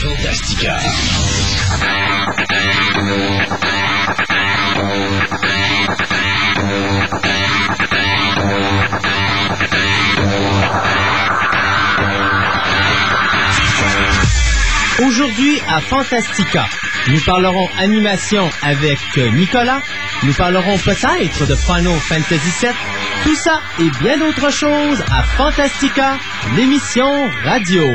Fantastica. Aujourd'hui à Fantastica, nous parlerons animation avec euh, Nicolas, nous parlerons peut-être de Final Fantasy VII, tout ça et bien d'autres choses à Fantastica, l'émission radio.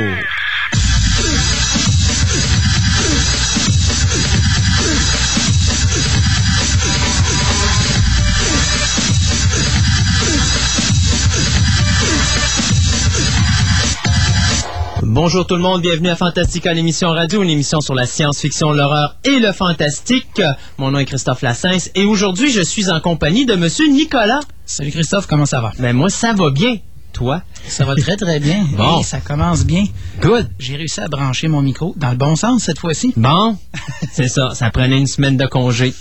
Bonjour tout le monde, bienvenue à Fantastica, l'émission radio, une émission sur la science-fiction, l'horreur et le fantastique. Mon nom est Christophe Lassens et aujourd'hui je suis en compagnie de Monsieur Nicolas. Salut Christophe, comment ça va? Ben moi ça va bien. Toi? Ça va très très bien. Bon. Et ça commence bien. Good. J'ai réussi à brancher mon micro dans le bon sens cette fois-ci. Bon, c'est ça, ça prenait une semaine de congé.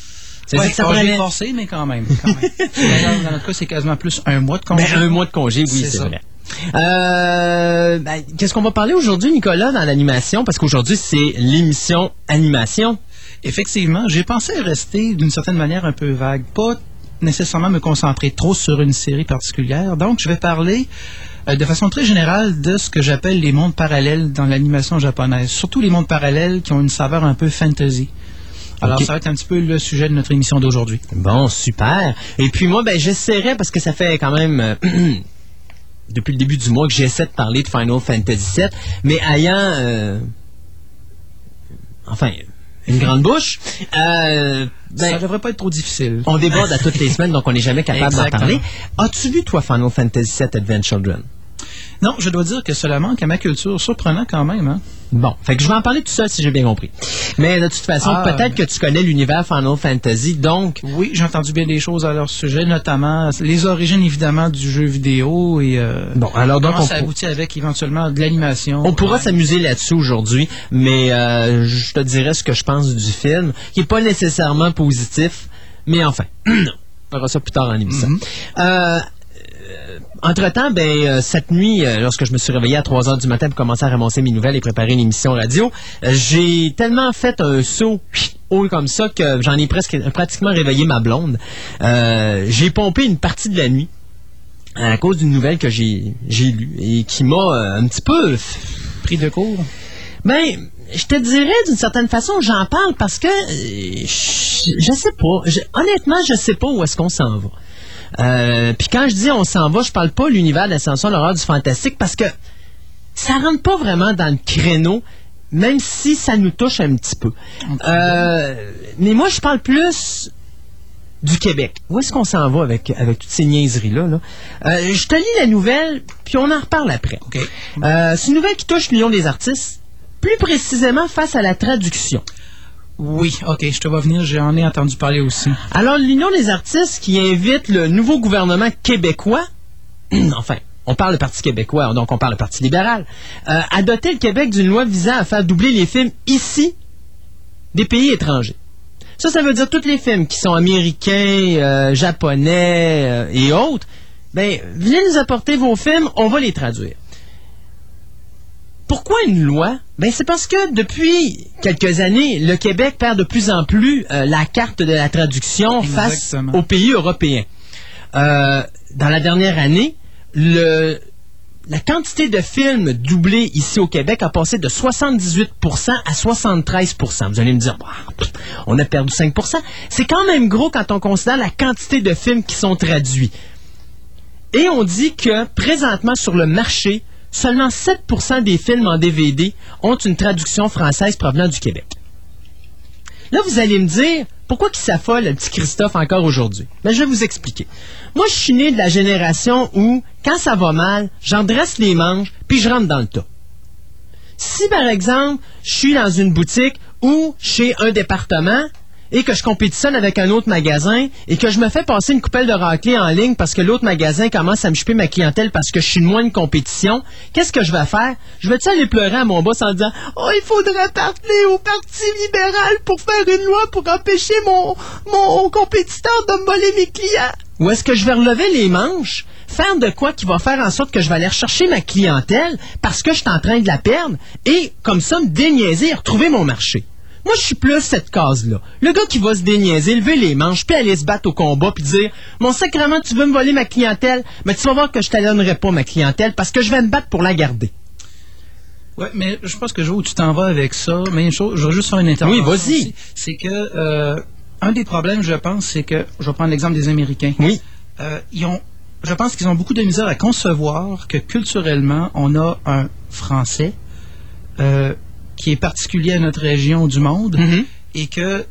C'est Ouais, ça que ça congé prenait. forcé, mais quand même. quand même. Dans notre cas, c'est quasiment plus un mois de congé. Ben, un mois de congé, oui, C'est vrai. Euh, ben, Qu'est-ce qu'on va parler aujourd'hui, Nicolas, dans l'animation? Parce qu'aujourd'hui, c'est l'émission animation. Effectivement, j'ai pensé rester d'une certaine manière un peu vague, pas nécessairement me concentrer trop sur une série particulière. Donc, je vais parler euh, de façon très générale de ce que j'appelle les mondes parallèles dans l'animation japonaise, surtout les mondes parallèles qui ont une saveur un peu fantasy. Alors, ça va être un petit peu le sujet de notre émission d'aujourd'hui. Bon, super. Et puis moi, ben, j'essaierai, parce que ça fait quand même... depuis le début du mois que j'essaie de parler de Final Fantasy VII, mais ayant... euh, enfin, une grande bouche. euh, ben, ça devrait pas être trop difficile. on déborde à toutes les semaines, donc on n'est jamais capable d'en parler. As-tu vu, toi, Final Fantasy VII Advent Children? Non, je dois dire que cela manque à ma culture. Surprenant quand même, hein? Bon, fait que je vais en parler tout seul si j'ai bien compris. Mais de toute façon, Ah. peut-être que tu connais l'univers Final Fantasy, donc Oui, j'ai entendu bien des choses à leur sujet, notamment les origines évidemment du jeu vidéo et euh, Bon, alors donc comment on ça aboutit avec éventuellement de l'animation. on pourra s'amuser là-dessus aujourd'hui, mais euh, je te dirai ce que je pense du film, qui est pas nécessairement positif, mais enfin, on verra ça plus tard en émission. Mhm. Euh, entre-temps, ben, euh, cette nuit, euh, lorsque je me suis réveillé à 3 heures du matin pour commencer à ramasser mes nouvelles et préparer une émission radio, euh, j'ai tellement fait un saut haut comme ça que j'en ai presque pratiquement réveillé ma blonde. Euh, j'ai pompé une partie de la nuit à cause d'une nouvelle que j'ai j'ai lue et qui m'a euh, un petit peu pris de court. ben, je te dirais d'une certaine façon, j'en parle parce que euh, je, je sais pas. Je- honnêtement, je sais pas où est-ce qu'on s'en va. Euh, Puis quand je dis on s'en va, je parle pas de l'univers de l'ascension, l'horreur du fantastique parce que ça rentre pas vraiment dans le créneau, même si ça nous touche un petit peu. Euh, mais moi, je parle plus du Québec. Où est-ce qu'on s'en va avec, avec toutes ces niaiseries-là? là? Euh, je te lis la nouvelle, puis on en reparle après. Euh, c'est une nouvelle qui touche l'Union des artistes, plus précisément face à la traduction. Oui, OK, je te vois venir, j'en ai entendu parler aussi. Alors, l'Union des artistes qui invite le nouveau gouvernement québécois, enfin, on parle du Parti québécois, donc on parle du Parti libéral, euh, à doter le Québec d'une loi visant à faire doubler les films ici des pays étrangers. Ça, ça veut dire tous les films qui sont américains, euh, japonais euh, et autres. Ben, venez nous apporter vos films, on va les traduire. Pourquoi une loi? Ben, c'est parce que depuis quelques années, le Québec perd de plus en plus euh, la carte de la traduction face aux pays européens. Euh, dans la dernière année, le, la quantité de films doublés ici au Québec a passé de 78% à 73%. Vous allez me dire, Bah, on a perdu 5%. C'est quand même gros quand on considère la quantité de films qui sont traduits. Et on dit que présentement sur le marché, seulement 7% des films en DVD ont une traduction française provenant du Québec. Là, vous allez me dire, pourquoi qu'il s'affole, le petit Christophe, encore aujourd'hui? Ben, je vais vous expliquer. Moi, je suis né de la génération où, quand ça va mal, j'en dresse les manches, puis je rentre dans le tas. Si, par exemple, je suis dans une boutique ou chez un département et que je compétitionne avec un autre magasin et que je me fais passer une coupelle de raclée en ligne parce que l'autre magasin commence à me choper ma clientèle parce que je suis moins de compétition, qu'est-ce que je vais faire? Je vais-tu aller pleurer à mon boss en disant « Oh, il faudrait parler au Parti libéral pour faire une loi pour empêcher mon, mon compétiteur de me voler mes clients? » Ou est-ce que je vais relever les manches, faire de quoi qui va faire en sorte que je vais aller rechercher ma clientèle parce que je suis en train de la perdre et comme ça me déniaiser et retrouver mon marché? Moi, je suis plus cette case-là. Le gars qui va se déniaiser, lever les manches, puis aller se battre au combat, puis dire Mon sacrement, tu veux me voler ma clientèle, mais tu vas voir que je ne pas ma clientèle parce que je vais me battre pour la garder. Oui, mais je pense que je vois où tu t'en vas avec ça. Mais une chose, je veux juste faire une intervention. Oui, vas-y. C'est que euh, un des problèmes, je pense, c'est que je vais prendre l'exemple des Américains. Oui. Euh, ils ont, je pense qu'ils ont beaucoup de misère à concevoir que culturellement, on a un français euh, qui est particulier à notre région du monde Mm-hmm. et que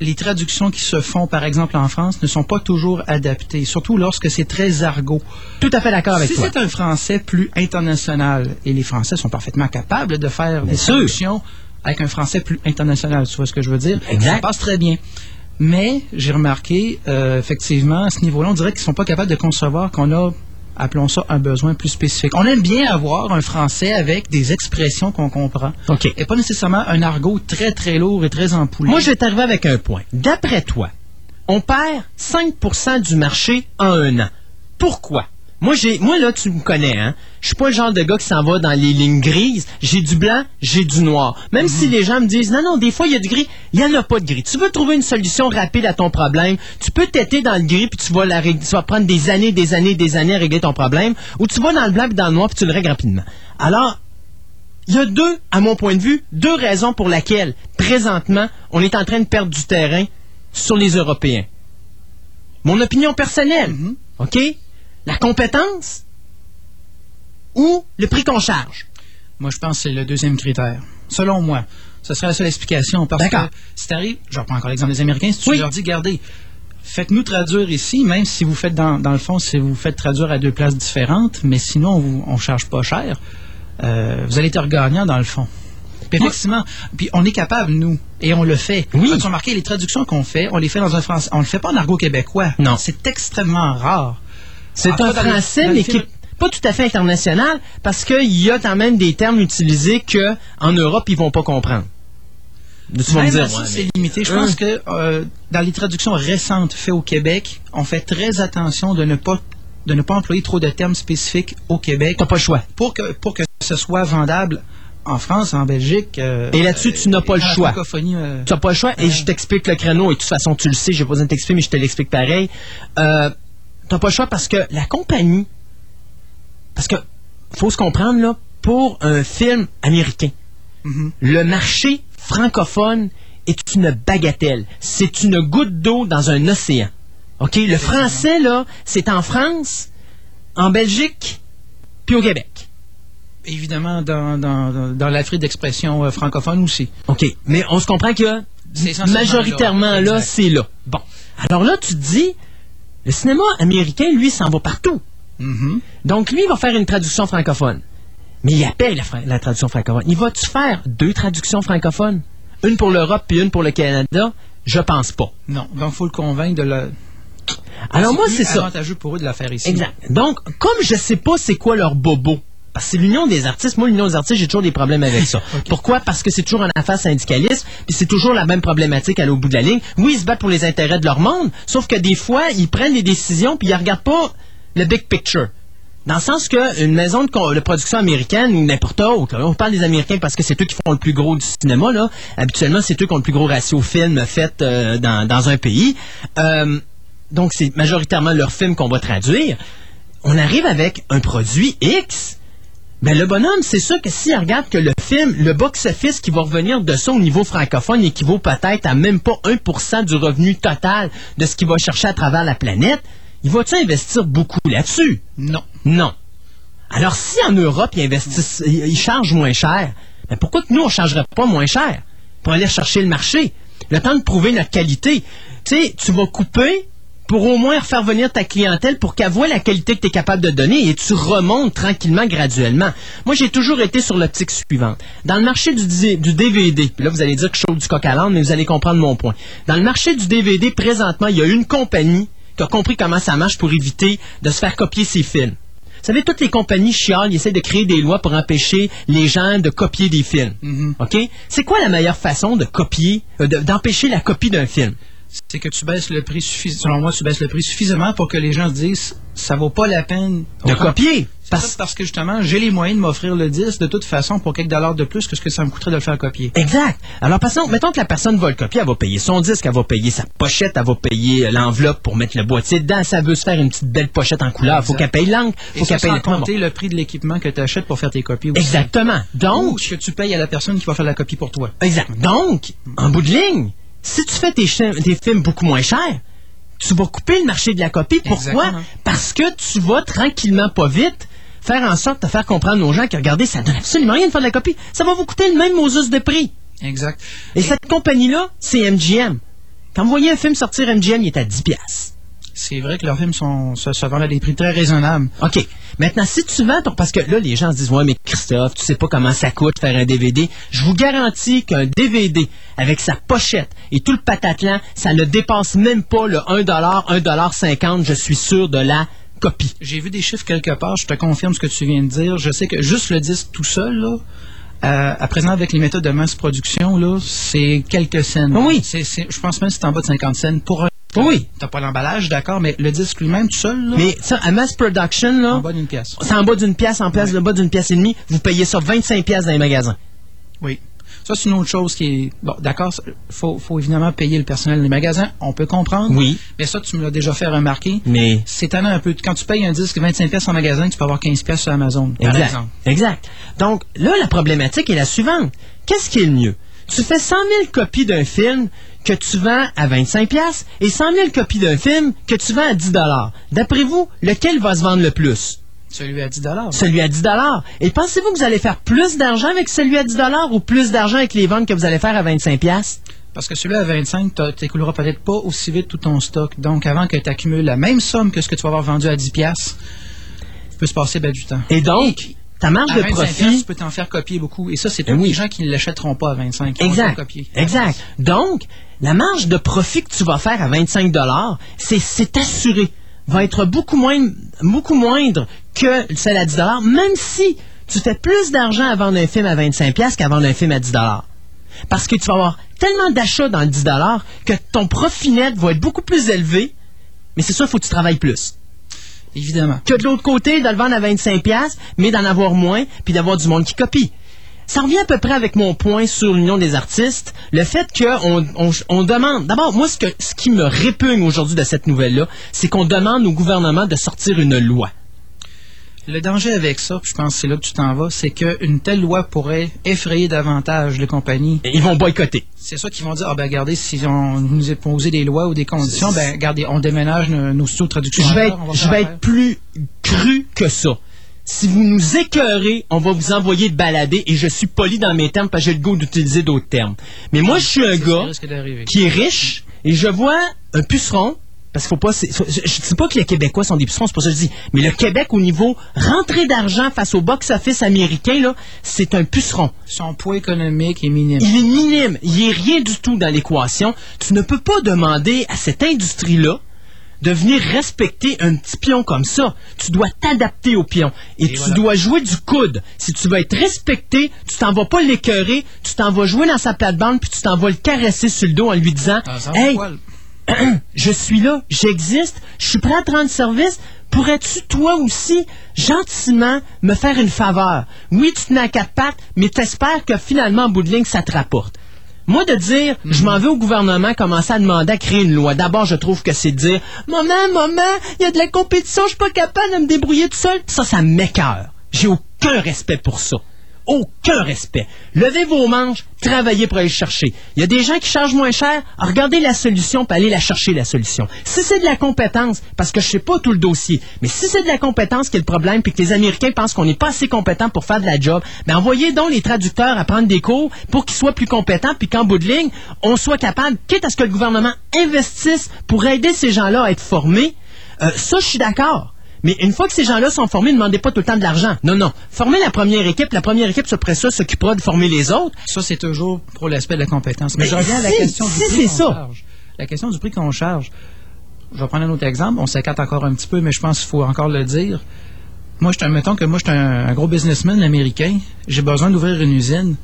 les traductions qui se font, par exemple, en France, ne sont pas toujours adaptées, surtout lorsque c'est très argot. Tout à fait d'accord avec si toi. c'est un français plus international, et les Français sont parfaitement capables de faire des sûr. traductions avec un français plus international, tu vois ce que je veux dire? Exact. Ça passe très bien. Mais j'ai remarqué, euh, effectivement, à ce niveau-là, on dirait qu'ils sont pas capables de concevoir qu'on a, appelons ça, un besoin plus spécifique. On aime bien avoir un français avec des expressions qu'on comprend. OK. Et pas nécessairement un argot très, très lourd et très empoulé. Moi, je vais t'arriver avec un point. D'après toi, on perd 5% du marché en un an. Pourquoi? Moi, j'ai, moi, là, tu me connais, hein. Je suis pas le genre de gars qui s'en va dans les lignes grises. J'ai du blanc, j'ai du noir. Même si les gens me disent, non, non, des fois, il y a du gris. Il y en a pas de gris. Tu veux trouver une solution rapide à ton problème. Tu peux t'éter dans le gris puis tu vas la rég- tu vas prendre des années, des années, des années à régler ton problème. Ou tu vas dans le blanc puis dans le noir puis tu le règles rapidement. Alors, il y a deux, à mon point de vue, deux raisons pour lesquelles, présentement, on est en train de perdre du terrain sur les Européens. Mon opinion personnelle, OK? La compétence ou le prix qu'on charge? Moi, je pense que c'est le deuxième critère. Selon moi, ce serait la seule explication. Parce que si t'arrives, je reprends encore l'exemple des Américains, si tu Oui. leur dis, regardez, faites-nous traduire ici, même si vous faites dans, dans le fond, si vous faites traduire à deux places différentes, mais sinon, on vous- on charge pas cher, euh, vous allez être gagnant dans le fond. Puis effectivement, puis on est capable, nous, et on le fait. Oui. As-tu remarqué, les traductions qu'on fait, on les fait dans un français. On le fait pas en argot québécois. Non. C'est extrêmement rare. C'est En un français, mais qui pas tout à fait international parce qu'il y a quand même des termes utilisés que en Europe, ils vont pas comprendre. Tu vas me dire, ouais, c'est mais- limité. Je Hein? pense que euh, dans les traductions récentes faites au Québec, on fait très attention de ne pas de ne pas employer trop de termes spécifiques au Québec T'as pas le choix. pour que pour que ce soit vendable en France, en Belgique. euh, Et là-dessus, tu n'as pas le choix. euh, Tu n'as pas le choix et je t'explique le créneau et de toute façon tu le sais, j'ai pas besoin de t'expliquer mais je te l'explique pareil. Euh, tu n'as pas le choix parce que la compagnie, parce que faut se comprendre là, pour un film américain, Mhm. le marché francophone est une bagatelle. C'est une goutte d'eau dans un océan. OK? Le français, là, c'est en France, en Belgique, puis au Québec. évidemment dans, dans, dans- l'Afrique d'expression euh, francophone aussi. OK. Mais on se comprend que majoritairement là. là, c'est là. Bon. Alors là, tu te dis, le cinéma américain, lui, s'en va partout. Mhm. Donc, lui, il va faire une traduction francophone. Mais il appelle la, fra- la traduction francophone. Il va-tu faire deux traductions francophones? Une pour l'Europe puis une pour le Canada? Je pense pas. Non, donc faut le convaincre de le. Alors moi, c'est ça. avantageux pour eux de la faire ici. Exact. Donc, comme je sais pas c'est quoi leur bobo, c'est l'union des artistes. Moi, l'union des artistes, j'ai toujours des problèmes avec ça. Pourquoi? Parce que c'est toujours une affaire syndicaliste, puis c'est toujours la même problématique à l'au bout de la ligne. Oui, ils se battent pour les intérêts de leur monde, sauf que des fois, ils prennent des décisions, puis ils regardent pas le big picture. Dans le sens que une maison de, production américaine ou n'importe autre, là, on parle des Américains parce que c'est eux qui font le plus gros du cinéma, là. Habituellement, c'est eux qui ont le plus gros ratio film fait euh, dans, dans un pays. Euh, donc, c'est majoritairement leurs films qu'on va traduire. On arrive avec un produit X. Ben, le bonhomme, c'est sûr que s'il regarde que le film, le box-office qui va revenir de ça au niveau francophone équivaut peut-être à même pas 1% du revenu total de ce qu'il va chercher à travers la planète, il va-tu investir beaucoup là-dessus? Non. Non. Alors, si en Europe, ils investissent, ils ils chargent moins cher, ben pourquoi que nous, on ne chargerait pas moins cher pour aller chercher le marché? Le temps de prouver notre qualité. Tu sais, tu vas couper pour au moins faire venir ta clientèle pour qu'elle voie la qualité que tu es capable de donner et tu remontes tranquillement, graduellement. Moi, j'ai toujours été sur l'optique suivante. Dans le marché du, DVD, puis là, vous allez dire que je chauffe du coq à mais vous allez comprendre mon point. Dans le marché du DVD, présentement, il y a une compagnie qui a compris comment ça marche pour éviter de se faire copier ses films. Vous savez, toutes les compagnies chialent, ils essaient de créer des lois pour empêcher les gens de copier des films. OK? C'est quoi la meilleure façon de copier, euh, de- d'empêcher la copie d'un film? C'est que tu baisses le prix suffisamment. Selon moi, tu baisses le prix suffisamment pour que les gens se disent ça vaut pas la peine de copier. Parce... parce que justement, j'ai les moyens de m'offrir le disque de toute façon pour quelques dollars de plus que ce que ça me coûterait de le faire copier. Exact. Alors, passons, mettons que la personne va le copier, elle va payer son disque, elle va payer sa pochette, elle va payer l'enveloppe pour mettre le boîtier dedans. Ça veut se faire une petite belle pochette en couleur. Faut qu'elle paye l'encre, faut qu'elle paye le compter le prix de l'équipement que tu achètes pour faire tes copies aussi. Exactement. Donc. Ou que tu payes à la personne qui va faire la copie pour toi. Exact. Donc, en bout de ligne, si tu fais tes, tes films beaucoup moins chers, tu vas couper le marché de la copie. Pourquoi? Parce que tu vas tranquillement, pas vite, faire en sorte de faire comprendre aux gens que, regardez, ça donne absolument rien de faire de la copie. Ça va vous coûter le même Moses de prix. Exact. Et, cette compagnie-là, c'est MGM. Quand vous voyez un film sortir MGM, il est à 10 pièces. C'est vrai que leurs films sont, se, vendent à des prix très raisonnables. OK. Maintenant, si tu vends ton... Parce que là, les gens se disent, ouais, mais Christophe, tu sais pas comment ça coûte faire un DVD. Je vous garantis qu'un DVD, avec sa pochette et tout le patatlan, ça ne dépasse même pas le 1$, 1$50, je suis sûr de la copie. J'ai vu des chiffres quelque part, je te confirme ce que tu viens de dire. Je sais que juste le disque tout seul, là, euh, à présent, avec les méthodes de masse production, là, c'est quelques cents. Oui. je pense même que c'est en bas de 50 cents pour un. Oui. T'as pas l'emballage, d'accord, mais le disque lui-même tout seul, là? Mais ça, à mass production, là. En bas d'une pièce. C'est en bas d'une pièce, en place, en bas d'une pièce et demie. Vous payez ça 25 pièces dans les magasins. Oui. Ça, c'est une autre chose qui est. Bon, d'accord, faut, faut évidemment payer le personnel des magasins. On peut comprendre. Oui. Mais ça, tu me l'as déjà fait remarquer. Mais. C'est un peu. Quand tu payes un disque 25 pièces en magasin, tu peux avoir 15 pièces sur Amazon. Par. Exemple. Exact. Donc, là, la problématique est la suivante. Qu'est-ce qui est le mieux? Tu fais 100 000 copies d'un film que tu vends à 25 pièces et 100 000 copies d'un film que tu vends à 10 D'après vous, lequel va se vendre le plus? Celui à 10 Celui à 10 Et pensez-vous que vous allez faire plus d'argent avec celui à 10 ou plus d'argent avec les ventes que vous allez faire à 25 parce que celui à 25, tu n'écouleras peut-être pas aussi vite tout ton stock. Donc, avant que tu accumules la même somme que ce que tu vas avoir vendu à 10 pièces, peut se passer ben, du temps. Et donc, ta marge de profit. tu peux t'en faire copier beaucoup. Et ça, c'est tous les gens qui ne l'achèteront pas à 25. exact. Exact. Donc, la marge de profit que tu vas faire à 25 c'est assuré va être beaucoup, moins, beaucoup moindre que celle à 10 même si tu fais plus d'argent à vendre un film à 25 qu'à vendre un film à 10 Parce que tu vas avoir tellement d'achats dans le 10 que ton profit net va être beaucoup plus élevé, mais c'est sûr, il faut que tu travailles plus. Évidemment. Que de l'autre côté, de le vendre à 25 mais d'en avoir moins, puis d'avoir du monde qui copie. Ça revient à peu près avec mon point sur l'Union des artistes, le fait qu'on on, demande... D'abord, moi, ce, que, ce qui me répugne aujourd'hui de cette nouvelle-là, c'est qu'on demande au gouvernement de sortir une loi. Le danger avec ça, je pense que c'est là que tu t'en vas, c'est qu'une telle loi pourrait effrayer davantage les compagnies. Et ils vont boycotter. C'est ça qu'ils vont dire, ah ben regardez, si on nous posé des lois ou des conditions, ben regardez, on déménage nos, studios de traduction. Je vais je vais être plus cru que ça si vous nous écœurez, on va vous envoyer de balader et je suis poli dans mes termes parce que j'ai le goût d'utiliser d'autres termes. Mais moi, je suis un gars qui est riche et je vois un puceron parce qu'il faut pas. Je ne dis pas que les Québécois sont des pucerons, c'est pour ça que je dis. Mais le Québec, au niveau rentrée d'argent face au box-office américain, là, c'est un puceron. Son poids économique est minime. Il est minime. Il n'y a rien du tout dans l'équation. Tu ne peux pas demander à cette industrie-là de venir respecter un petit pion comme ça. Tu dois t'adapter au pion. Et, tu dois jouer du coude. Si tu veux être respecté, tu t'en vas pas l'écœurer, tu t'en vas jouer dans sa plate-bande, puis tu t'en vas le caresser sur le dos en lui disant ah, Hey, je suis là, j'existe, je suis prêt à te rendre service. Pourrais-tu, toi aussi, gentiment, me faire une faveur? Oui, tu tenais à quatre pattes, mais t'espères que finalement, en bout de ligne, ça te rapporte. Moi, de dire, je m'en vais au gouvernement commencer à demander à créer une loi. D'abord, je trouve que c'est de dire, maman, maman, il y a de la compétition, je suis pas capable de me débrouiller tout seul. Ça, ça m'écœure. J'ai aucun respect pour ça aucun respect. Levez vos manches, travaillez pour aller chercher. Il y a des gens qui chargent moins cher, regardez la solution pour aller la chercher, la solution. Si c'est de la compétence, parce que je sais pas tout le dossier, mais si c'est de la compétence qui est le problème, puis que les Américains pensent qu'on n'est pas assez compétent pour faire de la job, ben envoyez donc les traducteurs à prendre des cours pour qu'ils soient plus compétents, puis qu'en bout de ligne, on soit capable, quitte à ce que le gouvernement investisse pour aider ces gens-là à être formés, euh, ça, je suis d'accord. Mais une fois que ces gens-là sont formés, ne demandez pas tout le temps de l'argent. Non, non. Formez la première équipe. La première équipe, après ça, s'occupera de former les autres. Ça, c'est toujours pour l'aspect de la compétence. Mais, je reviens à la question du prix qu'on charge. La question du prix qu'on charge. Je vais prendre un autre exemple. On s'écarte encore un petit peu, mais je pense qu'il faut encore le dire. Moi, je mettons que moi, je suis un, gros businessman américain. J'ai besoin d'ouvrir une usine.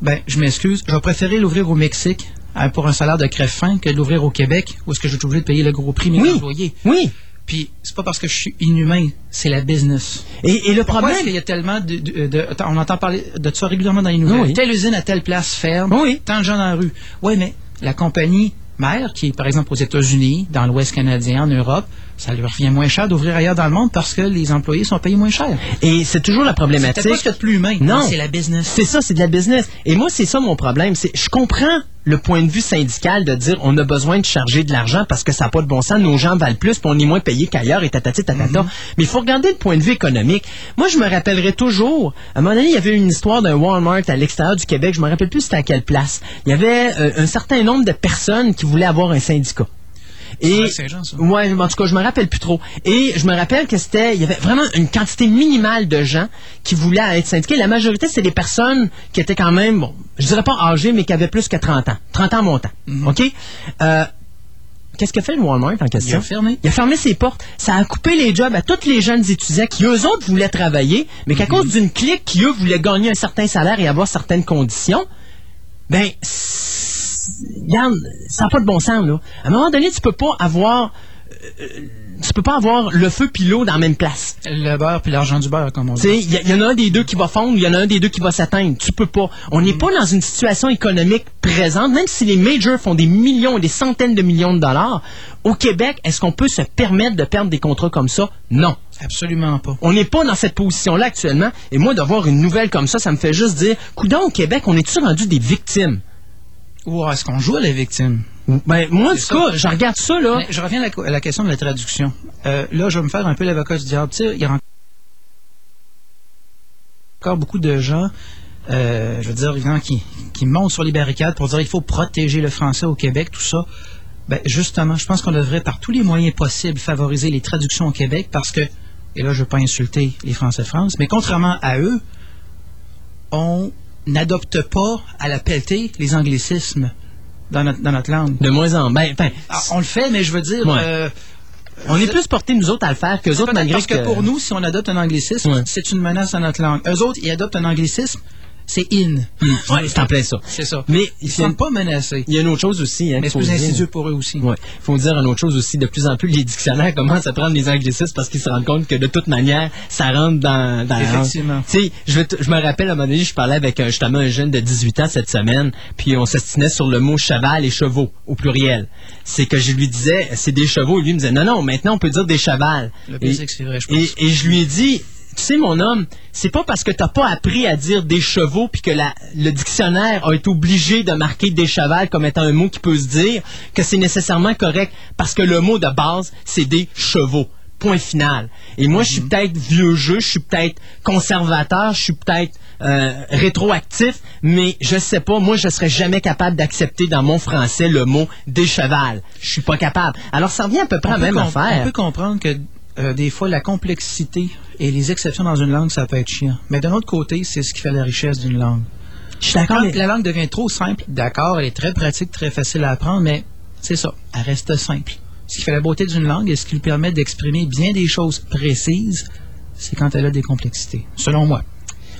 Ben, je m'excuse. Je vais préférer l'ouvrir au Mexique euh, pour un salaire de crève-fin que d'ouvrir au Québec, où est-ce que je suis obligé de payer le gros prix mes Oui. employés. Oui. Puis c'est pas parce que je suis inhumain, c'est la business. Et, et le Pourquoi problème. qu'il y a tellement de, de- de- attends, on entend parler de ça régulièrement dans les nouvelles. Oui. Telle usine à telle place ferme, Oui. tant de gens dans la rue. Oui, mais la compagnie mère, qui est par exemple aux États-Unis, dans l'Ouest canadien, en Europe, ça lui revient moins cher d'ouvrir ailleurs dans le monde parce que les employés sont payés moins cher. Et c'est toujours la C'est problématique. peut-être pas ce de plus humain, Non. mais c'est la business. C'est ça, c'est de la business. Et moi, c'est ça mon problème. C'est, je comprends le point de vue syndical de dire on a besoin de charger de l'argent parce que ça n'a pas de bon sens, nos gens valent plus, puis on est moins payé qu'ailleurs et tatati tatata. Mais il faut regarder le point de vue économique. Moi, je me rappellerai toujours, à un moment donné, il y avait une histoire d'un Walmart à l'extérieur du Québec, je me rappelle plus c'était à quelle place. Il y avait euh, un certain nombre de personnes qui voulaient avoir un syndicat. Et ça. ouais, en tout cas, je me rappelle plus trop. Et je me rappelle que c'était, il y avait vraiment une quantité minimale de gens qui voulaient être syndiqués. La majorité, c'est des personnes qui étaient quand même, bon, je dirais pas âgées, mais qui avaient plus que 30 ans, 30 ans montant. Ok? Euh, Qu'est-ce qu'a fait le Walmart en question? Il a fermé. Il a fermé ses portes. Ça a coupé les jobs à tous les jeunes étudiants qui, eux autres, voulaient travailler, mais qu'à cause d'une clique qui, eux, voulaient gagner un certain salaire et avoir certaines conditions, ben, regarde, ça n'a pas de bon sens, là. À un moment donné, tu peux pas avoir, euh, tu peux pas avoir le feu puis l'eau dans la même place. Le beurre puis l'argent du beurre, comme on dit. il y, en a un des deux qui va fondre, il y en a un des deux qui va s'atteindre. Tu peux pas. On n'est pas dans une situation économique présente, même si les majors font des millions et des centaines de millions de dollars. Au Québec, est-ce qu'on peut se permettre de perdre des contrats comme ça? Non. Absolument pas. On n'est pas dans cette position-là actuellement. Et moi, de voir une nouvelle comme ça, ça me fait juste dire, coudon au Québec, on est-tu rendu des victimes? Ou est-ce qu'on joue à la victime? Ben, moi, en tout cas, je regarde ça, là. Mais je reviens à la, à la question de la traduction. Euh, là, je vais me faire un peu l'avocat du diable. Tu sais, il y a encore beaucoup de gens, euh, je veux dire, évidemment, qui, qui montent sur les barricades pour dire qu'il faut protéger le français au Québec, tout ça. Ben, justement, je pense qu'on devrait, par tous les moyens possibles, favoriser les traductions au Québec parce que, et là, je ne veux pas insulter les Français de France, mais contrairement à eux, on n'adopte pas à la pelletée les anglicismes dans notre, dans notre langue. De moins en ben, enfin, Ah, on le fait, mais je veux dire, Ouais. euh, on est plus portés, nous autres, à le faire que les autres, malgré parce que, pour nous, si on adopte un anglicisme, Ouais. c'est une menace à notre langue. Eux autres, ils adoptent un anglicisme, c'est in. Ouais, c'est en plein ça. C'est ça. Mais Ils il ne sont pas menacés. il y a une autre chose aussi. Hein, Mais c'est plus insidieux pour eux aussi. Ouais. faut dire une autre chose aussi. De plus en plus, les dictionnaires commencent à prendre les anglicismes parce qu'ils se rendent compte que de toute manière, ça rentre dans, dans. Effectivement. Tu sais, je, me rappelle à un moment donné, je parlais avec un, justement un jeune de 18 ans cette semaine, puis on s'estinait sur le mot cheval et chevaux au pluriel. C'est que je lui disais, c'est des chevaux, et lui me disait, non, non, maintenant on peut dire des chevals. Le basic, c'est vrai, je pense. et, et je lui ai dit, tu sais, mon homme, c'est pas parce que t'as pas appris à dire des chevaux puis que la- le dictionnaire a été obligé de marquer des chevals comme étant un mot qui peut se dire que c'est nécessairement correct parce que le mot de base, c'est des chevaux. Point final. Et moi, je suis peut-être vieux jeu, je suis peut-être conservateur, je suis peut-être euh, rétroactif, mais je sais pas, moi, je serais jamais capable d'accepter dans mon français le mot des chevals. Je suis pas capable. Alors, ça revient à peu près à la même affaire. On peut comprendre que euh, des fois, la complexité et les exceptions dans une langue, ça peut être chiant. Mais d'un autre côté, c'est ce qui fait la richesse d'une langue. Je suis d'accord. Quand mais- la langue devient trop simple, d'accord, elle est très pratique, très facile à apprendre, mais c'est ça, elle reste simple. Ce qui fait la beauté d'une langue et ce qui lui permet d'exprimer bien des choses précises, c'est quand elle a des complexités, selon moi.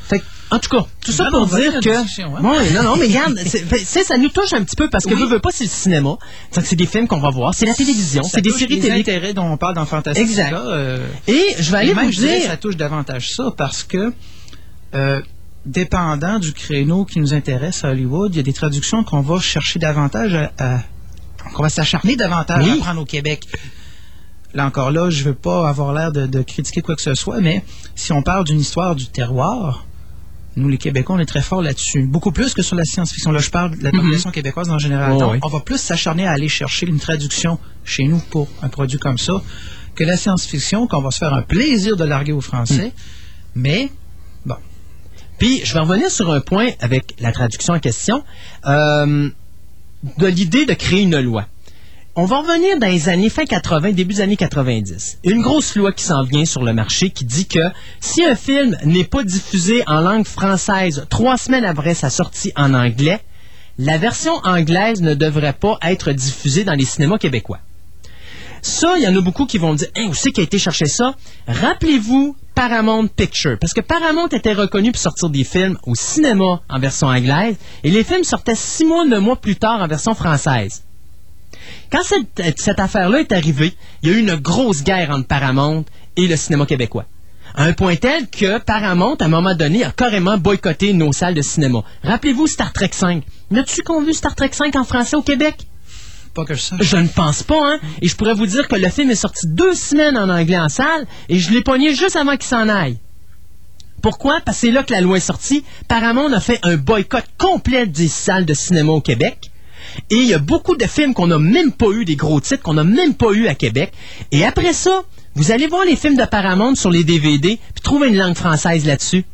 Fait que, en tout cas, tout ça pour dire que. hein? Ouais, non, non, mais regarde, c'est- ça nous touche un petit peu parce que Oui. veut, pas, c'est le cinéma. C'est des films qu'on va voir, c'est la télévision, c'est des séries télé. intérêts dont on parle dans Fantastica. Exact. euh, Et je vais aller même, vous dirais, dire. ça touche davantage ça parce que, euh, dépendant du créneau qui nous intéresse à Hollywood, il y a des traductions qu'on va chercher davantage à, à- qu'on va s'acharner davantage Oui. à prendre au Québec. Là encore là, je veux pas avoir l'air de, de critiquer quoi que ce soit, mais si on parle d'une histoire du terroir, nous les Québécois, on est très forts là-dessus. Beaucoup plus que sur la science-fiction. Là, je parle de la population québécoise en général. Oh, Donc, oui. on va plus s'acharner à aller chercher une traduction chez nous pour un produit comme ça que la science-fiction, qu'on va se faire un plaisir de larguer aux Français. Mais, bon, Puis, je vais revenir sur un point avec la traduction en question, euh, de l'idée de créer une loi. On va revenir dans les années fin 80, début des années 90. Une grosse loi qui s'en vient sur le marché qui dit que si un film n'est pas diffusé en langue française trois semaines après sa sortie en anglais, la version anglaise ne devrait pas être diffusée dans les cinémas québécois. Ça, il y en a beaucoup qui vont dire, Hein, où c'est qui a été chercher ça? Rappelez-vous Paramount Picture. Parce que Paramount était reconnu pour sortir des films au cinéma en version anglaise et les films sortaient six mois, neuf mois plus tard en version française. Quand cette, cette affaire-là est arrivée, il y a eu une grosse guerre entre Paramount et le cinéma québécois. À un point tel que Paramount, à un moment donné, a carrément boycotté nos salles de cinéma. Rappelez-vous Star Trek 5. N'as-tu qu'on vu Star Trek 5 en français au Québec? Pas que ça. Je ne pense pas, hein. Et je pourrais vous dire que le film est sorti deux semaines en anglais en salle et je l'ai pogné juste avant qu'il s'en aille. Pourquoi? Parce que c'est là que la loi est sortie. Paramount a fait un boycott complet des salles de cinéma au Québec. Et il y a beaucoup de films qu'on n'a même pas eu, des gros titres qu'on n'a même pas eu à Québec. Et après ça, vous allez voir les films de Paramount sur les DVD, puis trouver une langue française là-dessus.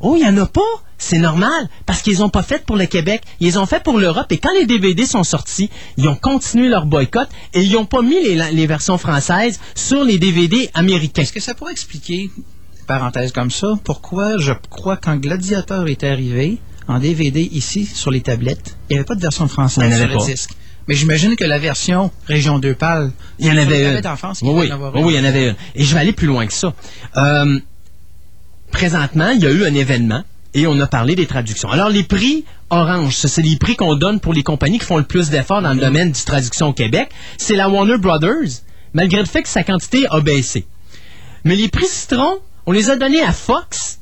Oh, il n'y en a pas? C'est normal, parce qu'ils ont pas fait pour le Québec, ils ont fait pour l'Europe, et quand les DVD sont sortis, ils ont continué leur boycott, et ils n'ont pas mis les, les versions françaises sur les DVD américains. Est-ce que ça pourrait expliquer, parenthèse comme ça, pourquoi je crois quand Gladiator est arrivé, en DVD ici, sur les tablettes, il n'y avait pas de version française Il y en sur le pas. disque. Mais j'imagine que la version Région 2 pâle, Il y en avait une. en France, il oui, oui, en avoir oui, une. oui, il y en avait une. Et je vais aller plus loin que ça. Euh, présentement, il y a eu un événement et on a parlé des traductions. Alors, les prix Orange, c'est les prix qu'on donne pour les compagnies qui font le plus d'efforts dans le domaine du traduction au Québec. C'est la Warner Brothers, malgré le fait que sa quantité a baissé. Mais les prix Citron, on les a donnés à Fox.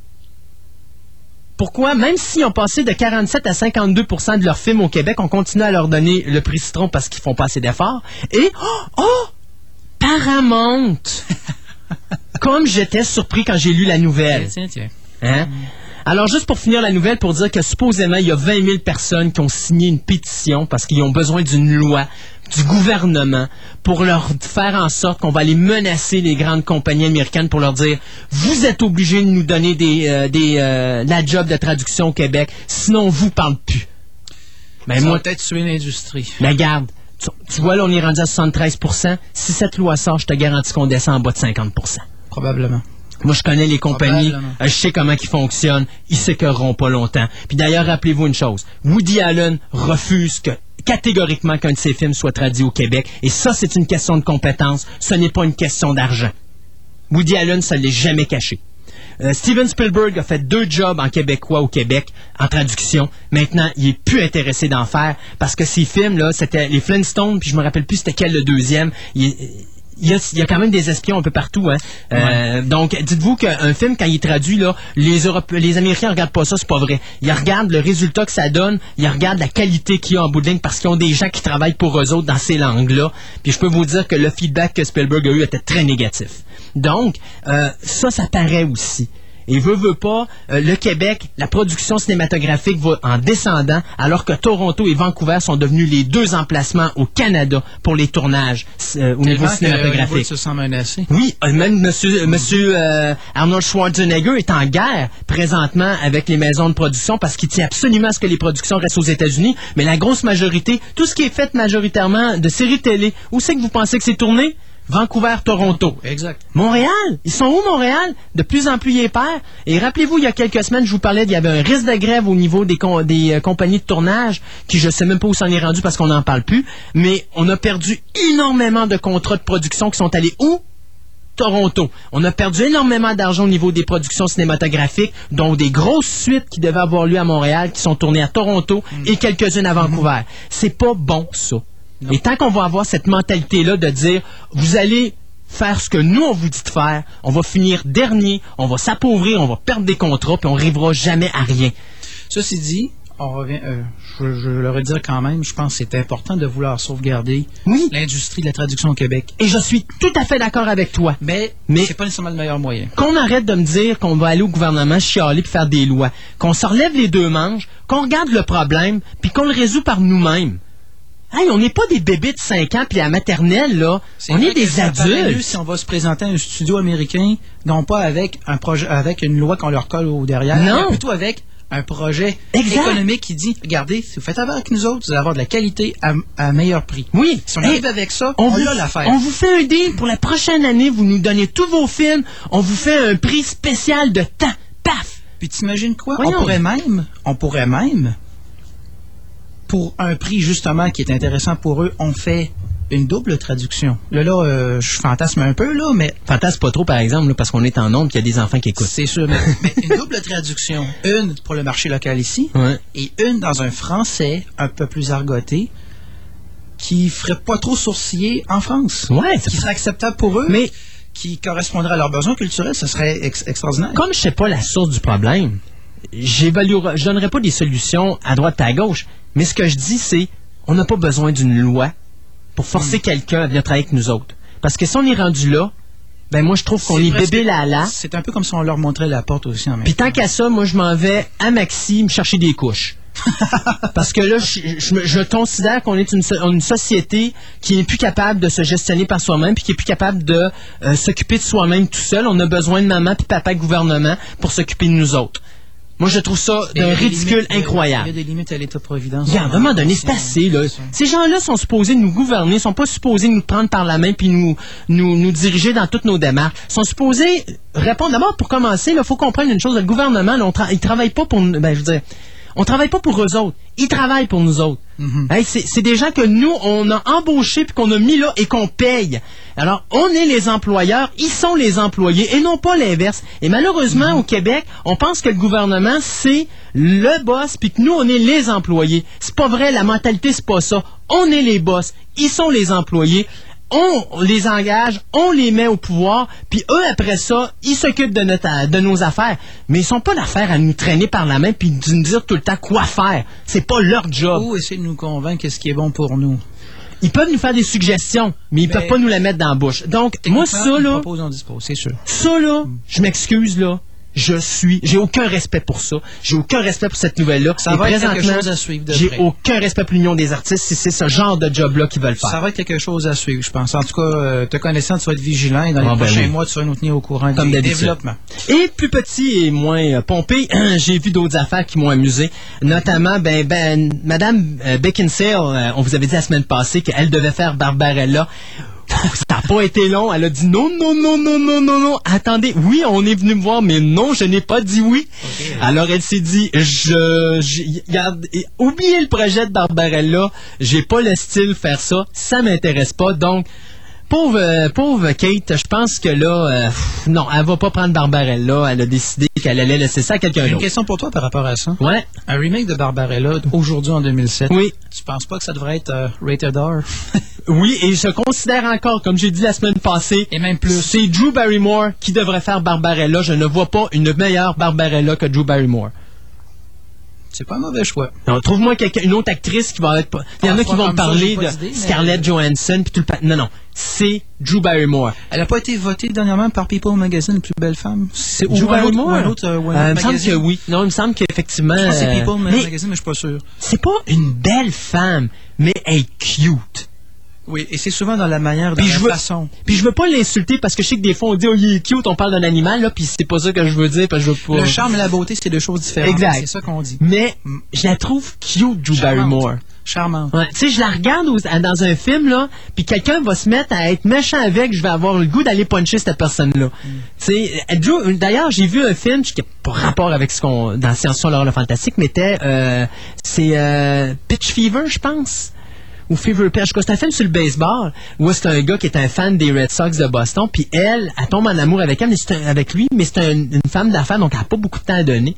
Pourquoi? Même s'ils ont passé de 47 à 52% de leurs films au Québec, on continue à leur donner le prix Citron parce qu'ils font pas assez d'efforts? Et, oh, oh! Paramount! Comme j'étais surpris quand j'ai lu la nouvelle. Tiens, tiens. Hein? Alors, juste pour finir la nouvelle, pour dire que supposément, il y a 20 000 personnes qui ont signé une pétition parce qu'ils ont besoin d'une loi du gouvernement pour leur faire en sorte qu'on va aller menacer les grandes compagnies américaines pour leur dire vous êtes obligés de nous donner des, euh, des euh, la job de traduction au Québec, sinon on vous parle plus. Mais Ben, moi, peut-être tuer l'industrie. mais garde, tu, tu vois là, on est rendu à 73% Si cette loi sort, je te garantis qu'on descend en bas de 50% Probablement. moi, je connais les compagnies, euh, je sais comment ils fonctionnent, ils s'écœureront pas longtemps. Puis d'ailleurs, rappelez-vous une chose, Woody Allen refuse que catégoriquement qu'un de ses films soit traduit au Québec, et ça, c'est une question de compétence, ce n'est pas une question d'argent. Woody Allen, ça ne l'est jamais caché. Euh, Steven Spielberg a fait deux jobs en québécois au Québec en traduction. Maintenant, il est plus intéressé d'en faire parce que ces films là, c'était les Flintstones, puis je me rappelle plus c'était quel le deuxième. Il y, a, il y a quand même des espions un peu partout. Hein. Euh, donc, dites-vous qu'un film, quand il est traduit, là, les, Europe- les Américains regardent pas ça, c'est pas vrai. Ils regardent le résultat que ça donne, ils regardent la qualité qu'il y a en bout de ligne parce qu'ils ont des gens qui travaillent pour eux autres dans ces langues-là. Puis je peux vous dire que le feedback que Spielberg a eu était très négatif. Donc, euh, ça, ça paraît aussi. Et veut, veut pas, euh, le Québec, la production cinématographique va en descendant, alors que Toronto et Vancouver sont devenus les deux emplacements au Canada pour les tournages euh, au niveau que cinématographique. Se sent menacé. Oui, euh, même monsieur, euh, monsieur euh, Arnold Schwarzenegger est en guerre présentement avec les maisons de production parce qu'il tient absolument à ce que les productions restent aux États-Unis. Mais la grosse majorité, tout ce qui est fait majoritairement de séries télé, où c'est que vous pensez que c'est tourné? Vancouver, Toronto. Exact. Montréal, ils sont où Montréal? De plus en plus ils perd. Et rappelez-vous, il y a quelques semaines, je vous parlais, il y avait un risque de grève au niveau des, com- des euh, compagnies de tournage, qui je sais même pas où s'en est rendu parce qu'on n'en parle plus, mais on a perdu énormément de contrats de production qui sont allés où? Toronto. On a perdu énormément d'argent au niveau des productions cinématographiques, dont des grosses suites qui devaient avoir lieu à Montréal, qui sont tournées à Toronto et quelques-unes à Vancouver. C'est pas bon, ça. Et tant qu'on va avoir cette mentalité-là de dire, vous allez faire ce que nous, on vous dit de faire, on va finir dernier, on va s'appauvrir, on va perdre des contrats, puis on n'arrivera jamais à rien. Ceci dit, on revient, euh, je, je le redire quand même, je pense que c'est important de vouloir sauvegarder Oui. l'industrie de la traduction au Québec. Et je suis tout à fait d'accord avec toi. Mais, Mais- c'est pas nécessairement le meilleur moyen. qu'on arrête de me dire qu'on va aller au gouvernement chialer puis faire des lois, qu'on se relève les deux manches, qu'on regarde le problème, puis qu'on le résout par nous-mêmes. Hey, on n'est pas des bébés de 5 ans puis à la maternelle, là. On est des adultes. si on va se présenter à un studio américain, non pas avec un projet, avec une loi qu'on leur colle au derrière, Non. mais plutôt avec un projet Exact. économique qui dit, regardez, si vous faites affaire avec nous autres, vous allez avoir de la qualité à, à meilleur prix. Oui. Si on Hey, arrive avec ça, on, a l'affaire. on vous fait un deal pour la prochaine année, vous nous donnez tous vos films, on vous fait un prix spécial de temps. Paf! Puis t'imagines quoi? Voyons. On pourrait même, on pourrait même, pour un prix justement qui est intéressant pour eux, on fait une double traduction. Là, là, euh, je fantasme un peu, là, mais Fantasme pas trop, par exemple, là, parce qu'on est en nombre qu'il y a des enfants qui écoutent. c'est sûr. Mais, mais une double traduction. Une pour le marché local ici, Ouais. et une dans un français un peu plus argoté, qui ferait pas trop sourciller en France. Ouais, Qui serait acceptable pour eux, Mais qui correspondrait à leurs besoins culturels, ce serait ex- extraordinaire. comme je sais pas la source du problème, je donnerai pas des solutions à droite et à gauche. Mais ce que je dis, c'est, on n'a pas besoin d'une loi pour Hmm. forcer quelqu'un à venir travailler avec nous autres. Parce que si on est rendu là, ben moi je trouve qu'on est bébé là là. C'est un peu comme si on leur montrait la porte aussi en même Puis tant qu'à ça, moi je m'en vais à Maxi me chercher des couches. Parce que là, je, je me- je considère qu'on est une société qui n'est plus capable de se gestionner par soi-même, puis qui est plus capable de euh, s'occuper de soi-même tout seul. On a besoin de maman puis papa gouvernement pour s'occuper de nous autres. Moi, je trouve ça Il y a d'un ridicule limites- Il y incroyable. a des limites à l'État-providence. Regarde, à un moment donné, c'est assez, là. Ces gens-là sont supposés nous gouverner, sont pas supposés nous prendre par la main puis nous, nous, nous diriger dans toutes nos démarches. Ils sont supposés répondre. D'abord, pour commencer, il faut comprendre une chose. Le gouvernement, là, on tra- il travaille pas pour, nous- ben, je veux dire, on travaille pas pour eux autres. Ils travaillent pour nous autres. Hey, c'est des gens que nous, on a embauchés puis qu'on a mis là et qu'on paye. Alors, on est les employeurs, ils sont les employés et non pas l'inverse. Et malheureusement, au Québec, on pense que le gouvernement, c'est le boss puis que nous, on est les employés. C'est pas vrai, la mentalité, c'est pas ça. On est les boss, ils sont les employés. On les engage, on les met au pouvoir, puis eux, après ça, ils s'occupent de, notre, de nos affaires. Mais ils sont pas d'affaires à nous traîner par la main puis de nous dire tout le temps quoi faire. C'est pas leur job. Ou essayer de nous convaincre qu'est-ce qui est bon pour nous? Ils peuvent nous faire des suggestions, mais ils Mais- peuvent pas nous la mettre dans la bouche. Donc, moi, ça, là, propose, on dispose, c'est sûr. ça, là, je m'excuse, là. Je suis, j'ai aucun respect pour ça. J'ai aucun respect pour cette nouvelle-là. Ça Et va être quelque chose à suivre de J'ai près. aucun respect pour l'Union des artistes si c'est ce genre de job-là qu'ils veulent Ça faire. va être quelque chose à suivre, je pense. En tout cas, euh, te connaissant, tu vas être vigilant et dans les Ah, ben prochains oui. mois, tu vas nous tenir au courant Comme des développements. Et plus petit et moins euh, pompé, j'ai vu d'autres affaires qui m'ont amusé. Notamment, ben, ben, Madame euh, Beckinsale, euh, on vous avait dit la semaine passée qu'elle devait faire Barbarella. Ça n'a pas été long. Elle a dit non, non, non, non, non, non, non. Attendez, oui, on est venu me voir, mais non, je n'ai pas dit oui. Alors elle s'est dit, je, regarde, et- oubliez le projet de Barbarella. J'ai pas le style faire ça. Ça m'intéresse pas. Donc, Pauvre, euh, pauvre Kate, je pense que là, euh, pff, non, elle va pas prendre Barbarella. Elle a décidé qu'elle allait laisser ça à quelqu'un J'ai une d'autre. question pour toi par rapport à ça. Ouais, Un remake de Barbarella, aujourd'hui en 2007. oui, Tu penses pas que ça devrait être euh, rated R? oui, et je considère encore, comme j'ai dit la semaine passée, Et même plus. c'est Drew Barrymore qui devrait faire Barbarella. Je ne vois pas une meilleure Barbarella que Drew Barrymore. C'est pas un mauvais choix. Non, trouve-moi quelqu'un, une autre actrice qui va être. pas- Il y en a qui vont parler de Scarlett Johansson puis tout le. Non, non, c'est Drew Barrymore. Elle n'a pas été votée dernièrement par People Magazine, plus belle femme? C'est Drew ou un autre, Barrymore. ou un autre, euh, ou un Euh, il me semble que oui. Non, il me semble qu'effectivement. Je pense que c'est euh, People mais Magazine, mais je suis pas sûr. c'est pas une belle femme, mais elle est cute. Oui, et c'est souvent dans la manière, dans Puis la je veux- façon. Puis je veux pas l'insulter parce que je sais que des fois on dit oh il est cute, on parle d'un animal là, puis c'est pas ça que je veux dire parce que je veux pas. Le charme et la beauté, c'est deux choses différentes. Exact. C'est ça qu'on dit. Mais je la trouve cute, Drew. Barrymore. Charmante. Ouais, tu sais, je la regarde dans un film, là, puis quelqu'un va se mettre à être méchant avec, je vais avoir le goût d'aller puncher cette personne-là. Tu sais, euh, Drew- d'ailleurs, j'ai vu un film qui n'a pas rapport avec ce qu'on, dans Science-Fiction, l'horreur, le fantastique, mais était, euh, c'est euh, Pitch Fever, je pense. Ou Fever Pitch. C'est un film sur le baseball, où c'est un gars qui est un fan des Red Sox de Boston, puis elle, elle tombe en amour avec elle, mais c'est un- avec lui, mais c'est un- une femme d'affaires, donc elle n'a pas beaucoup de temps à donner.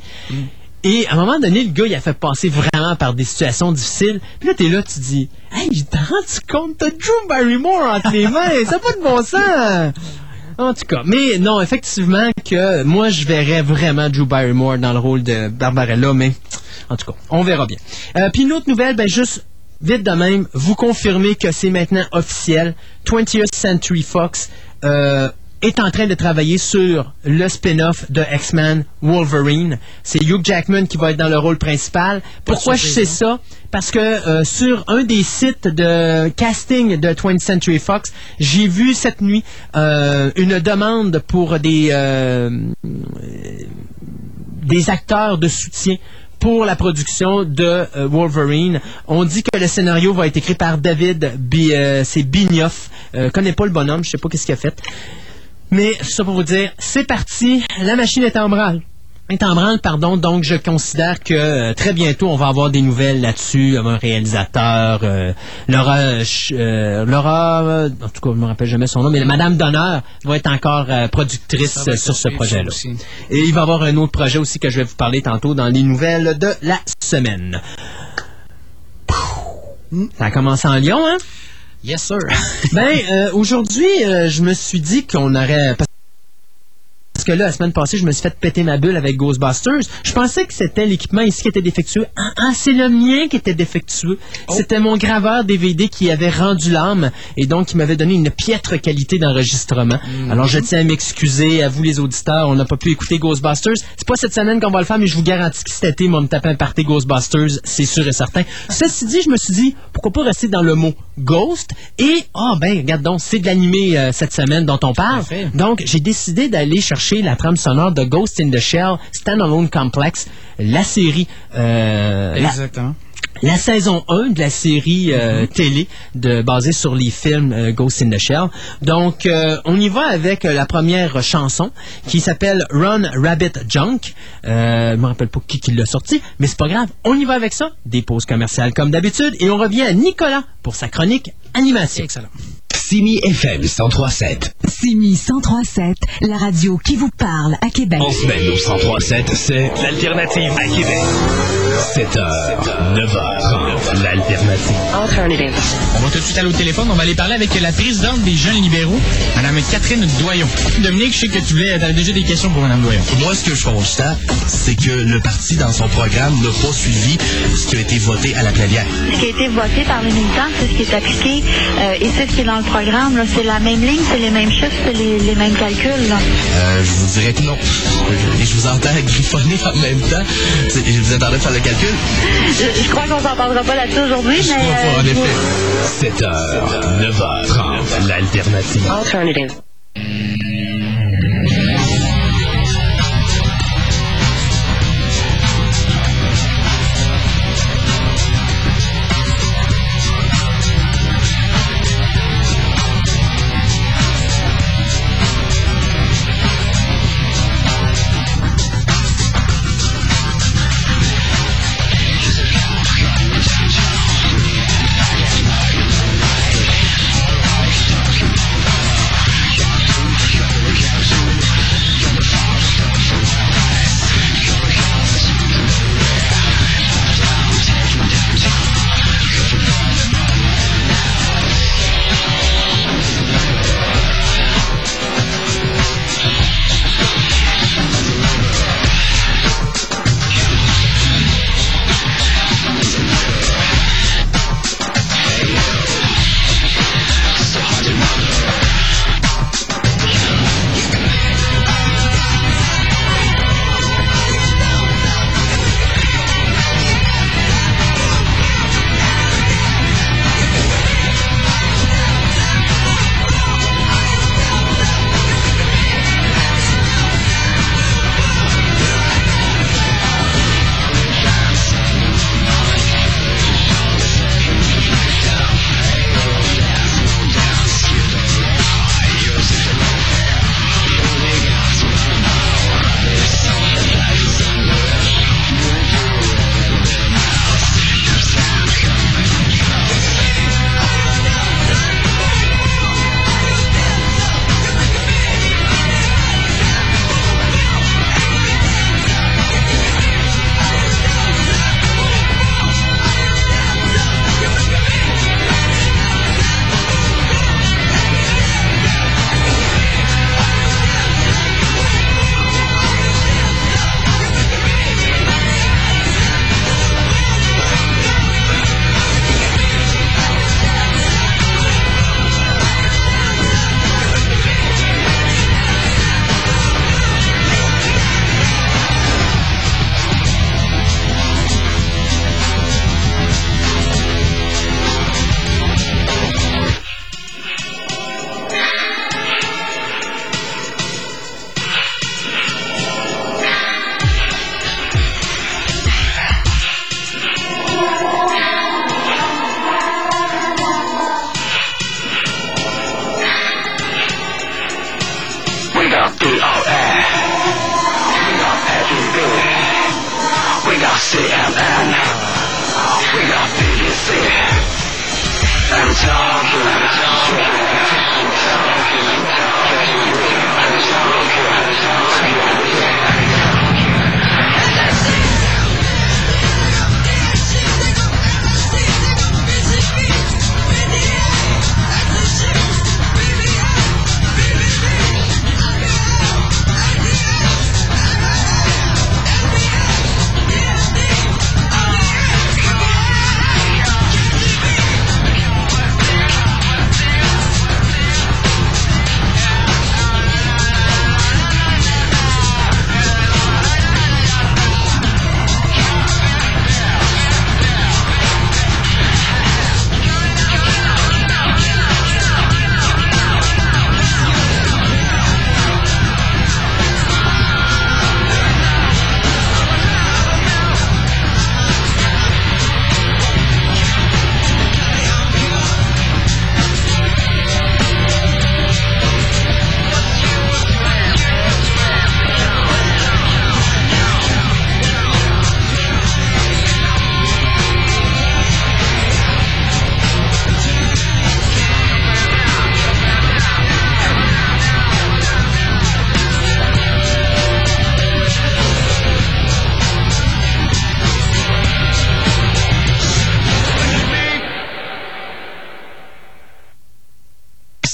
Et à un moment donné, le gars, il a fait passer vraiment par des situations difficiles. Puis là, t'es là, tu dis, hey, j'ai rendu compte, t'as Drew Barrymore entre les mains, ça n'a pas de bon sens. En tout cas, mais non, effectivement que moi, je verrais vraiment Drew Barrymore dans le rôle de Barbarella, mais en tout cas, on verra bien. Euh, Puis une autre nouvelle, ben juste vite de même, vous confirmez que c'est maintenant officiel. 20th Century Fox euh, est en train de travailler sur le spin-off de X-Men Wolverine. C'est Hugh Jackman qui va être dans le rôle principal. Pourquoi je sais surprise, ça? Parce que euh, sur un des sites de casting de 20th Century Fox, j'ai vu cette nuit euh, une demande pour des, des acteurs de soutien pour la production de euh, Wolverine. On dit que le scénario va être écrit par David B, euh, c'est Bignoff. Euh, connais pas le bonhomme, je sais pas qu'est-ce qu'il a fait. Mais ça pour vous dire, c'est parti, la machine est en branle. Est en branle, pardon. Donc, je considère que euh, très bientôt, on va avoir des nouvelles là-dessus. Un réalisateur, euh, Laura, euh, Laura, en tout cas, je me rappelle jamais son nom, mais Madame d'honneur va être encore productrice sur ce projet-là. Et il va y avoir un autre projet aussi que je vais vous parler tantôt dans les nouvelles de la semaine. Ça a commencé en Lyon, hein? Yes, sir. Ben, aujourd'hui, je me suis dit qu'on aurait... Que là, la semaine passée, je me suis fait péter ma bulle avec Ghostbusters. Je pensais que c'était l'équipement ici qui était défectueux. Ah, ah, c'est le mien qui était défectueux. C'était mon graveur DVD qui avait rendu l'âme et donc qui m'avait donné une piètre qualité d'enregistrement. Alors, je tiens à m'excuser à vous, les auditeurs. On n'a pas pu écouter Ghostbusters. C'est pas cette semaine qu'on va le faire, mais je vous garantis que cet été, va me taper un party Ghostbusters, c'est sûr et certain. Ceci dit, je me suis dit, pourquoi pas rester dans le mot Ghost? Et, ah ben, regarde donc, c'est de l'animé euh, cette semaine dont on parle. Parfait. Donc, j'ai décidé d'aller chercher la trame sonore de Ghost in the Shell Standalone Complex, la série, euh, Exactement. la saison 1 de la série euh, télé de, basée sur les films euh, Ghost in the Shell. Donc, on y va avec la première chanson qui s'appelle Run Rabbit Junk. Je me rappelle pas qui, qui l'a sorti, mais c'est pas grave. On y va avec ça. Des pauses commerciales comme d'habitude. Et on revient à Nicolas pour sa chronique animation. Excellent. Simi FM 1037. Simi 1037, la radio qui vous parle à Québec. En semaine au 1037, c'est l'alternative à Québec. 7h, 9h, l'alternative. On va tout de suite aller au téléphone. On va aller parler avec la présidente des jeunes libéraux, Mme Catherine Doyon. Dominique, je sais que tu voulais, avais déjà des questions pour Mme Doyon. Moi, ce que je constate, c'est que le parti, dans son programme, n'a pas suivi ce qui a été voté à la plénière. Ce qui a été voté par les militants, c'est ce qui est appliqué euh, et c'est ce qui est dans le programme. Là. C'est la même ligne, c'est les mêmes chiffres, c'est les, les mêmes calculs. là. Euh, je vous dirais que non. Et je vous entends griffonner en même temps. Je vous attendais de faire le calcul. Je, je crois qu'on s'entendra pas là-dessus aujourd'hui, mais en euh, je vous- effet. 7h, 9h30, l'alternative.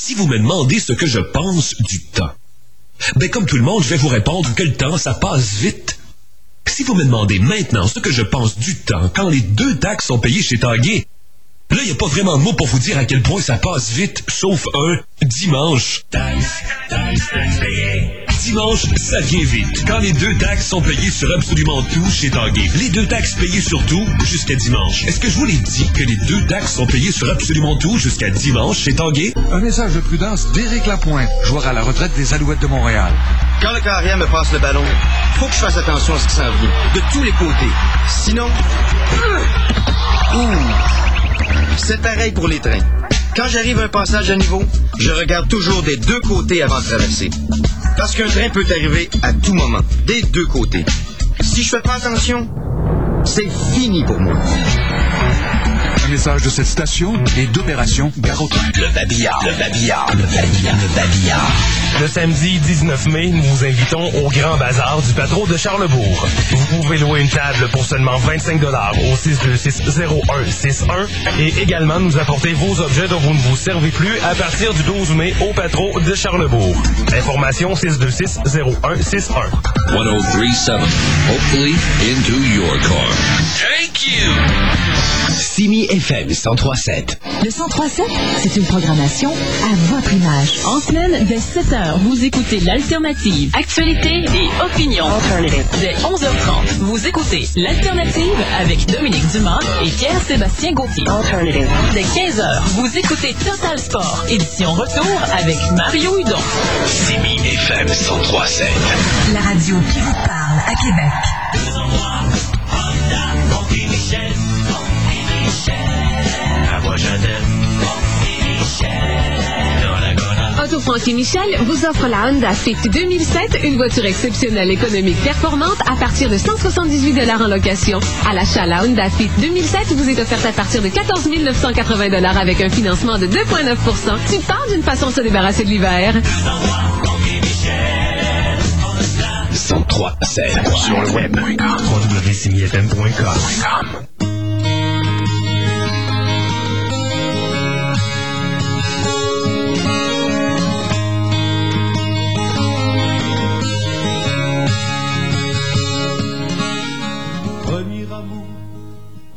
Si vous me demandez ce que je pense du temps, ben comme tout le monde, je vais vous répondre que le temps, ça passe vite. Si vous me demandez maintenant ce que je pense du temps quand les deux taxes sont payées chez Tanguay, là, il n'y a pas vraiment de mots pour vous dire à quel point ça passe vite, sauf un dimanche. Taxe, taxe, taxe payée. Dimanche, ça vient vite. Quand les deux taxes sont payées sur absolument tout chez Tanguay. Les deux taxes payées sur tout jusqu'à dimanche. Est-ce que je vous l'ai dit que les deux taxes sont payées sur absolument tout jusqu'à dimanche chez Tanguay? Un message de prudence d'Éric Lapointe, joueur à la retraite des Alouettes de Montréal. Quand le carrière me passe le ballon, faut que je fasse attention à ce qui s'en vient, de tous les côtés. Sinon... Ouh. C'est pareil pour les trains. Quand j'arrive à un passage à niveau, je regarde toujours des deux côtés avant de traverser. Parce qu'un train peut arriver à tout moment, des deux côtés. Si je fais pas attention, c'est fini pour moi. Un message de cette station et d'Opération train. Le babillard, le babillard, le babillard, le babillard. Le samedi 19 mai, nous vous invitons au Grand Bazar du Patro de Charlebourg. Vous pouvez louer une table pour seulement 25 au 626-0161 et également nous apporter vos objets dont vous ne vous servez plus à partir du 12 mai au Patro de Charlebourg. Information 626-0161. 1037. Hopefully into your car. Thank you! Simi FM 1037. Le 1037, c'est une programmation à votre image. En semaine, dès 7h, vous écoutez l'Alternative. Actualité et opinion. Dès 11h30, vous écoutez l'Alternative avec Dominique Dumas et Pierre-Sébastien Gauthier. Dès 15h, vous écoutez Total Sport, édition retour avec Mario Hudon. Simi FM 1037. La radio qui vous parle à Québec. Auto Franchi Michel vous offre la Honda Fit 2007, une voiture exceptionnelle économique performante à partir de 178 en location. À l'achat, la Honda Fit 2007 vous est offerte à partir de 14 980 avec un financement de 2,9% Tu parles d'une façon de se débarrasser de l'hiver. 1037. Sur le web.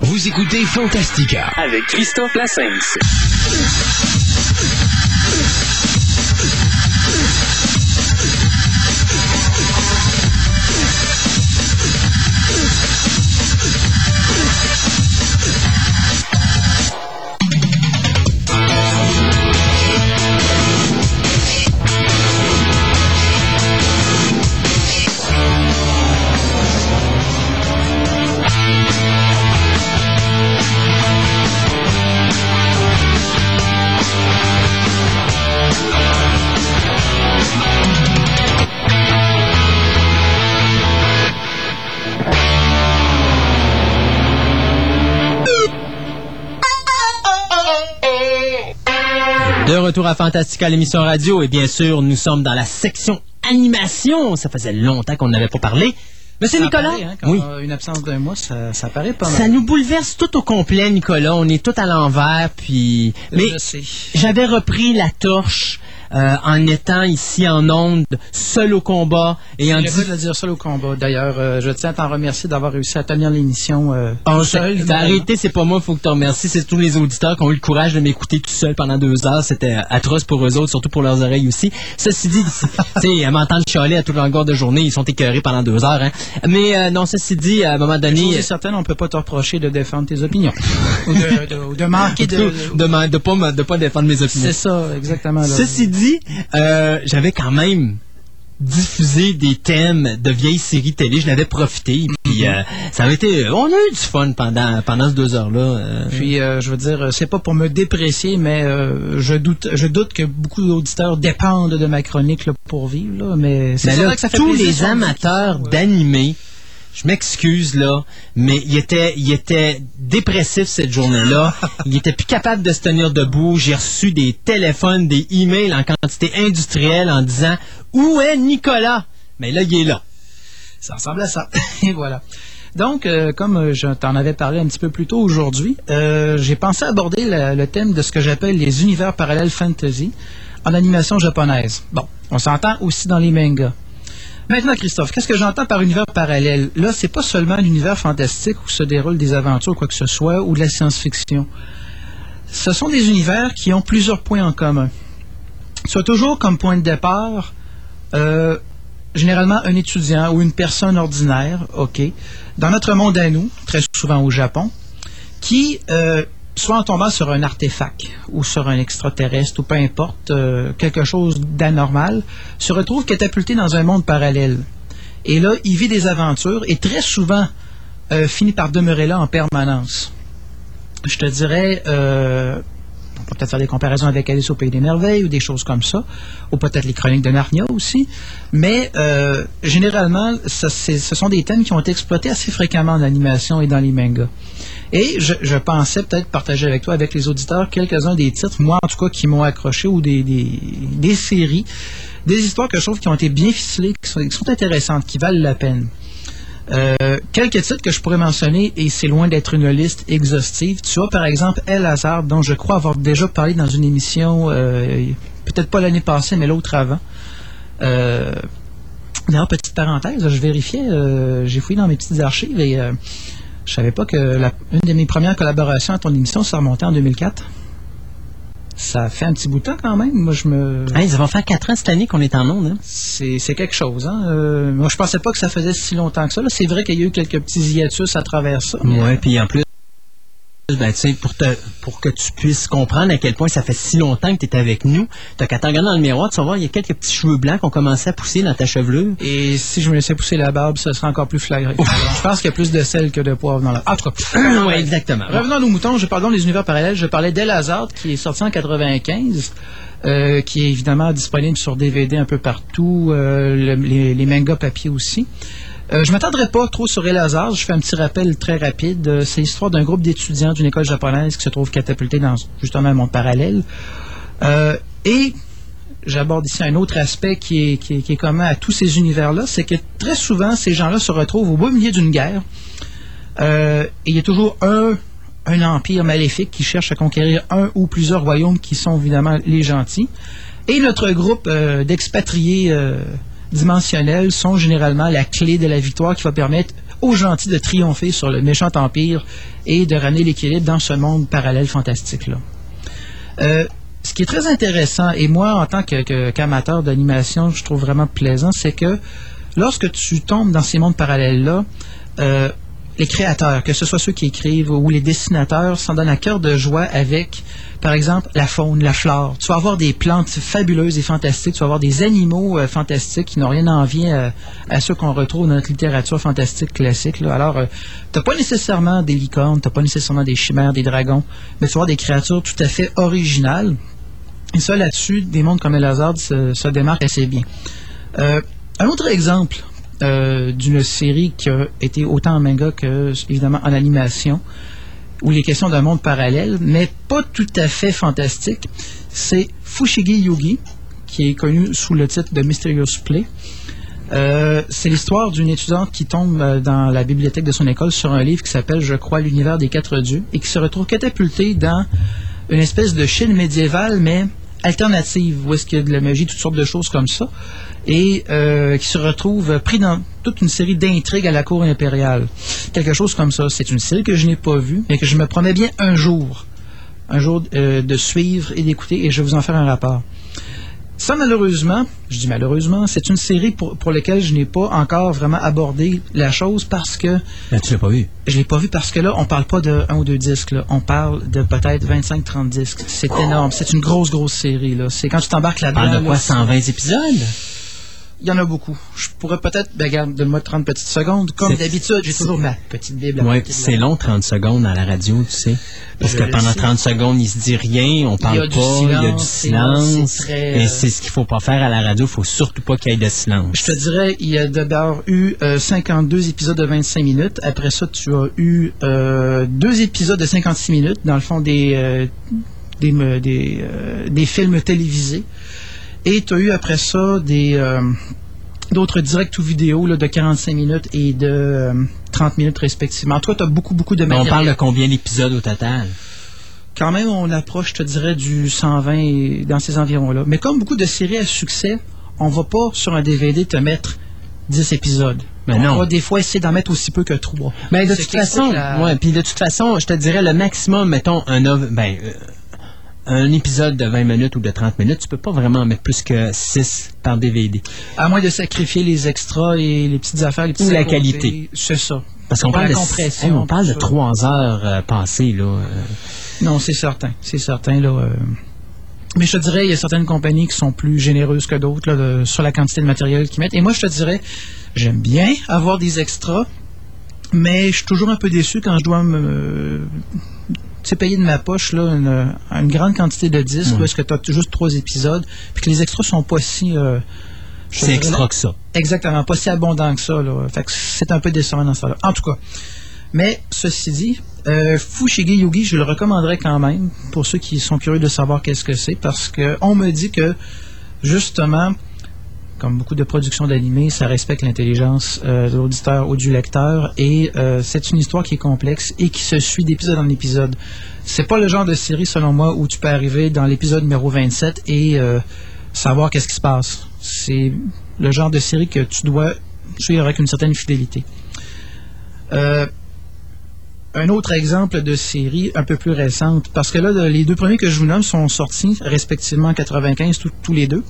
Vous écoutez Fantastica avec Christophe Lassens. Retour à Fantastica, l'émission radio, et bien sûr, nous sommes dans la section animation. Ça faisait longtemps qu'on n'avait pas parlé. Monsieur Ça Nicolas, apparaît, hein, quand oui. une absence d'un mois, ça, ça paraît pas mal. Ça nous bouleverse tout au complet, Nicolas. On est tout à l'envers, puis. Mais j'avais repris la torche euh, en étant ici en onde, seul au combat et en pas de dire seul au combat. D'ailleurs, euh, je tiens à t'en remercier d'avoir réussi à tenir l'émission euh, Oh, seul. t'as arrêté, c'est pas moi, faut que tu remercies. C'est tous les auditeurs qui ont eu le courage de m'écouter tout seul pendant deux heures. C'était atroce pour eux autres, surtout pour leurs oreilles aussi. Ceci dit, tu sais, à m'entendre chialer à toute longueur de journée, ils sont écœurés pendant deux heures. Hein. Mais non, ceci dit, à un moment donné, est certaine, on peut pas te reprocher de défendre tes opinions. ou, de, de- ou de manquer de... de, de, de pas, de pas défendre mes opinions. C'est ça, exactement. là. Ceci dit, euh, j'avais quand même diffusé des thèmes de vieilles séries télé. Je l'avais profité. Puis euh, ça avait été. On a eu du fun pendant pendant ces deux heures-là. euh. Puis, euh, je veux dire, c'est pas pour me déprécier, mais je doute je doute que beaucoup d'auditeurs dépendent de ma chronique là, pour vivre. Là, mais c'est vrai que ça fait tous les amateurs d'animé, je m'excuse là, mais il était, dépressif cette journée-là. il était plus capable de se tenir debout. J'ai reçu des téléphones, des emails en quantité industrielle en disant où est Nicolas Mais là, il est là. Ça ressemble à ça. Et voilà. Donc, euh, comme euh, je t'en avais parlé un petit peu plus tôt aujourd'hui, euh, j'ai pensé aborder le thème de ce que j'appelle les univers parallèles fantasy en animation japonaise. Bon, on s'entend aussi dans les mangas. Maintenant, Christophe, qu'est-ce que j'entends par univers parallèle? Là, c'est pas seulement l'univers fantastique où se déroulent des aventures, quoi que ce soit, ou de la science-fiction. Ce sont des univers qui ont plusieurs points en commun. Soit toujours comme point de départ, euh, généralement un étudiant ou une personne ordinaire, OK, dans notre monde à nous, très souvent au Japon, qui, euh, soit en tombant sur un artefact ou sur un extraterrestre ou peu importe, euh, quelque chose d'anormal, se retrouve catapulté dans un monde parallèle. Et là, il vit des aventures et très souvent euh, finit par demeurer là en permanence. Je te dirais, euh, on peut peut-être faire des comparaisons avec Alice au Pays des Merveilles ou des choses comme ça, ou peut-être les Chroniques de Narnia aussi. Mais euh, généralement, ce sont des thèmes qui ont été exploités assez fréquemment en animation et dans les mangas. Et je, pensais peut-être partager avec toi, avec les auditeurs, quelques-uns des titres, moi en tout cas, qui m'ont accroché ou des, des, séries, des histoires que je trouve qui ont été bien ficelées, qui sont intéressantes, qui valent la peine. Euh, quelques titres que je pourrais mentionner, et c'est loin d'être une liste exhaustive. Tu as par exemple El Hazard, dont je crois avoir déjà parlé dans une émission, euh, peut-être pas l'année passée, mais l'autre avant. Euh, D'ailleurs, petite parenthèse, je vérifiais, euh, j'ai fouillé dans mes petites archives et euh, je savais pas que la- une de mes premières collaborations à ton émission, ça remontait en 2004. Ça fait un petit bout de temps quand même. Moi, je me. Hey, ça va faire quatre ans cette année qu'on est en onde. Hein? C'est c'est quelque chose. Hein? Euh, moi, je pensais pas que ça faisait si longtemps que ça. là. C'est vrai qu'il y a eu quelques petits hiatus à travers ça. Ouais, puis en plus, ben, pour, te, pour que tu puisses comprendre à quel point ça fait si longtemps que tu es avec nous, t'as qu'à te regarder dans le miroir, tu vas voir, il y a quelques petits cheveux blancs qui ont commencé à pousser dans ta chevelure. Et si je me laissais pousser la barbe, ce serait encore plus flagrant. je pense qu'il y a plus de sel que de poivre dans la. Cas. ouais, exactement. Revenons à nos moutons, je parle des univers parallèles. Je parlais d'El Hazard, qui est sorti en 95, euh, qui est évidemment disponible sur DVD un peu partout, euh, le- les, les mangas papier aussi. Euh, je m'attendrai pas trop sur El. Je fais un petit rappel très rapide. Euh, c'est l'histoire d'un groupe d'étudiants d'une école japonaise qui se trouve catapulté dans justement un monde parallèle. Euh, et j'aborde ici un autre aspect qui est, commun à tous ces univers-là, c'est que très souvent, ces gens-là se retrouvent au beau milieu d'une guerre. Il y a toujours un, empire maléfique qui cherche à conquérir un ou plusieurs royaumes qui sont évidemment les gentils. Et notre groupe d'expatriés dimensionnels sont généralement la clé de la victoire qui va permettre aux gentils de triompher sur le méchant empire et de ramener l'équilibre dans ce monde parallèle fantastique-là. Euh, ce qui est très intéressant, et moi, en tant qu'amateur d'animation, je trouve vraiment plaisant, c'est que lorsque tu tombes dans ces mondes parallèles-là, euh, les créateurs, que ce soit ceux qui écrivent ou les dessinateurs, s'en donnent à cœur de joie avec, par exemple, la faune, la flore. Tu vas avoir des plantes fabuleuses et fantastiques, tu vas avoir des animaux euh, fantastiques qui n'ont rien envier à, à ceux qu'on retrouve dans notre littérature fantastique classique. Alors, tu n'as pas nécessairement des licornes, tu n'as pas nécessairement des chimères, des dragons, mais tu vas avoir des créatures tout à fait originales. Et ça, là-dessus, des mondes comme El Hazard se, se démarquent assez bien. Euh, un autre exemple euh, d'une série qui a été autant en manga que, évidemment, en animation, où il est question d'un monde parallèle, mais pas tout à fait fantastique, c'est Fushigi Yugi, qui est connu sous le titre de Mysterious Play. Euh, c'est l'histoire d'une étudiante qui tombe euh, dans la bibliothèque de son école sur un livre qui s'appelle, je crois, L'univers des quatre dieux et qui se retrouve catapultée dans une espèce de Chine médiévale, mais alternative, où est-ce qu'il y a de la magie, toutes sortes de choses comme ça, et euh, qui se retrouve pris dans toute une série d'intrigues à la cour impériale. Quelque chose comme ça. C'est une série que je n'ai pas vue, mais que je me promets bien un jour, un jour euh, de suivre et d'écouter, et je vais vous en faire un rapport. Ça, malheureusement, je dis malheureusement, c'est une série pour, pour laquelle je n'ai pas encore vraiment abordé la chose parce que... Ben, tu l'as pas vu. Je l'ai pas vu parce que là, on parle pas de un ou deux disques, là. On parle de peut-être 25-30 disques. C'est énorme. C'est une grosse, grosse série, là. C'est quand tu t'embarques On là-dedans... parle de quoi, là, 120 épisodes? Il y en a beaucoup. Je pourrais peut-être, ben, regarde, donne-moi 30 petites secondes. Comme d'habitude, j'ai toujours ma petite bible. de c'est long, 30 secondes à la radio, tu sais. Parce Je que pendant sais. 30 secondes, il se dit rien, on parle y pas, il y a du silence, très, Et euh, c'est ce qu'il faut pas faire à la radio, il faut surtout pas qu'il y ait de silence. Je te dirais, il y a d'abord eu euh, 52 épisodes de 25 minutes. Après ça, tu as eu euh, deux épisodes de 56 minutes, dans le fond des, euh, des, des, euh, des films télévisés. Et tu as eu après ça des euh, d'autres directs ou vidéos là, de 45 minutes et de euh, 30 minutes respectivement. Toi, tu as beaucoup, beaucoup de Mais on matériel. parle de combien d'épisodes au total? Quand même, on approche, je te dirais, du 120 et dans ces environs-là. Mais comme beaucoup de séries à succès, on va pas sur un DVD te mettre 10 épisodes. Mais on non. va des fois essayer d'en mettre aussi peu que 3. Mais de toute façon, ouais, puis de toute façon, je te dirais le maximum, mettons un ben, euh, un épisode de 20 minutes ou de 30 minutes, tu peux pas vraiment en mettre plus que 6 par DVD. À moins de sacrifier les extras et les petites affaires, les petits Ou la qualité. C'est ça. Parce qu'on parle de, compression, hey, on parle de tout ça. 3 heures euh, passées, là. euh. Non, c'est certain. C'est certain, là. euh. Mais je te dirais, il y a certaines compagnies qui sont plus généreuses que d'autres sur la quantité de matériel qu'ils mettent. Et moi, je te dirais, j'aime bien avoir des extras, mais je suis toujours un peu déçu quand je dois me tu sais, payer de ma poche là, une, une grande quantité de disques, Ouais. parce que tu as juste trois épisodes, puis que les extras sont pas si... euh, C'est extra que ça. Exactement, pas si abondant que ça. Là. Fait que c'est un peu décevant dans ça. là En tout cas. Mais ceci dit, euh, Fushigi Yugi, je le recommanderais quand même pour ceux qui sont curieux de savoir qu'est-ce que c'est, parce que on me dit que justement, comme beaucoup de productions d'animés, ça respecte l'intelligence euh, de l'auditeur ou du lecteur, et euh, c'est une histoire qui est complexe et qui se suit d'épisode en épisode. C'est pas le genre de série, selon moi, où tu peux arriver dans l'épisode numéro 27 et euh, savoir qu'est-ce qui se passe. C'est le genre de série que tu dois suivre avec une certaine fidélité. Un autre exemple de série un peu plus récente, parce que là, le- les deux premiers que je vous nomme sont sortis respectivement en 95, tous- tous les deux.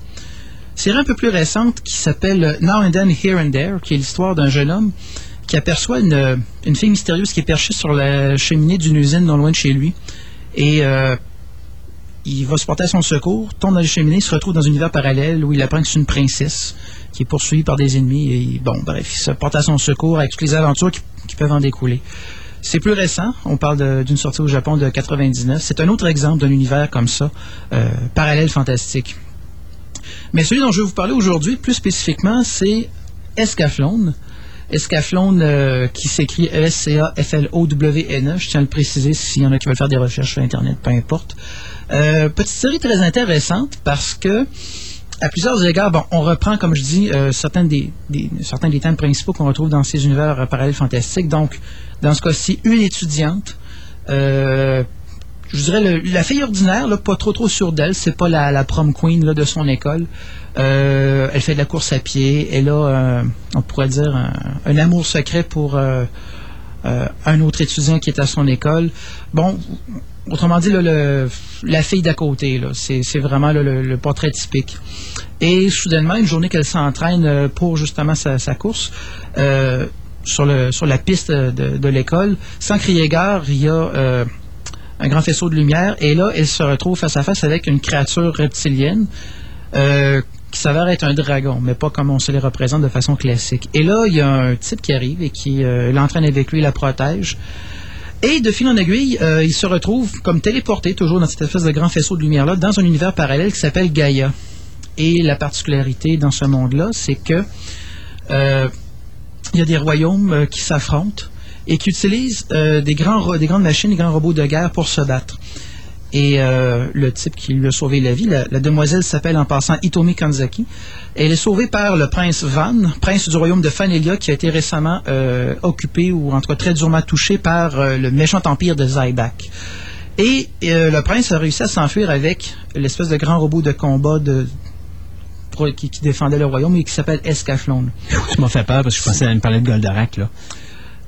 Série un peu plus récente qui s'appelle Now and Then, Here and There, qui est l'histoire d'un jeune homme qui aperçoit une, une fille mystérieuse qui est perchée sur la cheminée d'une usine non loin de chez lui. Et euh, il va se porter à son secours, tombe dans les cheminées, se retrouve dans un univers parallèle où il apprend que c'est une princesse qui est poursuivie par des ennemis. Et bon, bref, il se porte à son secours avec toutes les aventures qui, peuvent en découler. C'est plus récent, on parle d'une sortie au Japon de 99. C'est un autre exemple d'un univers comme ça, euh, parallèle fantastique. Mais celui dont je vais vous parler aujourd'hui, plus spécifiquement, c'est Escaflowne. Escaflowne euh, qui s'écrit E E-S-C-A-F-L-O-W-N-E. Je tiens à le préciser s'il y en a qui veulent faire des recherches sur Internet, peu importe. Euh, petite série très intéressante parce que, à plusieurs égards, bon, on reprend, comme je dis, euh, certains, des, certains des thèmes principaux qu'on retrouve dans ces univers parallèles fantastiques. Donc, dans ce cas-ci, une étudiante je dirais le- la fille ordinaire, là, pas trop trop sûre d'elle, c'est pas la, la prom queen là, de son école. Euh, elle fait de la course à pied. Elle a, euh, on pourrait dire, un, un amour secret pour euh, euh, un autre étudiant qui est à son école. Bon, autrement dit, là, le- la fille d'à côté, c'est vraiment là, le, le portrait typique. Et soudainement, une journée qu'elle s'entraîne euh, pour justement sa, sa course, euh, sur, le, sur la piste de, de l'école, sans crier gare, il y a un grand faisceau de lumière, et là, elle se retrouve face à face avec une créature reptilienne euh, qui s'avère être un dragon, mais pas comme on se les représente de façon classique. Et là, il y a un type qui arrive et qui euh, l'entraîne avec lui, la protège. Et de fil en aiguille, euh, il se retrouve comme téléporté, toujours dans cette espèce de grand faisceau de lumière-là, dans un univers parallèle qui s'appelle Gaïa. Et la particularité dans ce monde-là, c'est que il y a des royaumes qui s'affrontent et qui utilisent euh, des, grandes machines, des grands robots de guerre pour se battre. Et euh, le type qui lui a sauvé la vie, la, demoiselle s'appelle en passant Itomi Kanzaki. Elle est sauvée par le prince Van, prince du royaume de Fanelia, qui a été récemment euh, occupé ou en tout cas très durement touché par euh, le méchant empire de Zyback. Et le prince a réussi à s'enfuir avec l'espèce de grand robot de combat qui défendait le royaume et qui s'appelle Escaflowne. Tu m'as fait peur parce que je pensais à me parler de Goldorak, là.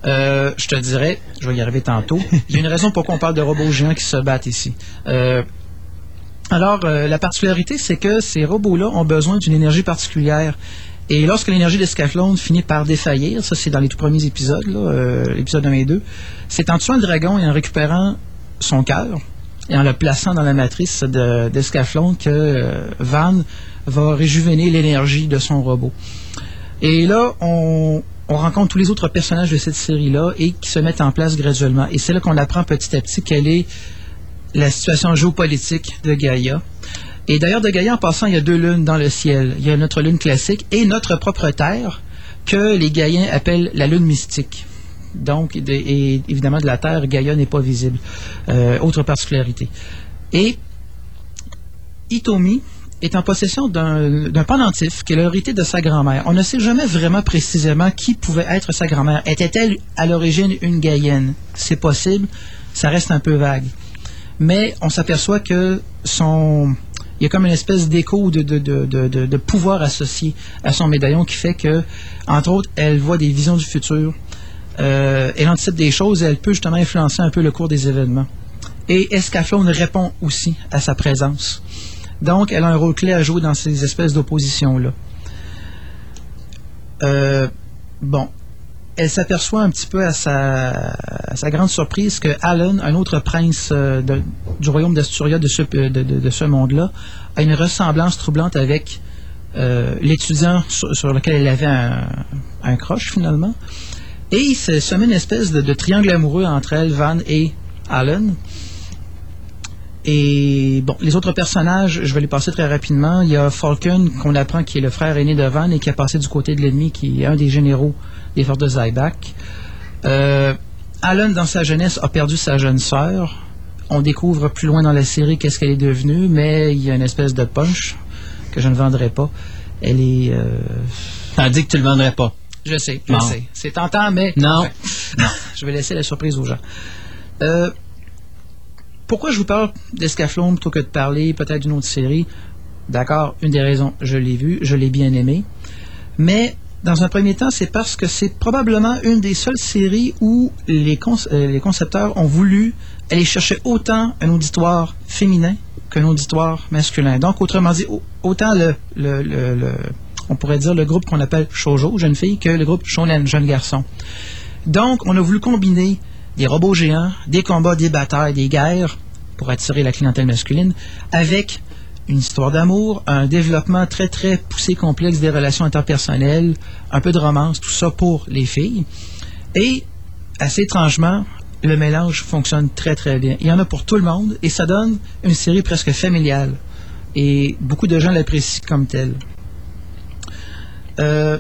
Euh, je te dirais, je vais y arriver tantôt. Il y a une raison pourquoi on parle de robots géants qui se battent ici. Euh, alors, euh, la particularité, c'est que ces robots-là ont besoin d'une énergie particulière. Et lorsque l'énergie d'Escaflowne finit par défaillir, ça c'est dans les tout premiers épisodes, l'épisode 1 et 2, c'est en tuant le dragon et en récupérant son cœur et en le plaçant dans la matrice de- d'Escaflowne que Van va réjuvéner l'énergie de son robot. Et là, on, on rencontre tous les autres personnages de cette série-là et qui se mettent en place graduellement. Et c'est là qu'on apprend petit à petit quelle est la situation géopolitique de Gaïa. Et d'ailleurs, de Gaïa, en passant, il y a deux lunes dans le ciel. Il y a notre lune classique et notre propre Terre, que les Gaïens appellent la lune mystique. Donc, et évidemment, de la Terre, Gaïa n'est pas visible. Euh, autre particularité. Et Itomi est en possession d'un pendentif qui est l'hérité de sa grand-mère. On ne sait jamais vraiment précisément qui pouvait être sa grand-mère. Était-elle à l'origine une Gaïenne C'est possible, ça reste un peu vague. Mais on s'aperçoit que y a comme une espèce d'écho de, de, pouvoir associé à son médaillon qui fait que, entre autres, elle voit des visions du futur. Euh, elle anticipe des choses et elle peut justement influencer un peu le cours des événements. Et Escaflowne répond aussi à sa présence. Donc, elle a un rôle clé à jouer dans ces espèces d'oppositions-là. Euh, bon, elle s'aperçoit un petit peu à sa, grande surprise que Alan, un autre prince euh, du royaume d'Asturia de ce, de, ce monde-là, a une ressemblance troublante avec euh, l'étudiant sur, lequel elle avait un, un croche finalement. Et il se met une espèce de triangle amoureux entre elle, Van et Alan. Et bon, les autres personnages, je vais les passer très rapidement. Il y a Falcon, qu'on apprend qui est le frère aîné de Van et qui a passé du côté de l'ennemi, qui est un des généraux des forces de Zyback. Euh, Alan, dans sa jeunesse, a perdu sa jeune sœur. On découvre plus loin dans la série qu'est-ce qu'elle est devenue, mais il y a une espèce de punch que je ne vendrai pas. Elle est... Euh... T'as dit que tu le vendrais pas. Je sais, je Non. sais. C'est tentant, mais... Non. non. Je vais laisser la surprise aux gens. Euh, pourquoi je vous parle d'Escaflowne plutôt que de parler peut-être d'une autre série? D'accord, une des raisons, je l'ai vu, je l'ai bien aimé. Mais dans un premier temps, c'est parce que c'est probablement une des seules séries où les, euh, concepteurs ont voulu aller chercher autant un auditoire féminin qu'un auditoire masculin. Donc, autrement dit, au- autant le- on pourrait dire le groupe qu'on appelle shoujo, jeune fille, que le groupe shonen, jeune garçon. Donc, on a voulu combiner des robots géants, des combats, des batailles, des guerres pour attirer la clientèle masculine, avec une histoire d'amour, un développement très très poussé, complexe des relations interpersonnelles, un peu de romance, tout ça pour les filles. Et, assez étrangement, le mélange fonctionne très très bien. Il y en a pour tout le monde et ça donne une série presque familiale. Et beaucoup de gens l'apprécient comme telle. Euh,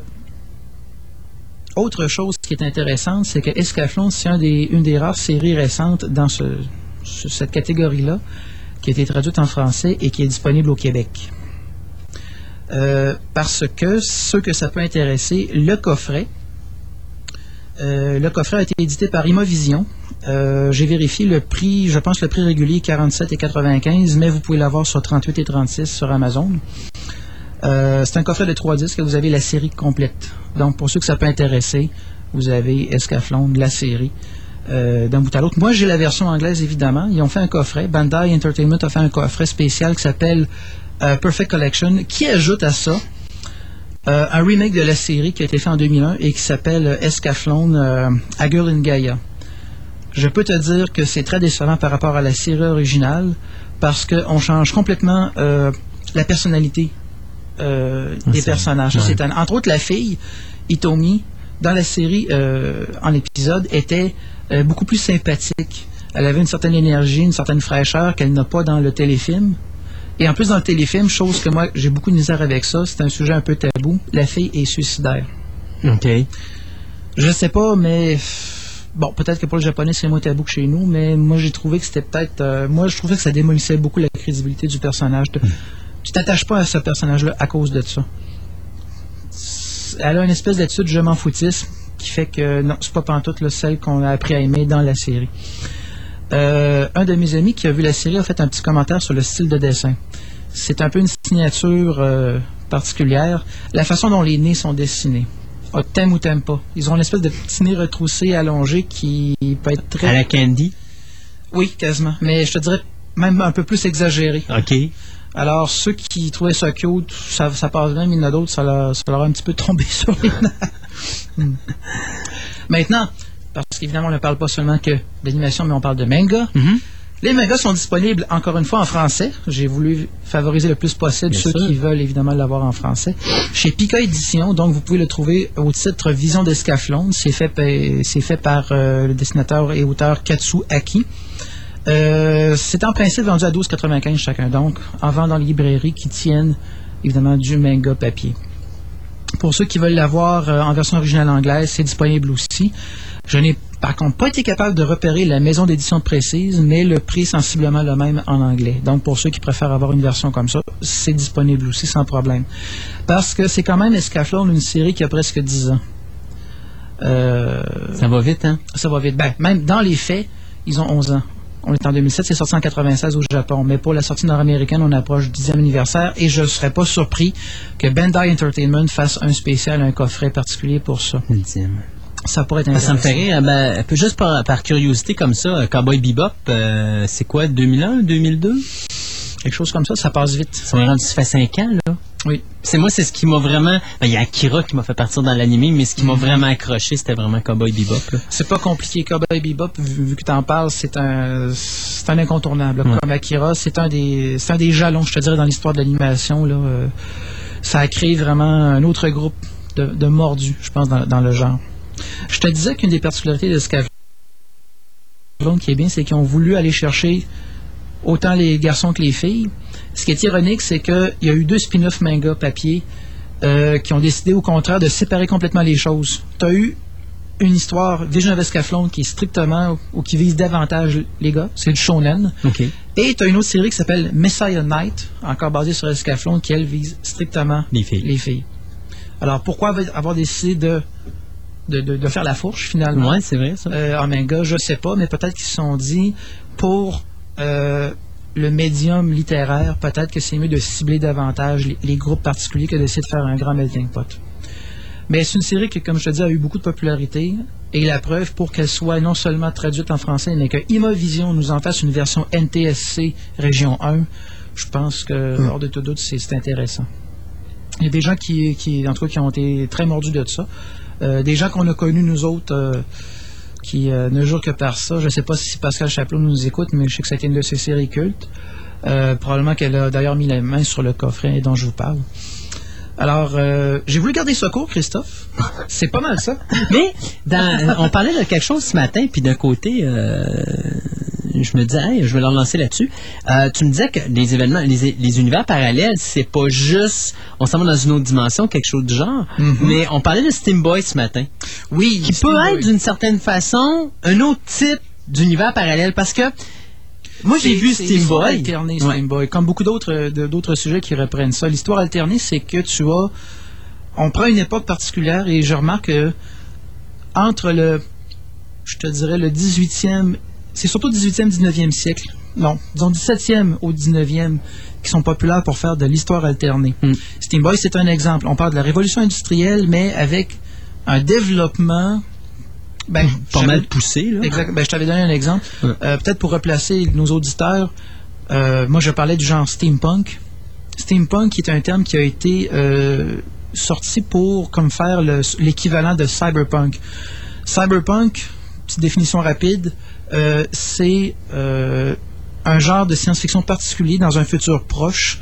autre chose qui est intéressante, c'est que Escaflowne, c'est une des rares séries récentes dans ce- ce- cette catégorie-là qui a été traduite en français et qui est disponible au Québec. Euh, parce que ceux que ça peut intéresser, le coffret, euh, le coffret a été édité par Imovision. Euh, J'ai vérifié le prix, je pense le prix régulier 47 et 95, mais vous pouvez l'avoir sur 38 et 36 sur Amazon. Euh, c'est un coffret de trois disques et vous avez la série complète. Donc, pour ceux que ça peut intéresser, vous avez Escaflowne, la série, euh, d'un bout à l'autre. Moi, j'ai la version anglaise, évidemment. Ils ont fait un coffret. Bandai Entertainment a fait un coffret spécial qui s'appelle euh, Perfect Collection, qui ajoute à ça un remake de la série qui a été fait en 2001 et qui s'appelle Escaflowne euh, A Girl in Gaia. Je peux te dire que c'est très décevant par rapport à la série originale parce qu'on change complètement la personnalité euh, des personnages. ouais. C'est un- entre autres, la fille, Itomi, dans la série, euh, en épisode, était euh, beaucoup plus sympathique. Elle avait une certaine énergie, une certaine fraîcheur qu'elle n'a pas dans le téléfilm. Et en plus, dans le téléfilm, chose que moi, j'ai beaucoup de misère avec ça, c'est un sujet un peu tabou, la fille est suicidaire. OK. Je sais pas, mais bon, peut-être que pour le japonais, c'est moins tabou que chez nous, mais moi, j'ai trouvé que c'était peut-être. euh, moi, je trouvais que ça démolissait beaucoup la crédibilité du personnage. Hmm. De- Tu t'attaches pas à ce personnage-là à cause de ça. Elle a une espèce d'attitude je m'en foutisme qui fait que non, c'est pas pantoute là, celle qu'on a appris à aimer dans la série. Euh, un de mes amis qui a vu la série a fait un petit commentaire sur le style de dessin. C'est un peu une signature euh, particulière. La façon dont les nez sont dessinés. Ah, t'aimes ou t'aimes pas. Ils ont une espèce de petit nez retroussé, allongé qui peut être très... À la Candy? Oui, quasiment. Mais je te dirais même un peu plus exagéré. OK. Alors, ceux qui trouvaient ça cute, ça, ça passe bien, mais il y en a d'autres, ça leur, ça leur a un petit peu tombé sur les nerfs. Hmm. Maintenant, parce qu'évidemment, on ne parle pas seulement que d'animation, mais on parle de manga. Mm-hmm. Les mangas sont disponibles, encore une fois, en français. J'ai voulu favoriser le plus possible Bien ceux sûr. qui veulent évidemment l'avoir en français. Chez Pika Édition, donc vous pouvez le trouver au titre Vision d'Escaflowne. C'est fait, fait par euh, le dessinateur et auteur Katsu Aki. Euh, c'est en principe vendu à 12,95 chacun, donc en vente dans les librairies qui tiennent évidemment du manga papier. Pour ceux qui veulent l'avoir euh, en version originale anglaise, c'est disponible aussi. Je n'ai par contre pas été capable de repérer la maison d'édition précise, mais le prix est sensiblement le même en anglais. Donc pour ceux qui préfèrent avoir une version comme ça, c'est disponible aussi sans problème. Parce que c'est quand même Escaflowne, une série qui a presque 10 ans. Euh, Ça va vite, hein? ça va vite. Ben, même dans les faits, ils ont 11 ans. On est en 2007, c'est sorti en 96 au Japon. Mais pour la sortie nord-américaine, on approche du 10e anniversaire et je ne serais pas surpris que Bandai Entertainment fasse un spécial, un coffret particulier pour ça. Ça pourrait être Ah, ça me intéressant. rire. Ben, un peu juste par, par curiosité comme ça, Cowboy Bebop, euh, c'est quoi, 2001, 2002? Quelque chose comme ça, ça passe vite. Ça ça fait 5 ans, là. Oui. C'est moi, c'est ce qui m'a vraiment. ben, Il y a Akira qui m'a fait partir dans l'anime, mais ce qui m'a Mhm. vraiment accroché, c'était vraiment Cowboy Bebop. C'est pas compliqué. Cowboy Bebop, vu, vu que tu en parles, c'est un, c'est un incontournable. Ouais. Comme Akira, c'est un des, c'est un des jalons, je te dirais, dans l'histoire de l'animation. Là, Euh, ça a créé vraiment un autre groupe de, de mordus, je pense, dans, dans le genre. Je te disais qu'une des particularités de Scavlon qui est bien, c'est qu'ils ont voulu aller chercher autant les garçons que les filles. Ce qui est ironique, c'est qu'il y a eu deux spin-off manga papier euh, qui ont décidé au contraire de séparer complètement les choses. Tu as eu une histoire Vision of Escaflowne qui est strictement ou qui vise davantage les gars, c'est le shonen. Et tu as une autre série qui s'appelle Messiah Knight, encore basée sur Escaflowne, qui elle vise strictement Les filles. les filles. Alors pourquoi avoir décidé de, de, de- de faire la fourche finalement? C'est vrai, ça. euh, en manga, je sais pas, mais peut-être qu'ils se sont dit pour euh, le médium littéraire, peut-être que c'est mieux de cibler davantage les, les groupes particuliers que d'essayer de faire un grand melting pot. Mais c'est une série qui, comme je te dis, a eu beaucoup de popularité. Et la preuve pour qu'elle soit non seulement traduite en français, mais que Imavision nous en fasse une version NTSC Région 1, je pense que, hors de tout doute, c'est c'est intéressant. Il y a des gens qui, qui, en tout cas, qui ont été très mordus de ça. Euh, des gens qu'on a connus, nous autres, euh, qui euh, ne jouent que par ça. Je ne sais pas si Pascal Chaplot nous écoute, mais je sais que ça a été une de ses séries cultes. Euh, probablement qu'elle a d'ailleurs mis la main sur le coffret dont je vous parle. Alors, euh, j'ai voulu garder ça court, Christophe. C'est pas mal ça. Mais on parlait de quelque chose ce matin, puis d'un côté, je me disais, hey, je vais leur lancer là-dessus. Euh, tu me disais que les événements, les, les univers parallèles, c'est pas juste, on s'en va dans une autre dimension, quelque chose du genre. Mais on parlait de Steam Boy ce matin. Oui. Qui peut être d'une certaine façon un autre type d'univers parallèle, parce que moi j'ai vu C'est Steam l'histoire Boy. alternée, Ouais. Steam Boy. Comme beaucoup d'autres euh, d'autres sujets qui reprennent ça. L'histoire alternée, c'est que tu as. On prend une époque particulière et je remarque que entre le. Je te dirais le 18e. C'est surtout le 18e, 19e siècle. Non, disons 17e au 19e qui sont populaires pour faire de l'histoire alternée. Hmm. Steam Boy, c'est un exemple. On parle de la révolution industrielle, mais avec un développement. Ben, Pas j'avais- mal poussé, là. Exact. Ben, je t'avais donné un exemple. Ouais. Euh, Peut-être pour replacer nos auditeurs, euh, moi je parlais du genre steampunk. Steampunk qui est un terme qui a été euh, sorti pour comme faire le- l'équivalent de cyberpunk. Cyberpunk, petite définition rapide, c'est euh, un genre de science-fiction particulier dans un futur proche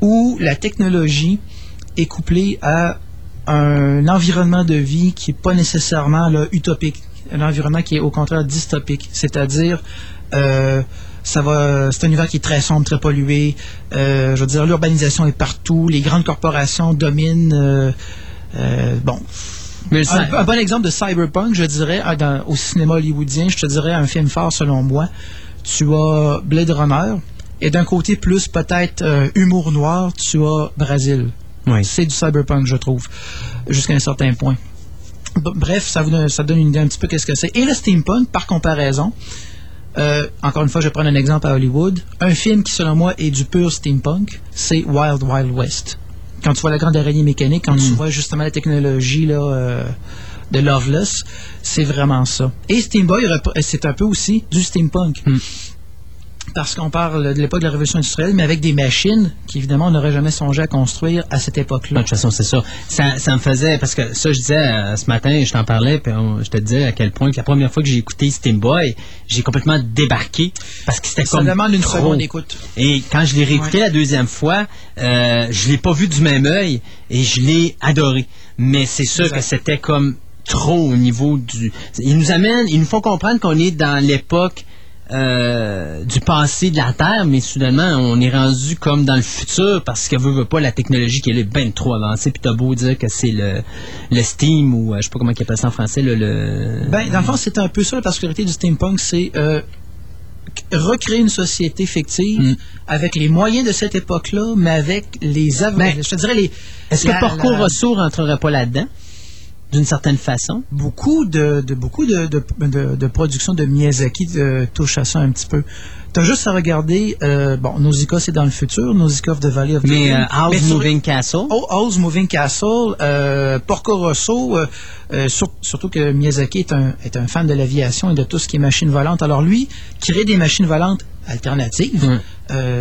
où la technologie est couplée à un environnement de vie qui n'est pas nécessairement là, utopique, un environnement qui est au contraire dystopique, c'est-à-dire euh, ça va, c'est un univers qui est très sombre, très pollué. euh, je veux dire, l'urbanisation est partout, les grandes corporations dominent. euh, euh, bon, Mais un, un bon exemple de cyberpunk, je dirais, dans- au cinéma hollywoodien, je te dirais un film fort selon moi. Tu as Blade Runner, et d'un côté plus peut-être euh, humour noir, tu as Brésil. Oui. C'est du cyberpunk, je trouve, jusqu'à un certain point. Bref, ça, vous donne, ça donne une idée un petit peu qu'est-ce que c'est. Et le steampunk, par comparaison, euh, encore une fois, je vais prendre un exemple à Hollywood. Un film qui, selon moi, est du pur steampunk, c'est Wild Wild West. Quand tu vois la grande araignée mécanique, quand tu vois justement la technologie là, euh, de Loveless, c'est vraiment ça. Et Steamboy, rep- c'est un peu aussi du steampunk. Parce qu'on parle de l'époque de la révolution industrielle, mais avec des machines qu'évidemment on n'aurait jamais songé à construire à cette De époque-là. toute façon, c'est ça. ça. Ça me faisait, parce que ça, je disais euh, ce matin, je t'en parlais, puis on- je te disais à quel point que la première fois que j'ai écouté Steam Boy, j'ai complètement débarqué parce que c'était Ça comme demande une trop. seconde écoute. Et quand je l'ai réécouté la deuxième fois, euh, je l'ai pas vu du même œil et je l'ai adoré. Mais c'est sûr Exact. que c'était comme trop au niveau du. Ils nous amènent, ils nous font comprendre qu'on est dans l'époque euh, du passé de la Terre, mais soudainement on est rendu comme dans le futur parce que veut, veut pas la technologie qui est bien trop avancée. Puis t'as beau dire que c'est le, le Steam ou euh, je sais pas comment ils appellent ça en français, le, le- Ben, dans le fond, c'est un peu ça la particularité du steampunk, c'est euh, recréer une société fictive Mm. avec les moyens de cette époque-là, mais avec les av- Ben, je te dirais les. Est-ce que Porco la- Rosso rentrerait pas là-dedans? D'une certaine façon? beaucoup de, de- beaucoup de, de, de, de productions de Miyazaki euh, touchent à ça un petit peu. T'as juste à regarder, euh, bon, Nausicaa c'est dans le futur, Nausicaa of the Valley of the Mais euh, House Mais sur- Moving Castle. Oh, House Moving Castle, euh, Porco Rosso, sur- surtout que Miyazaki est un, est un fan de l'aviation et de tout ce qui est machine volante. Alors lui, créer des machines volantes alternatives, Mm.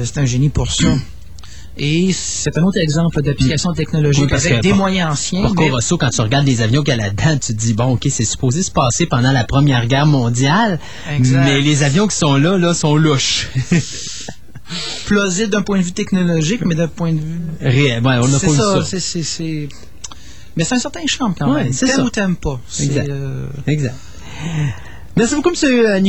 c'est un génie pour ça. Et c'est un autre exemple d'application technologique Oui, parce avec que des moyens anciens. Porco mais- Rosso, quand tu regardes les avions qu'il y a là-dedans, tu te dis, bon, OK, c'est supposé se passer pendant la Première Guerre mondiale, Exact. mais les avions qui sont là, là, sont louches. plausible d'un point de vue technologique, mais d'un point de vue. Réel, ouais, on n'a C'est pas ça. ça. c'est- Mais c'est un certain charme quand Ouais, même. c'est T'aimes ou t'aimes pas. Exact. euh, Exact. Merci beaucoup, monsieur euh,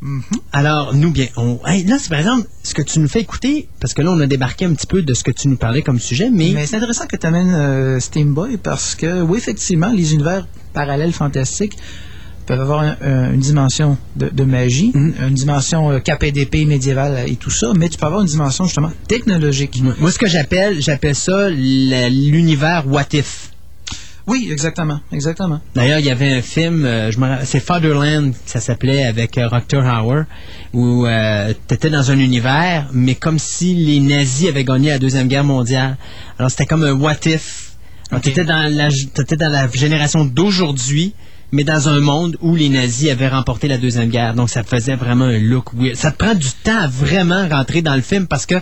Mhm. Alors, nous, bien, on... hey, là, c'est par exemple ce que tu nous fais écouter, parce que là, on a débarqué un petit peu de ce que tu nous parlais comme sujet, mais, Mais c'est intéressant que tu amènes Steam Boy parce que, oui, effectivement, les univers parallèles fantastiques peuvent avoir un- un- une dimension de, de magie, Mhm. une dimension euh, KPDP médiévale et tout ça, mais tu peux avoir une dimension justement technologique. moi, ce que j'appelle, j'appelle ça la- l'univers What If. Oui, exactement, exactement. D'ailleurs, il y avait un film, euh, je c'est Fatherland, ça s'appelait, avec euh, Rutger Hauer, où tu étais dans un univers, mais comme si les nazis avaient gagné la Deuxième Guerre mondiale. Alors, c'était comme un what if. Alors, tu étais dans la, t'étais dans la génération d'aujourd'hui, mais dans un monde où les nazis avaient remporté la Deuxième Guerre. Donc, ça faisait vraiment un look weird. Ça te prend du temps à vraiment rentrer dans le film parce que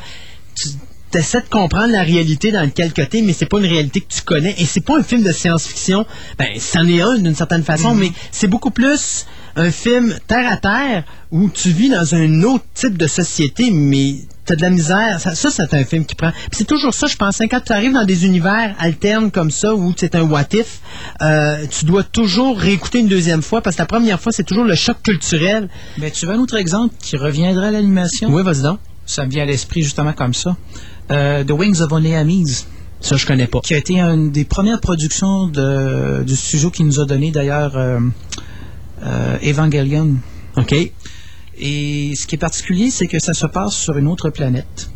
tu essaies de comprendre la réalité dans lequel côté, mais c'est pas une réalité que tu connais. Et c'est pas un film de science-fiction. Ben, c'en est un d'une certaine façon, mais c'est beaucoup plus un film terre à terre où tu vis dans un autre type de société, mais t'as de la misère. Ça, ça, c'est un film qui prend. Puis c'est toujours ça, je pense. hein, quand tu arrives dans des univers alternes comme ça, où c'est un what if, euh, tu dois toujours réécouter une deuxième fois, parce que la première fois, c'est toujours le choc culturel. Mais tu veux un autre exemple qui reviendrait à l'animation? Oui, vas-y donc. Ça me vient à l'esprit justement comme ça. Euh, The Wings of Oneamise. Ça, je connais pas. Qui a été une des premières productions de, du studio qui nous a donné d'ailleurs euh, euh, Evangelion. OK. Et ce qui est particulier, c'est que ça se passe sur une autre planète.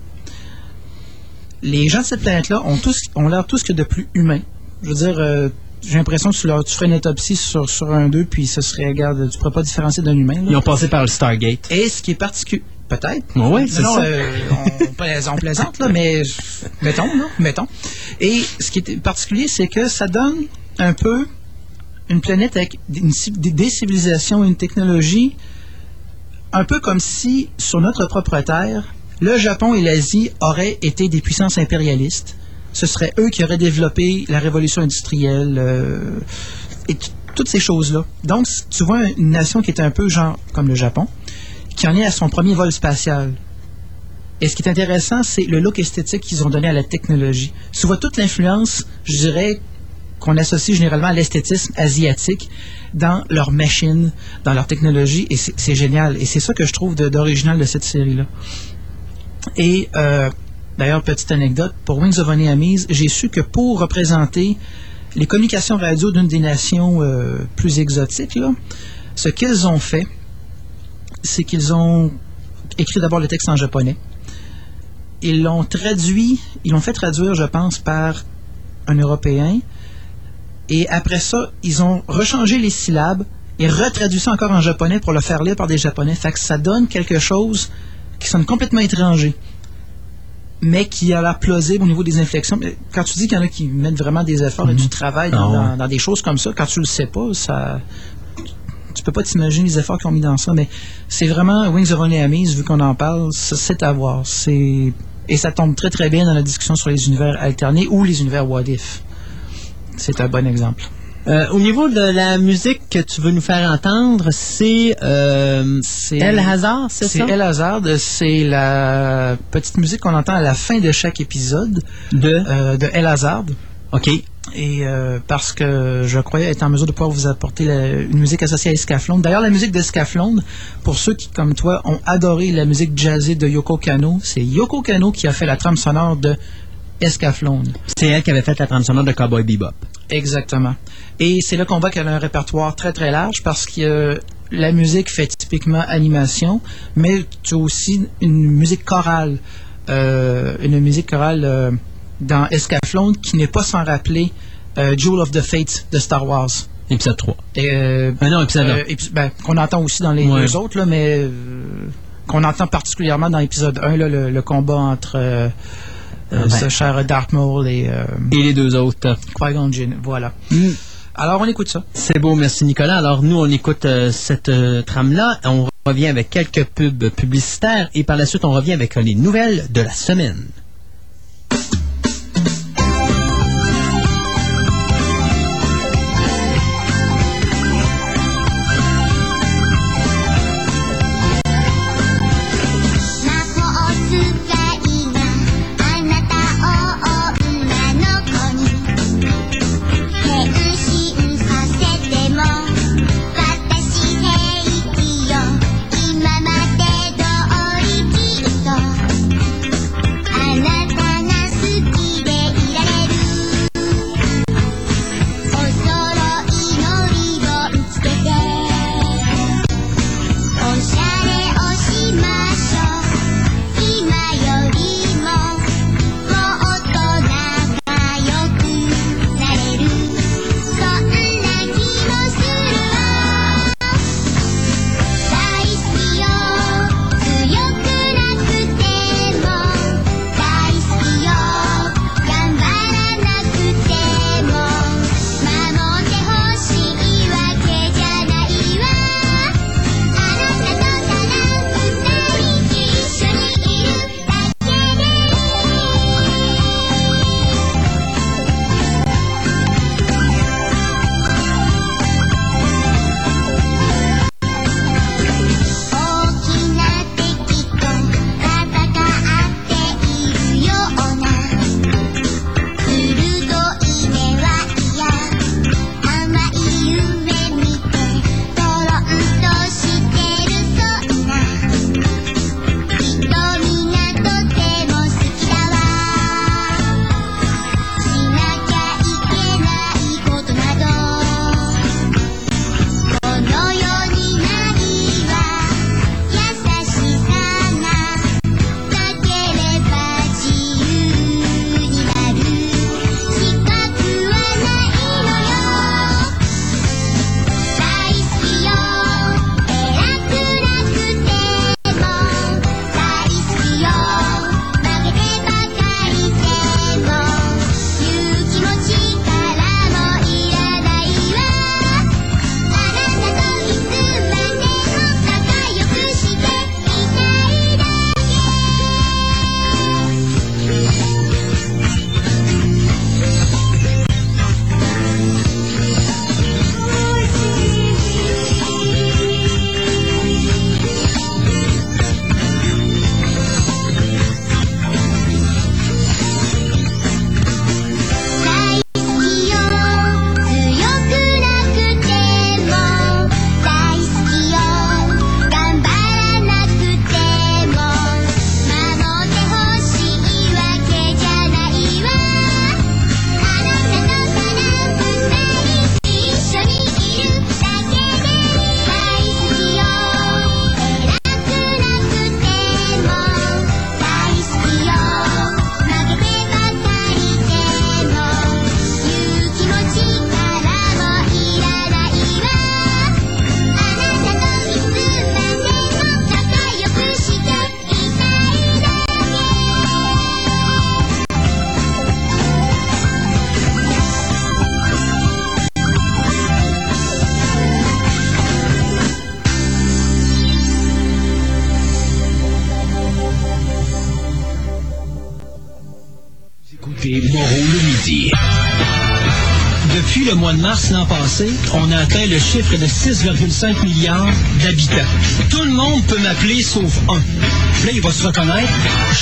Les gens de cette planète-là ont tous ont l'air tous que de plus humains. Je veux dire, j'ai l'impression que tu, leur, tu ferais une autopsie sur, sur un d'eux, puis ce serait, regarde, tu pourrais pas différencier d'un humain. là. Ils ont passé par le Stargate. Et ce qui est particulier, peut-être. Oui, c'est non, ça. euh, on, plais- on plaisante, là, mais mettons, là, mettons. Et ce qui est particulier, c'est que ça donne un peu une planète avec des, une civilisations et une technologie un peu comme si, sur notre propre terre, le Japon et l'Asie auraient été des puissances impérialistes. Ce serait eux qui auraient développé la révolution industrielle euh, et toutes ces choses-là. Donc, tu vois une nation qui est un peu genre comme le Japon, qui en est à son premier vol spatial. Et ce qui est intéressant, c'est le look esthétique qu'ils ont donné à la technologie. Tu vois toute l'influence, je dirais, qu'on associe généralement à l'esthétisme asiatique dans leurs machines, dans leur technologie, et c'est génial. Et c'est ça que je trouve d'original de, cette série-là. Et euh, d'ailleurs, petite anecdote, pour Wings of Oneamise, j'ai su que pour représenter les communications radio d'une des nations euh, plus exotiques, ce qu'ils ont fait, c'est qu'ils ont écrit d'abord le texte en japonais. Ils l'ont traduit, ils l'ont fait traduire, je pense, par un Européen. Et après ça, ils ont rechangé les syllabes et retraduit ça encore en japonais pour le faire lire par des japonais. Fait que ça donne quelque chose qui sonne complètement étranger, mais qui a l'air plausible au niveau des inflexions. Mais Quand tu dis qu'il y en a qui mettent vraiment des efforts et du travail dans, Ah dans- dans des choses comme ça, quand tu le sais pas, ça tu peux pas t'imaginer les efforts qu'ils ont mis dans ça, mais c'est vraiment Wings of Only Amis, vu qu'on en parle, c'est à voir. C'est et ça tombe très très bien dans la discussion sur les univers alternés ou les univers What If. C'est un bon exemple. Euh, au niveau de la musique que tu veux nous faire entendre, c'est euh, El Hazard, c'est ça? C'est El Hazard, c'est la petite musique qu'on entend à la fin de chaque épisode de, de El Hazard. OK. Et euh, parce que je croyais être en mesure de pouvoir vous apporter la- une musique associée à Escaflowne. D'ailleurs, la musique d'Escaflowne, pour ceux qui, comme toi, ont adoré la musique jazzée de Yoko Kano, c'est Yoko Kano qui a fait la trame sonore de. C'est elle qui avait fait la trame sonore de Cowboy Bebop. Exactement. Et c'est là qu'on voit qu'elle a un répertoire très très large parce que euh, la musique fait typiquement animation, mais tu as aussi une musique chorale, euh, une musique chorale euh, dans Escaflowne qui n'est pas sans rappeler euh, Jewel of the Fate de Star Wars. Épisode 3. Et, euh, Ah non, épisode un. euh, épi- ben, qu'on entend aussi dans les Ouais. deux autres, là, mais qu'on entend particulièrement dans l'épisode 1, là, le, le combat entre Ah ben. ce cher Darth Maul et, Et les deux autres. Qui-Gon Jinn. Voilà. Alors, on écoute ça. C'est beau, merci Nicolas. Alors nous, on écoute cette trame-là. On revient avec quelques pubs publicitaires et par la suite, on revient avec les nouvelles de la semaine.「passé, on a atteint le chiffre de 6,5 milliards d'habitants. Tout le monde peut m'appeler sauf un. Là, il va se reconnaître.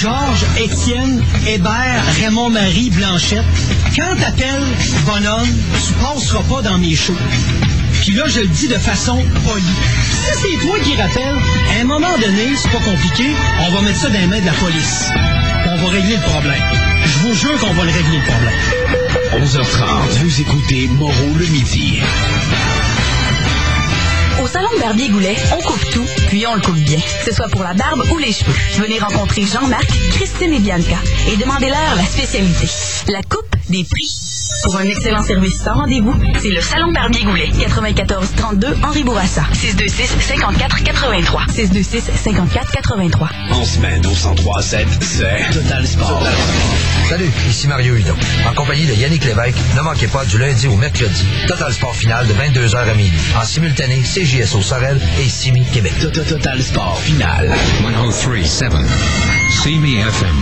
Georges, Étienne, Hébert, Raymond-Marie, Blanchette. Quand t'appelles bonhomme, tu passeras pas dans mes shows. Puis là, je le dis de façon polie. Si c'est toi qui rappelles, à un moment donné, c'est pas compliqué, on va mettre ça dans les mains de la police. On va régler le problème. Je vous jure qu'on va le régler le problème. 11h30, vous écoutez Moreau le midi. Au salon de Barbier Goulet, on coupe tout, puis on le coupe bien, que ce soit pour la barbe ou les cheveux. Venez rencontrer Jean-Marc, Christine et Bianca et demandez-leur la spécialité. La coupe des prix. Pour un excellent service sans rendez-vous, c'est le Salon Barbier Goulet, 94 32 Henri Bourassa, 626 54 83, 626 54 83. En semaine au 103.7, c'est Total Sport. Salut, ici Mario Hudon. En compagnie de Yannick Lévesque, ne manquez pas du lundi au mercredi, Total Sport final de 22h à minuit. En simultané, CJSO Sorel et Simi Québec. Total Sport final. 103.7. CME FM.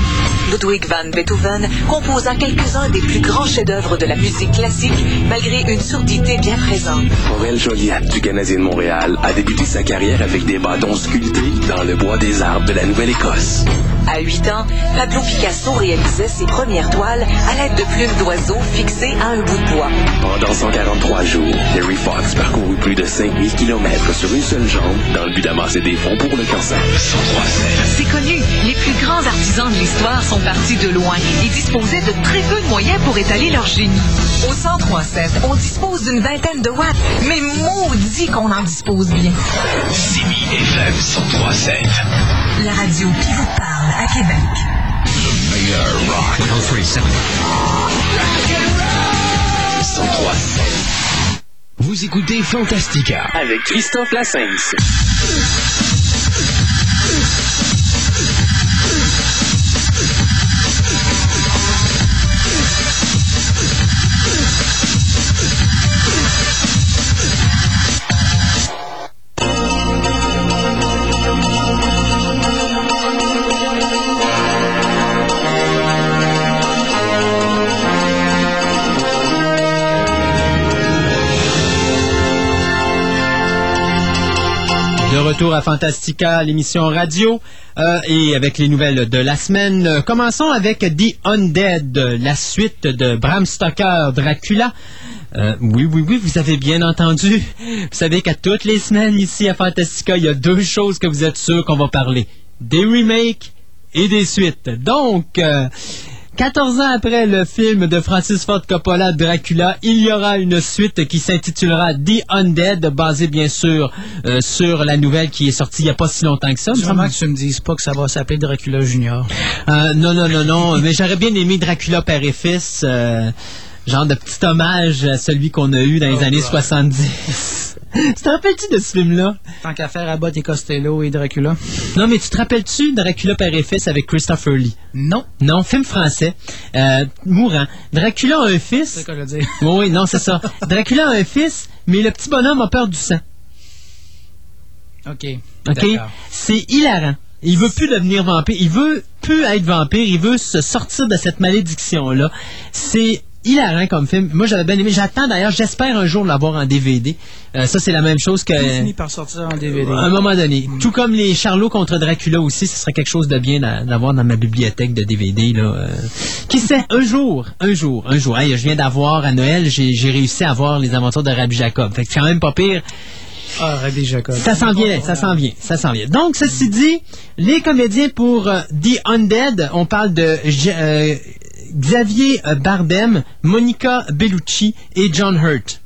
Ludwig van Beethoven composa quelques-uns des plus grands chefs-d'œuvre de la musique classique, malgré une surdité bien présente. Aurel Joliat du Canadien de Montréal a débuté sa carrière avec des bâtons sculptés dans le bois des arbres de la Nouvelle-Écosse. À 8 ans, Pablo Picasso réalisait ses premières toiles à l'aide de plumes d'oiseaux fixées à un bout de bois. Pendant 143 jours, Harry Fox parcourut plus de 5000 km sur une seule jambe dans le but d'amasser des fonds pour le cancer. C'est connu, les plus grands artisans de l'histoire sont partis de loin et disposaient de très peu de moyens pour étaler leur génie. Au 1037, on dispose d'une vingtaine de watts, mais maudit qu'on en dispose bien. CME FM 103.7. La radio qui vous parle à Québec. Le meilleur rock. 103.7. 103.7. Vous écoutez Fantastica. Avec Christophe Lassens. Retour à Fantastica, l'émission radio, euh, et avec les nouvelles de la semaine. Euh, commençons avec The Undead, la suite de Bram Stoker, Dracula. Euh, oui, oui, oui, vous avez bien entendu. Vous savez qu'à toutes les semaines ici à Fantastica, il y a deux choses que vous êtes sûrs qu'on va parler. Des remakes et des suites. Donc, 14 ans après le film de Francis Ford Coppola Dracula, il y aura une suite qui s'intitulera The Undead, basée bien sûr euh, sur la nouvelle qui est sortie il n'y a pas si longtemps que ça. semble. Sûrement que tu me dises pas que ça va s'appeler Dracula Junior? Euh, non, non, non, non, mais j'aurais bien aimé Dracula père et fils, euh, genre de petit hommage à celui qu'on a eu dans les Oh, années God. 70. tu te rappelles-tu de ce film-là? Tant qu'à faire Abbott et Costello et Dracula. Non, mais tu te rappelles-tu Dracula et fils avec Christopher Lee? Non. Non, film français, euh, mourant. Dracula a un fils. C'est quoi le dire? Oui, oui, non, c'est ça. Dracula a un fils, mais le petit bonhomme a peur du sang. OK. OK? C'est hilarant. Il veut plus devenir vampire. Il veut plus être vampire. Il veut se sortir de cette malédiction-là. C'est hilarant comme film. Moi, j'avais bien aimé. J'attends d'ailleurs, j'espère un jour l'avoir en DVD. Euh, ça, c'est la même chose que... Tout finit par sortir en DVD. À un moment donné. Tout comme les Charlots contre Dracula aussi, ce serait quelque chose de bien d'a- d'avoir dans ma bibliothèque de DVD. Là. euh. Qui sait, un jour, un jour, un jour. Hey, je viens d'avoir à Noël, j'ai réussi à voir les aventures de Rabbi Jacob. Fait que c'est quand même pas pire. Ah, Rabbi Jacob. Ça s'en vient, ça s'en vient, ça s'en vient. Donc, ceci dit, les comédiens pour euh, The Undead, on parle de euh, Xavier euh, Bardem, Monica Bellucci et John Hurt.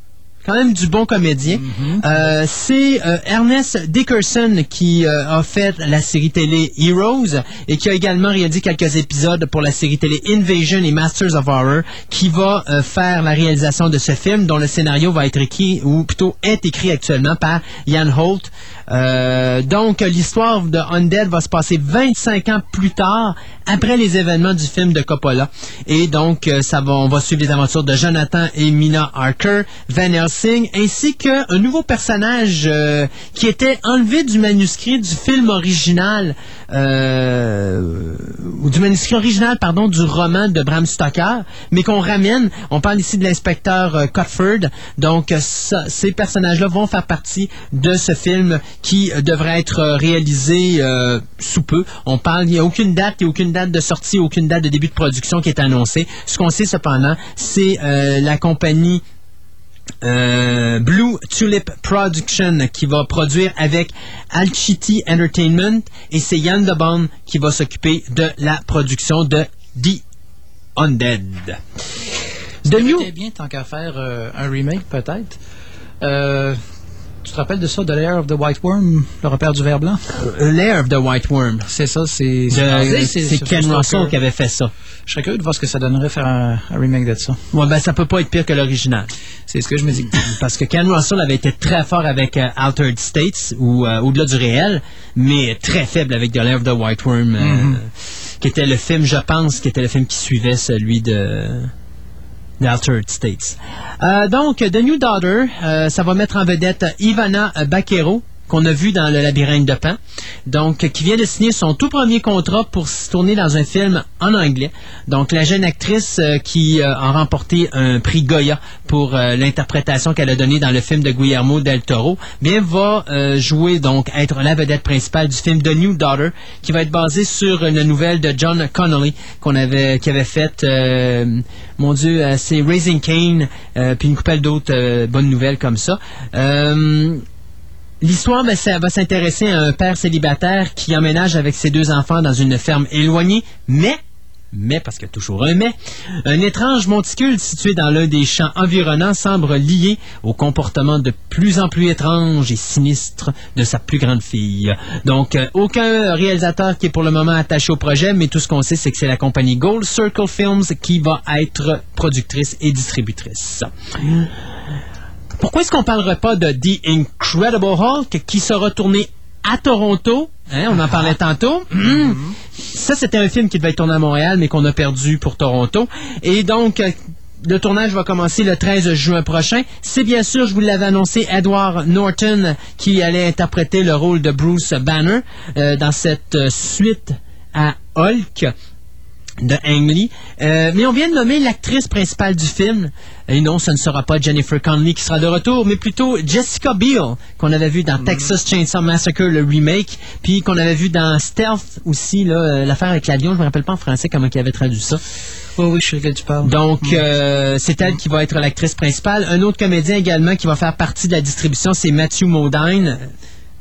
Quand même du bon comédien. Euh, c'est euh, Ernest Dickerson qui euh, a fait la série télé Heroes et qui a également réalisé quelques épisodes pour la série télé Invasion et Masters of Horror qui va faire la réalisation de ce film dont le scénario va être écrit ou plutôt est écrit actuellement par Ian Holt. Euh, donc, l'histoire de Undead va se passer 25 ans plus tard, après les événements du film de Coppola. Et donc, euh, ça va, on va suivre les aventures de Jonathan et Mina Harker, Van Helsing, ainsi qu'un nouveau personnage euh, qui était enlevé du manuscrit du film original, euh, ou du manuscrit original, pardon, du roman de Bram Stoker, mais qu'on ramène. On parle ici de l'inspecteur euh. Donc, euh, ces personnages-là vont faire partie de ce film qui euh, devrait être euh, réalisé sous peu. On parle, il n'y a aucune date, il n'y a aucune date de sortie, aucune date de début de production qui est annoncée. Ce qu'on sait cependant, c'est la compagnie euh, Blue Tulip Production qui va produire avec Alchity Entertainment et c'est Yann DeBon qui va s'occuper de la production de The Undead. Bien tant qu'à faire euh, un remake, peut-être? Euh, tu te rappelles de ça, The Lair of the White Worm, le repère du ver blanc? Lair of the White Worm. C'est ça, c'est... De- c'est- Ken. Russell qui avait fait ça. Je serais curieux de voir ce que ça donnerait faire un, un remake de ça. Ouais, ben ça peut pas être pire que l'original. C'est ce que je me dis. Parce que Ken Russell avait été très fort avec euh, Altered States, ou euh, au-delà du réel, mais très faible avec The Lair of the White Worm, euh, Mhm. qui était le film, je pense, qui était le film qui suivait celui de d'Altered States. Euh, donc, The New Daughter, euh, ça va mettre en vedette Ivana Baquero, qu'on a vu dans Le Labyrinthe de Pan, donc qui vient de signer son tout premier contrat pour se tourner dans un film en anglais. Donc, la jeune actrice euh, qui euh, a remporté un prix Goya pour euh, l'interprétation qu'elle a donnée dans le film de Guillermo del Toro, bien va jouer donc être la vedette principale du film The New Daughter, qui va être basé sur une nouvelle de John Connolly qu'on avait qui avait faite, euh, mon Dieu, c'est Raising euh, puis une couple d'autres bonnes nouvelles comme ça. L'histoire ben, va s'intéresser à un père célibataire qui emménage avec ses deux enfants dans une ferme éloignée, mais mais, parce qu'il y a toujours un mais, un étrange monticule situé dans l'un des champs environnants semble lié au comportement de plus en plus étrange et sinistre de sa plus grande fille. Donc, euh, aucun réalisateur qui est pour le moment attaché au projet, mais tout ce qu'on sait, c'est que c'est la compagnie Gold Circle Films qui va être productrice et distributrice. Pourquoi est-ce qu'on parlerait pas de The Incredible Hulk qui sera tourné à Toronto? Hein, on en parlait tantôt. Hmm. Ça, c'était un film qui devait être tourné à Montréal, mais qu'on a perdu pour Toronto. Et donc, euh, le tournage va commencer le 13 juin prochain. C'est bien sûr, je vous l'avais annoncé, Edward Norton qui allait interpréter le rôle de Bruce Banner euh, dans cette euh, suite à Hulk de Ang Lee. Euh, mais on vient de nommer l'actrice principale du film. Et non, ce ne sera pas Jennifer Connelly qui sera de retour, mais plutôt Jessica Biel, qu'on avait vu dans Texas Chainsaw Massacre, le remake, puis qu'on avait vu dans Stealth aussi, euh, l'affaire avec l'avion, je me rappelle pas en français comment il avait traduit ça. Oui, oui, je sais lequel tu parles. Donc, euh, c'est elle qui va être l'actrice principale. Un autre comédien également qui va faire partie de la distribution, c'est Matthew Modine.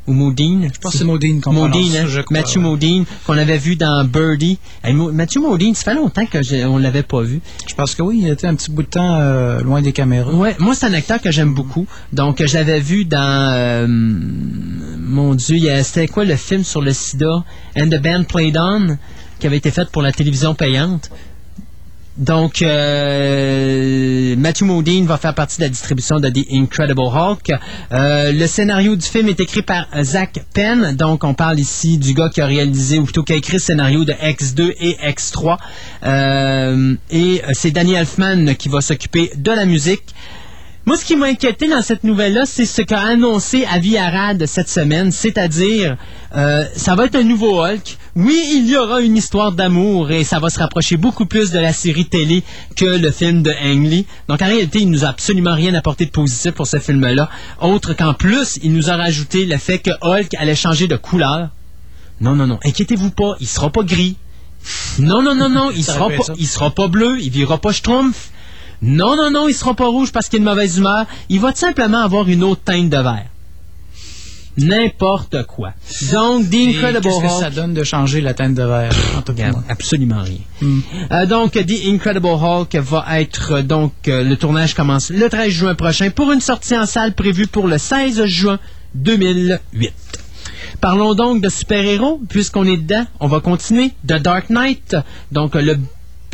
Ou Modine? Je pense que c'est Modine qu'on Modine, hein, je crois, Matthew ouais. Modine, qu'on avait vu dans Birdie. Hey, Mo- Matthew Modine, ça fait longtemps qu'on ne l'avait pas vu. Je pense que oui, il était un petit bout de temps euh, loin des caméras. Ouais, moi c'est un acteur que j'aime beaucoup. Donc je l'avais vu dans euh, mon Dieu, il y a- c'était quoi le film sur le SIDA? And the Band Played On qui avait été fait pour la télévision payante. Donc, euh, Matthew Modine va faire partie de la distribution de The Incredible Hulk. Euh, le scénario du film est écrit par Zach Penn. Donc, on parle ici du gars qui a réalisé, ou plutôt qui a écrit le scénario de X2 et X3. Euh, et c'est Danny Elfman qui va s'occuper de la musique. Moi, ce qui m'a inquiété dans cette nouvelle-là, c'est ce qu'a annoncé Avi Arad cette semaine, c'est-à-dire, euh, ça va être un nouveau Hulk. Oui, il y aura une histoire d'amour et ça va se rapprocher beaucoup plus de la série télé que le film de Ang Lee. Donc, en réalité, il nous a absolument rien apporté de positif pour ce film-là, autre qu'en plus, il nous a rajouté le fait que Hulk allait changer de couleur. Non, non, non, inquiétez-vous pas, il sera pas gris. Non, non, non, non, il sera pas, il sera pas bleu, il vira pas schtroumpf. Non, non, non, il sera pas rouge parce qu'il a une mauvaise humeur. Il va tout simplement avoir une autre teinte de vert. N'importe quoi. Donc, The Incredible Qu'est-ce que Hulk. ça donne de changer la teinte de verre en tout cas? Absolument rien. Hmm. Euh, donc, The Incredible Hulk va être, euh, donc, euh, le tournage commence le 13 juin prochain pour une sortie en salle prévue pour le 16 juin 2008. Parlons donc de super-héros, puisqu'on est dedans. On va continuer. The Dark Knight, donc le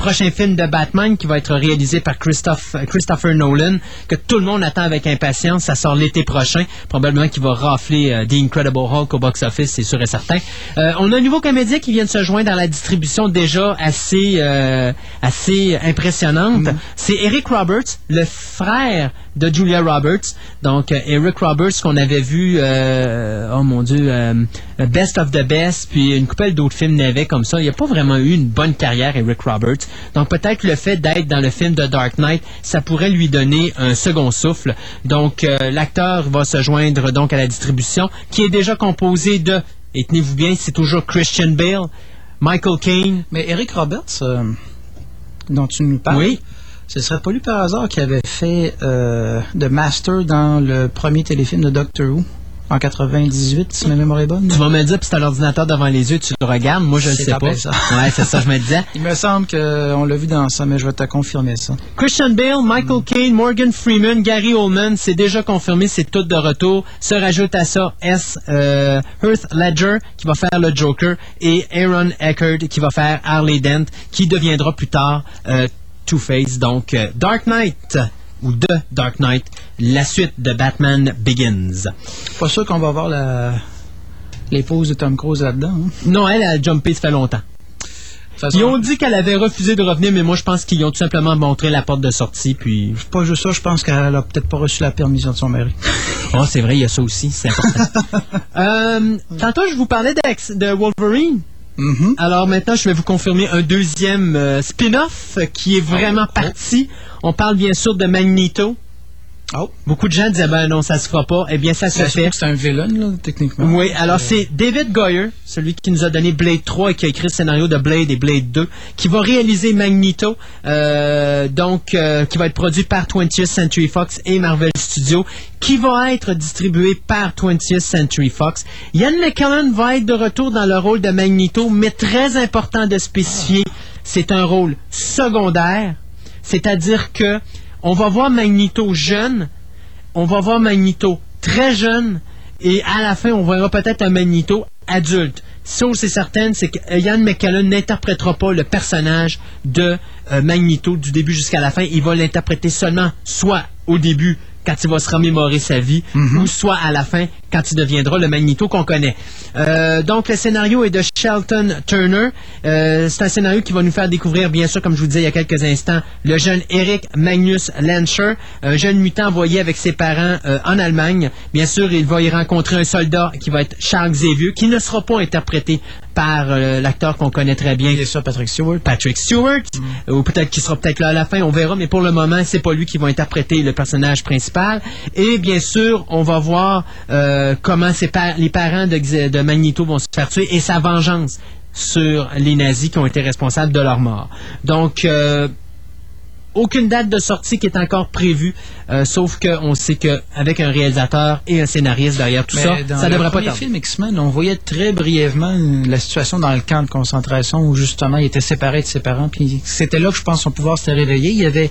prochain film de Batman qui va être réalisé par Christophe, Christopher Nolan, que tout le monde attend avec impatience. Ça sort l'été prochain. Probablement qu'il va rafler euh, The Incredible Hulk au box-office, c'est sûr et certain. Euh, on a un nouveau comédien qui vient de se joindre dans la distribution déjà assez, euh, assez impressionnante. C'est Eric Roberts, le frère de Julia Roberts. Donc, euh, Eric Roberts qu'on avait vu, euh, oh mon Dieu, euh, Best of the Best, puis une couple d'autres films n'avaient comme ça. Il n'a pas vraiment eu une bonne carrière, Eric Roberts. Donc, peut-être le fait d'être dans le film de Dark Knight, ça pourrait lui donner un second souffle. Donc, euh, l'acteur va se joindre donc à la distribution, qui est déjà composée de, et tenez-vous bien, c'est toujours Christian Bale, Michael Caine. Mais Eric Roberts, dont tu nous parles, Oui. Ce serait pas lui par hasard qui avait fait euh, The Master dans le premier téléfilm de Doctor Who en 98, si ma mémoire est bonne? Tu vas me dire, puis c'est l'ordinateur devant les yeux, tu le regardes. Moi, je ne sais pas. ça. Ouais, c'est ça, je me disais. Il me semble qu'on l'a vu dans ça, mais je vais te confirmer ça. Christian Bale, Michael Caine, Morgan Freeman, Gary Oldman, c'est déjà confirmé, c'est tout de retour. Se rajoute à ça S. Euh, Heath Ledger qui va faire le Joker et Aaron Eckert qui va faire Harley Dent qui deviendra plus tard euh, Two-Face. Donc euh, Dark Knight ou The Dark Knight, la suite de Batman Begins. Pas sûr qu'on va voir la... les poses de Tom Cruise là-dedans. hein? Non, elle a jumpé, ça fait longtemps. façon- Ils ont dit qu'elle avait refusé de revenir, mais moi je pense qu'ils ont tout simplement montré la porte de sortie, puis... Pas juste ça, je pense qu'elle a peut-être pas reçu la permission de son mari. Oh, c'est vrai, il y a ça aussi, c'est important. Euh, tantôt, je vous parlais d'Ex- de Wolverine. Alors maintenant, je vais vous confirmer un deuxième euh, spin-off qui est vraiment parti. On parle bien sûr de Magneto. Beaucoup de gens disaient, ben non, ça se fera pas. Eh bien, ça se fait. C'est un villain, là, techniquement. Oui, alors c'est David Goyer, celui qui nous a donné Blade 3 et qui a écrit le scénario de Blade et Blade 2, qui va réaliser Magneto, euh, donc euh, qui va être produit par 20th Century Fox et Marvel Studios, qui va être distribué par 20th Century Fox. Ian McKellen va être de retour dans le rôle de Magneto, mais très important de spécifier, c'est un rôle secondaire, c'est-à-dire que on va voir Magneto jeune, on va voir Magneto très jeune et à la fin, on verra peut-être un Magneto adulte. Chose c'est certaine, c'est que Ian McKellen n'interprétera pas le personnage de euh, Magneto du début jusqu'à la fin. Il va l'interpréter seulement soit au début, quand il va se remémorer sa vie, ou soit à la fin, quand il deviendra le Magneto qu'on connaît. Euh, donc, le scénario est de Shelton Turner. Euh, c'est un scénario qui va nous faire découvrir, bien sûr, comme je vous disais il y a quelques instants, le jeune Eric Magnus Lancher, un jeune mutant envoyé avec ses parents euh, en Allemagne. Bien sûr, il va y rencontrer un soldat qui va être Charles Xavier, qui ne sera pas interprété par euh, l'acteur qu'on connaît très bien. C'est ça, Patrick Stewart. Patrick Stewart, ou peut-être qu'il sera peut-être là à la fin, on verra, mais pour le moment, c'est pas lui qui va interpréter le personnage principal. Et bien sûr, on va voir euh, comment ses pa- les parents de, de Magneto vont se faire tuer et sa vengeance sur les nazis qui ont été responsables de leur mort. Donc, euh, aucune date de sortie qui est encore prévue, euh, sauf qu'on sait qu'avec un réalisateur et un scénariste derrière tout Mais ça, dans ça le devrait pas tarder. film X-Men, on voyait très brièvement la situation dans le camp de concentration où justement il était séparé de ses parents. Puis c'était là que je pense son pouvoir s'était réveillé. Il avait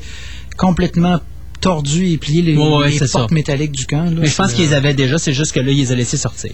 complètement tordu et plié les, Ouais, ouais, les c'est portes ça. métalliques du camp. là. Mais je pense qu'ils les euh, avaient déjà, c'est juste que là, ils les ont laissés sortir.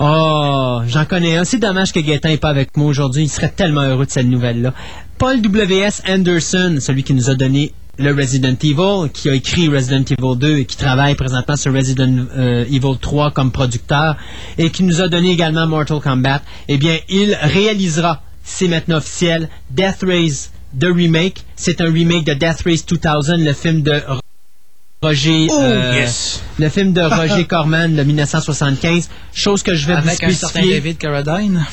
Oh, j'en connais un. C'est dommage que Gaëtan n'est pas avec moi aujourd'hui. Il serait tellement heureux de cette nouvelle-là. Paul W.S. Anderson, celui qui nous a donné le Resident Evil, qui a écrit Resident Evil 2 et qui travaille présentement sur Resident euh, Evil 3 comme producteur et qui nous a donné également Mortal Kombat, eh bien, il réalisera, c'est maintenant officiel, Death Race The Remake. C'est un remake de Death Race 2000, le film de Roger, Oh, euh, yes. le film de Roger Corman de 1975, chose que je vais avec vous un certain spécifier. David Carradine.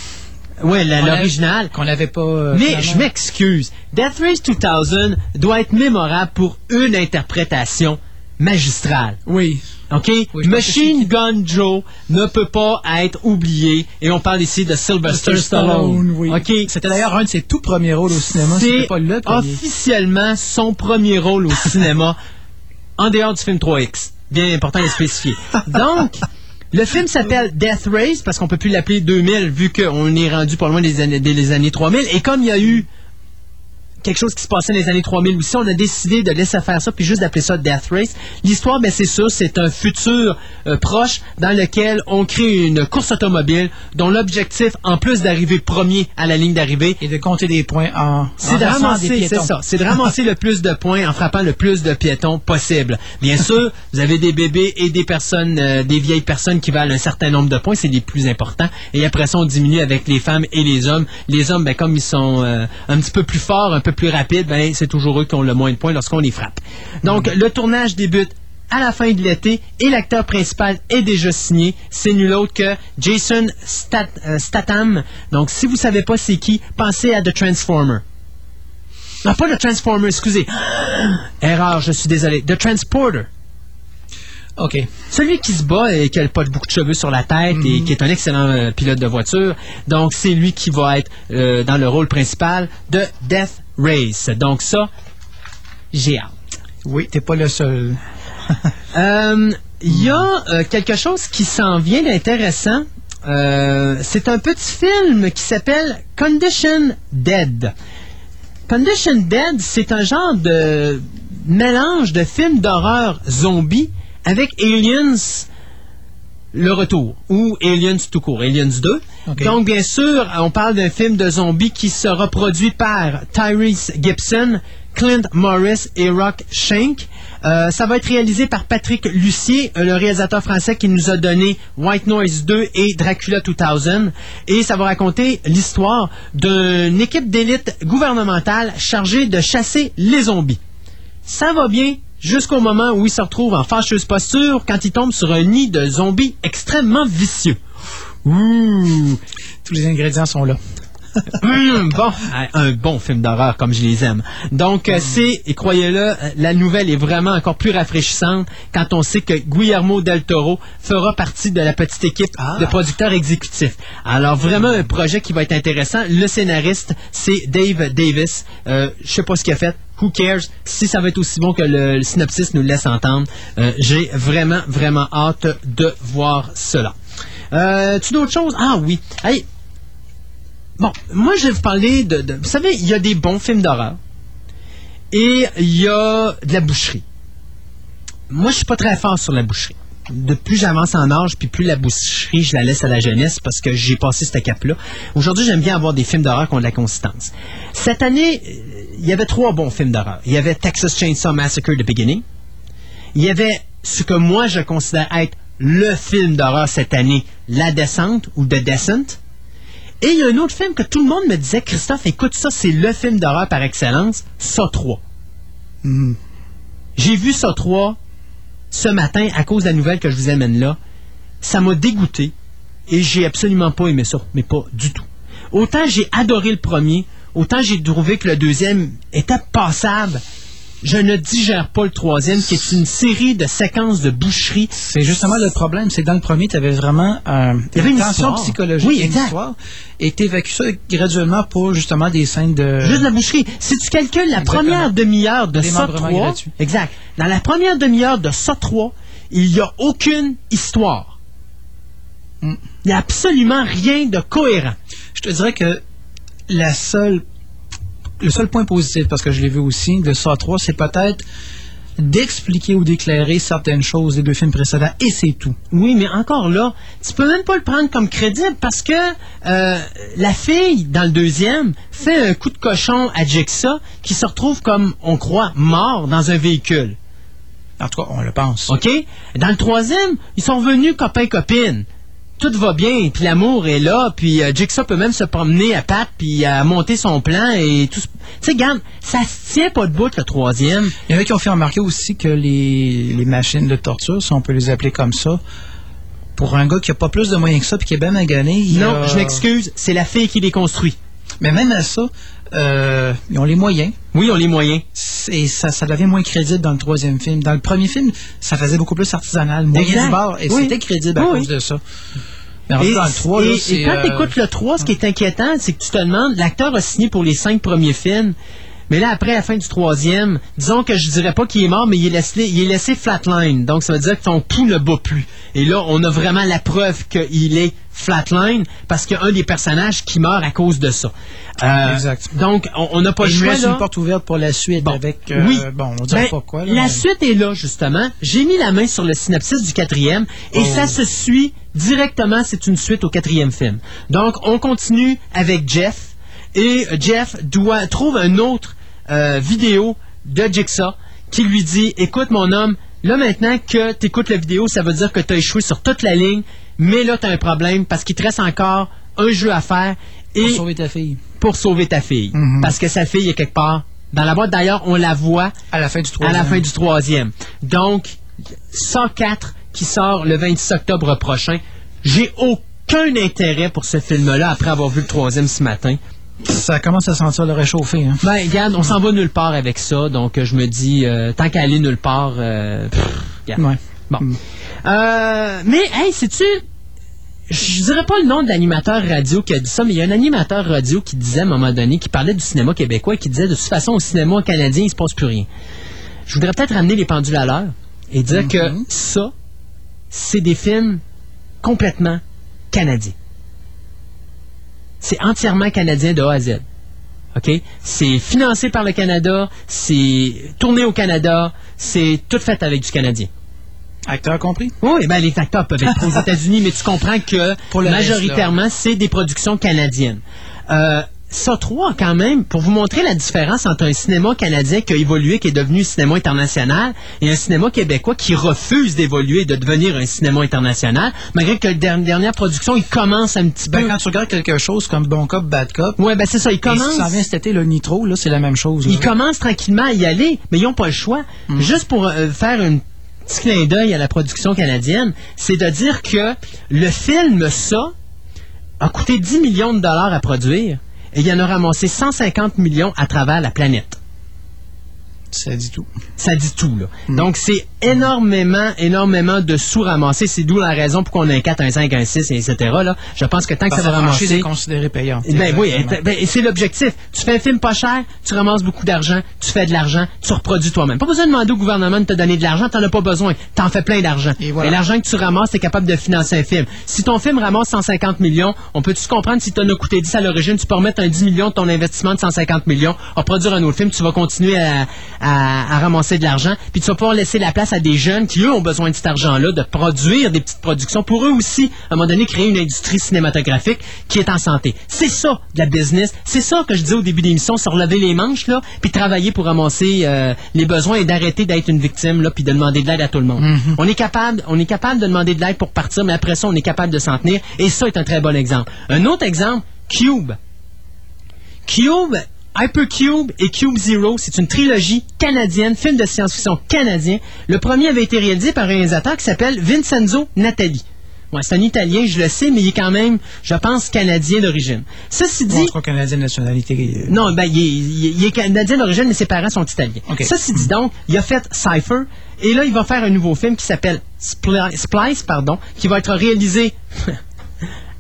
Oui, l'original. Qu'on n'avait pas. euh, Mais je m'excuse. Death Race 2000 doit être mémorable pour une interprétation magistrale. Oui. OK? Oui, Machine Gun Joe ne peut pas être oublié. Et on parle ici de Sylvester Stallone. Stallone, oui. OK? C'était d'ailleurs un de ses tout premiers rôles au cinéma. C'était C'est pas le premier. officiellement son premier rôle au cinéma en dehors du film 3X. Bien important de le spécifier. Donc, le film s'appelle Death Race parce qu'on peut plus l'appeler 2000 vu qu'on est rendu pas loin des années, des années 3000. Et comme il y a eu quelque chose qui se passait dans les années 3000 aussi. On a décidé de laisser faire ça, puis juste d'appeler ça Death Race. L'histoire, ben, c'est ça, c'est un futur euh, proche dans lequel on crée une course automobile dont l'objectif, en plus d'arriver premier à la ligne d'arrivée, Et de compter des points en, c'est de ramasser, c'est ça, c'est de ramasser le plus de points en frappant le plus de piétons possible. Bien sûr, vous avez des bébés et des personnes, euh, des vieilles personnes qui valent un certain nombre de points, c'est les plus importants. Et après ça, on diminue avec les femmes et les hommes. Les hommes, ben, comme ils sont euh, un petit peu plus forts, un peu plus rapides, ben, c'est toujours eux qui ont le moins de points lorsqu'on les frappe. Donc, le tournage débute à la fin de l'été et l'acteur principal est déjà signé. C'est nul autre que Jason Stat- euh, Statham. Donc, si vous savez pas c'est qui, pensez à The Transformer. Non, pas The Transformer, excusez. Erreur, je suis désolé. The Transporter. OK. Celui qui se bat et qui a pas beaucoup de cheveux sur la tête et qui est un excellent euh, pilote de voiture. Donc, c'est lui qui va être euh, dans le rôle principal de Death Race. Donc, ça, j'ai hâte. Oui, t'es pas le seul. Euh, Il y a euh, quelque chose qui s'en vient d'intéressant. Euh, c'est un petit film qui s'appelle Condition Dead. Condition Dead, c'est un genre de mélange de film d'horreur zombie avec Aliens le retour ou Aliens tout court, Aliens 2. Donc bien sûr, on parle d'un film de zombies qui sera produit par Tyrese Gibson, Clint Morris et Rock Shank. Euh, ça va être réalisé par Patrick Lucier, euh, le réalisateur français qui nous a donné White Noise 2 et Dracula 2000. Et ça va raconter l'histoire d'une équipe d'élite gouvernementale chargée de chasser les zombies. Ça va bien jusqu'au moment où il se retrouve en fâcheuse posture quand il tombe sur un nid de zombies extrêmement vicieux. Ouh! Tous les ingrédients sont là. Hum, bon, un bon film d'horreur comme je les aime. Donc euh, c'est, et croyez-le, euh, la nouvelle est vraiment encore plus rafraîchissante quand on sait que Guillermo del Toro fera partie de la petite équipe de producteurs exécutifs. Alors vraiment un projet qui va être intéressant. Le scénariste, c'est Dave Davis. Euh, je sais pas ce qu'il a fait. Who cares? Si ça va être aussi bon que le, le synopsis nous le laisse entendre, euh, j'ai vraiment, vraiment hâte de voir cela. Euh, tu d'autres choses? Ah oui. Hey, Bon, moi, je vais vous parler de, Vous savez, il y a des bons films d'horreur et il y a de la boucherie. Moi, je suis pas très fort sur la boucherie. De plus j'avance en âge, puis plus la boucherie, je la laisse à la jeunesse parce que j'ai passé ce cap-là. Aujourd'hui, j'aime bien avoir des films d'horreur qui ont de la consistance. Cette année, euh, il y avait trois bons films d'horreur. Il y avait Texas Chainsaw Massacre The Beginning. Il y avait ce que moi, je considère être le film d'horreur cette année, La Descente ou The Descent. Et il y a un autre film que tout le monde me disait, Christophe, écoute ça, c'est le film d'horreur par excellence, Ça 3. J'ai vu Ça 3 ce matin à cause de la nouvelle que je vous amène là. Ça m'a dégoûté et j'ai absolument pas aimé ça, mais pas du tout. Autant j'ai adoré le premier, autant j'ai trouvé que le deuxième était passable. Je ne digère pas le troisième, qui est une série de séquences de boucherie. C'est justement le problème, c'est que dans le premier, tu avais vraiment euh, Il y avait une tension histoire. psychologique, Oui, une exact. histoire, et tu évacues ça graduellement pour justement des scènes de... Juste la boucherie. Si tu calcules la Exactement. première demi-heure de ça Démembrement 3, gratuit. exact. Dans la première demi-heure de ça 3, il n'y a aucune histoire. Mm. Il n'y a absolument rien de cohérent. Je te dirais que la seule, le seul point positif, parce que je l'ai vu aussi, de ça 3, c'est peut-être d'expliquer ou d'éclairer certaines choses des deux films précédents, et c'est tout. Oui, mais encore là, tu peux même pas le prendre comme crédible parce que euh, la fille, dans le deuxième, fait un coup de cochon à Jigsaw qui se retrouve comme, on croit, mort dans un véhicule. En tout cas, on le pense. OK? Dans le troisième, ils sont venus copains-copines. Tout va bien, puis l'amour est là, puis euh, Jigsaw peut même se promener à pattes, puis à monter son plan, et tout. Tu sais, regarde, ça se tient pas de bout, le troisième. Il y en a qui ont fait remarquer aussi que les, les machines de torture, si on peut les appeler comme ça, pour un gars qui a pas plus de moyens que ça puis qui est bien magané, Non, a- je m'excuse, c'est la fille qui les construit. Mais même à ça, euh, ils ont les moyens. Oui, ont les moyens. Et ça, ça devient moins crédible dans le troisième film. Dans le premier film, ça faisait beaucoup plus artisanal, moyen du bord, et Oui. c'était crédible à Oui, cause de ça. Mais en fait, Et, dans le 3, et- là, et quand euh, tu écoutes le 3, ce qui est inquiétant, c'est que tu te demandes, l'acteur a signé pour les cinq premiers films, Mais là, après la fin du troisième, disons que je dirais pas qu'il est mort, mais il est laissé, il est laissé flatline. Donc, ça veut dire que ton pouls ne bat plus. Et là, on a vraiment la preuve qu'il est flatline parce qu'il y a un des personnages qui meurt à cause de ça. Euh, Exact. Donc, on n'a pas le choix. une porte ouverte pour la suite avec. euh, oui. Bon, on dirait Ben, pas quoi. là, la mais- suite est là, justement. J'ai mis la main sur le synopsis du quatrième et Oh. ça se suit directement. C'est une suite au quatrième film. Donc, on continue avec Jeff et Jeff doit trouve un autre euh, vidéo de Jigsaw qui lui dit Écoute, mon homme, là maintenant que tu écoutes la vidéo, ça veut dire que tu as échoué sur toute la ligne, mais là, tu as un problème parce qu'il te reste encore un jeu à faire. Et Pour sauver ta fille. pour sauver ta fille. Mhm. Parce que sa fille est quelque part dans la boîte. D'ailleurs, on la voit à la fin du à troisième. la fin du troisième. Donc, 104 qui sort le 26 octobre prochain. J'ai aucun intérêt pour ce film-là après avoir vu le troisième ce matin. Ça commence à sentir le réchauffer. Hein. Ben, regarde, on s'en va nulle part avec ça. Donc, euh, je me dis, euh, tant qu'à aller nulle part, euh, pff, regarde. Ouais. Bon. Euh, mais, hey, sais-tu, je dirais pas le nom de l'animateur radio qui a dit ça, mais il y a un animateur radio qui disait à un moment donné, qui parlait du cinéma québécois qui disait de toute façon au cinéma canadien, il se passe plus rien. Je voudrais peut-être ramener les pendules à l'heure et dire que ça, c'est des films complètement canadiens. C'est entièrement canadien de A à Z. OK? C'est financé par le Canada, c'est tourné au Canada, c'est tout fait avec du Canadien. Acteur compris? Oui, ben les acteurs peuvent être aux États-Unis, mais tu comprends que Pour majoritairement, c'est des productions canadiennes. Euh, ça, trois, quand même, pour vous montrer la différence entre un cinéma canadien qui a évolué, qui est devenu cinéma international, et un cinéma québécois qui refuse d'évoluer et de devenir un cinéma international, malgré que la der- dernière production, il commence un petit Ben, peu. quand tu regardes quelque chose comme Bon Cop, Bad Cop. Ouais, ben c'est ça, il commence. Ça vient cet été, le Nitro, là, c'est la même chose. là. Ils commencent tranquillement à y aller, mais ils n'ont pas le choix. Juste pour euh, faire un petit clin d'œil à la production canadienne, c'est de dire que le film Ça a coûté 10 millions de dollars à produire et il en a ramassé 150 millions à travers la planète. Ça dit tout. Ça dit tout, là. Donc, c'est énormément, énormément de sous ramassés. C'est d'où la raison pour qu'on a un 4, un 5, un 6, et etc. Là. Je pense que tant que ça va ramasser... est considérée payante. Ben oui, Effectivement. ben, c'est l'objectif. Tu fais un film pas cher, tu ramasses beaucoup d'argent, tu fais de l'argent, tu reproduis toi-même. Pas besoin de demander au gouvernement de te donner de l'argent, t'en as pas besoin. T'en fais plein d'argent. voilà. Et l'argent que tu ramasses, t'es capable de financer un film. Si ton film ramasse 150 millions, on peut-tu comprendre si t'en as coûté 10 à l'origine, tu peux remettre un 10 millions de ton investissement de 150 millions, reproduire un autre film, tu vas continuer à, à- à ramasser de l'argent, puis tu vas pouvoir laisser la place à des jeunes qui, eux, ont besoin de cet argent-là, de produire des petites productions pour eux aussi, à un moment donné, créer une industrie cinématographique qui est en santé. C'est ça, de la business. C'est ça que je disais au début de l'émission, se relever les manches, là, puis travailler pour ramasser euh, les besoins et d'arrêter d'être une victime, là, puis de demander de l'aide à tout le monde. On est capable, on est capable de demander de l'aide pour partir, mais après ça, on est capable de s'en tenir, et ça est un très bon exemple. Un autre exemple, Cube. Cube, Hypercube et Cube Zero, c'est une trilogie canadienne, film de science-fiction canadien. Le premier avait été réalisé par un réalisateur qui s'appelle Vincenzo Natali. Ouais, c'est un Italien, je le sais, mais il est quand même, je pense, canadien d'origine. Ceci dit... Bon, canadien de nationalité. euh, Non, ben, il est, il canadien d'origine, mais ses parents sont italiens. Ok. Ceci dit donc, il a fait Cypher, et là, il va faire un nouveau film qui s'appelle Spli- Splice, pardon, qui va être réalisé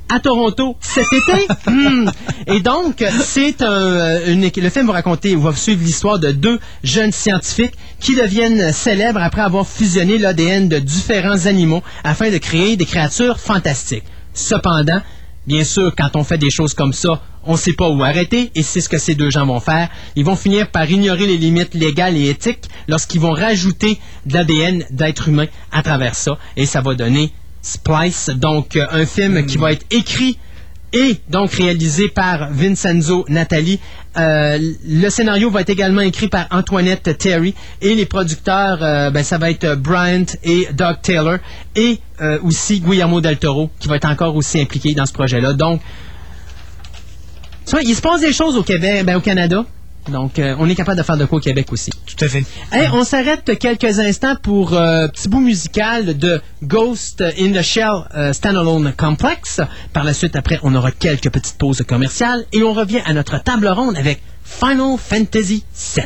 à Toronto cet été. Hmm. Et donc, c'est un, euh, une, le film va raconter, va suivre l'histoire de deux jeunes scientifiques qui deviennent célèbres après avoir fusionné l'ADN de différents animaux afin de créer des créatures fantastiques. Cependant, Bien sûr, quand on fait des choses comme ça, on ne sait pas où arrêter et c'est ce que ces deux gens vont faire. Ils vont finir par ignorer les limites légales et éthiques lorsqu'ils vont rajouter de l'ADN d'être humain à travers ça et ça va donner Splice, donc euh, un film qui va être écrit et donc réalisé par Vincenzo Natali. Euh, le scénario va être également écrit par Antoinette Terry et les producteurs, euh, ben, ça va être Bryant et Doug Taylor et aussi Guillermo del Toro qui va être encore aussi impliqué dans ce projet-là. Donc, il se passe des choses au Québec, ben, au Canada. Donc, euh, on est capable de faire de quoi au Québec aussi. Tout à fait. Hey, on s'arrête quelques instants pour euh, petit bout musical de Ghost in the Shell euh, Standalone Complex. Par la suite, après, on aura quelques petites pauses commerciales et on revient à notre table ronde avec Final Fantasy VII.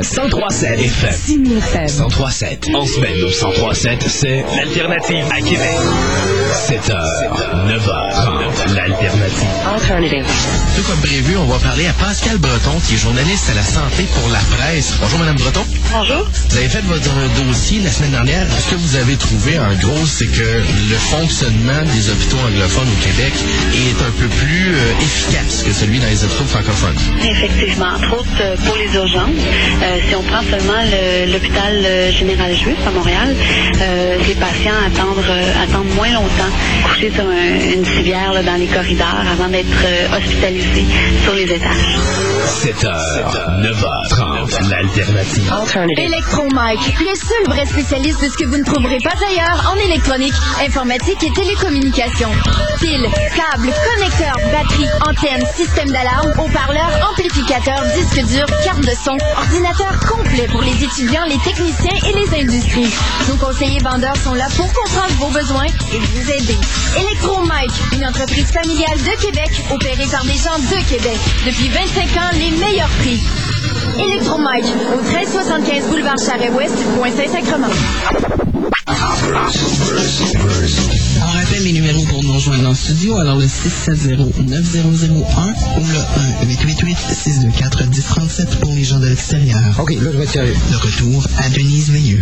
Podcast. 1037. 1037 FM. Simi FM. 1037. En semaine au 1037, c'est l'alternative à Québec. 7h, 9h, l'alternative. Alternative. Tout comme prévu, on va parler à Pascal Breton, qui est journaliste à la santé pour la presse. Bonjour, Madame Breton. Bonjour. Vous avez fait votre dossier la semaine dernière. Ce que vous avez trouvé, en gros, c'est que le fonctionnement des hôpitaux anglophones au Québec est un peu plus euh, efficace que celui dans les hôpitaux francophones? Effectivement, entre autres euh, pour les urgences. Euh, si on prend seulement le- l'hôpital euh, général juif à Montréal, euh, les patients attendent, euh, attendent moins longtemps couchés sur un- une civière là, dans les corridors avant d'être euh, hospitalisés sur les étages. 7h, 9h30, l'alternative. Electromike, le seul vrai spécialiste de ce que vous ne trouverez pas ailleurs en électronique, informatique et télécommunications. Piles, câbles, connecteurs, batteries, antennes, système d'alarme, haut-parleurs, amplificateurs, disques durs, carte de son, ordinateur complet pour les étudiants, les techniciens et les industries. Nos conseillers vendeurs sont là pour comprendre vos besoins et vous aider. Electromike, une entreprise familiale de Québec opérée par des gens de Québec. Depuis 25 ans, les meilleurs prix. Electromike, au 1375 boulevard Charest-Ouest, Point Saint-Sacrement. Rappelle les numéros pour nous rejoindre en studio. Alors le 670-9001 ou le 1-888-624-1037 pour les gens de l'extérieur. OK, là, je vais être sérieux. De retour à Denise Veilleux.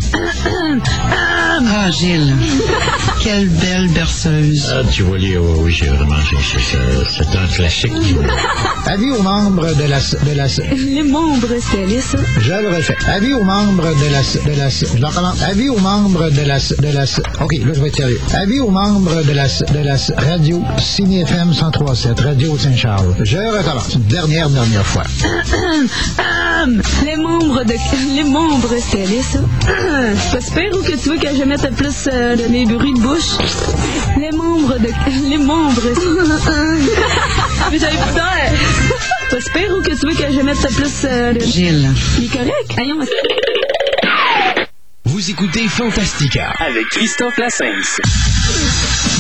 Ah, Gilles. Quelle belle berceuse. Ah, tu vois, Léo, oui, j'ai vraiment, c'est- un classique. Avis aux membres de la... De la Les membres, c'est allé, ça. je le refais. Avis aux membres de la... De la je le recommence. Avis aux membres de la... De la OK, là, je vais être sérieux. Avis aux membres de la... De la radio Ciné FM 103.7, Radio Saint-Charles. Je recommence. Une dernière, dernière fois. Les membres de... Les membres, c'est allé, ça. Pas super ou que tu veux que je mette plus euh, de mes bruits de bouche? Les membres de... Les membres... Mais j'avais plus d'air. Pas super ou que tu veux que je mette plus euh, de... Gilles. Il est correct? Écoutez Fantastica avec Christophe Lassens.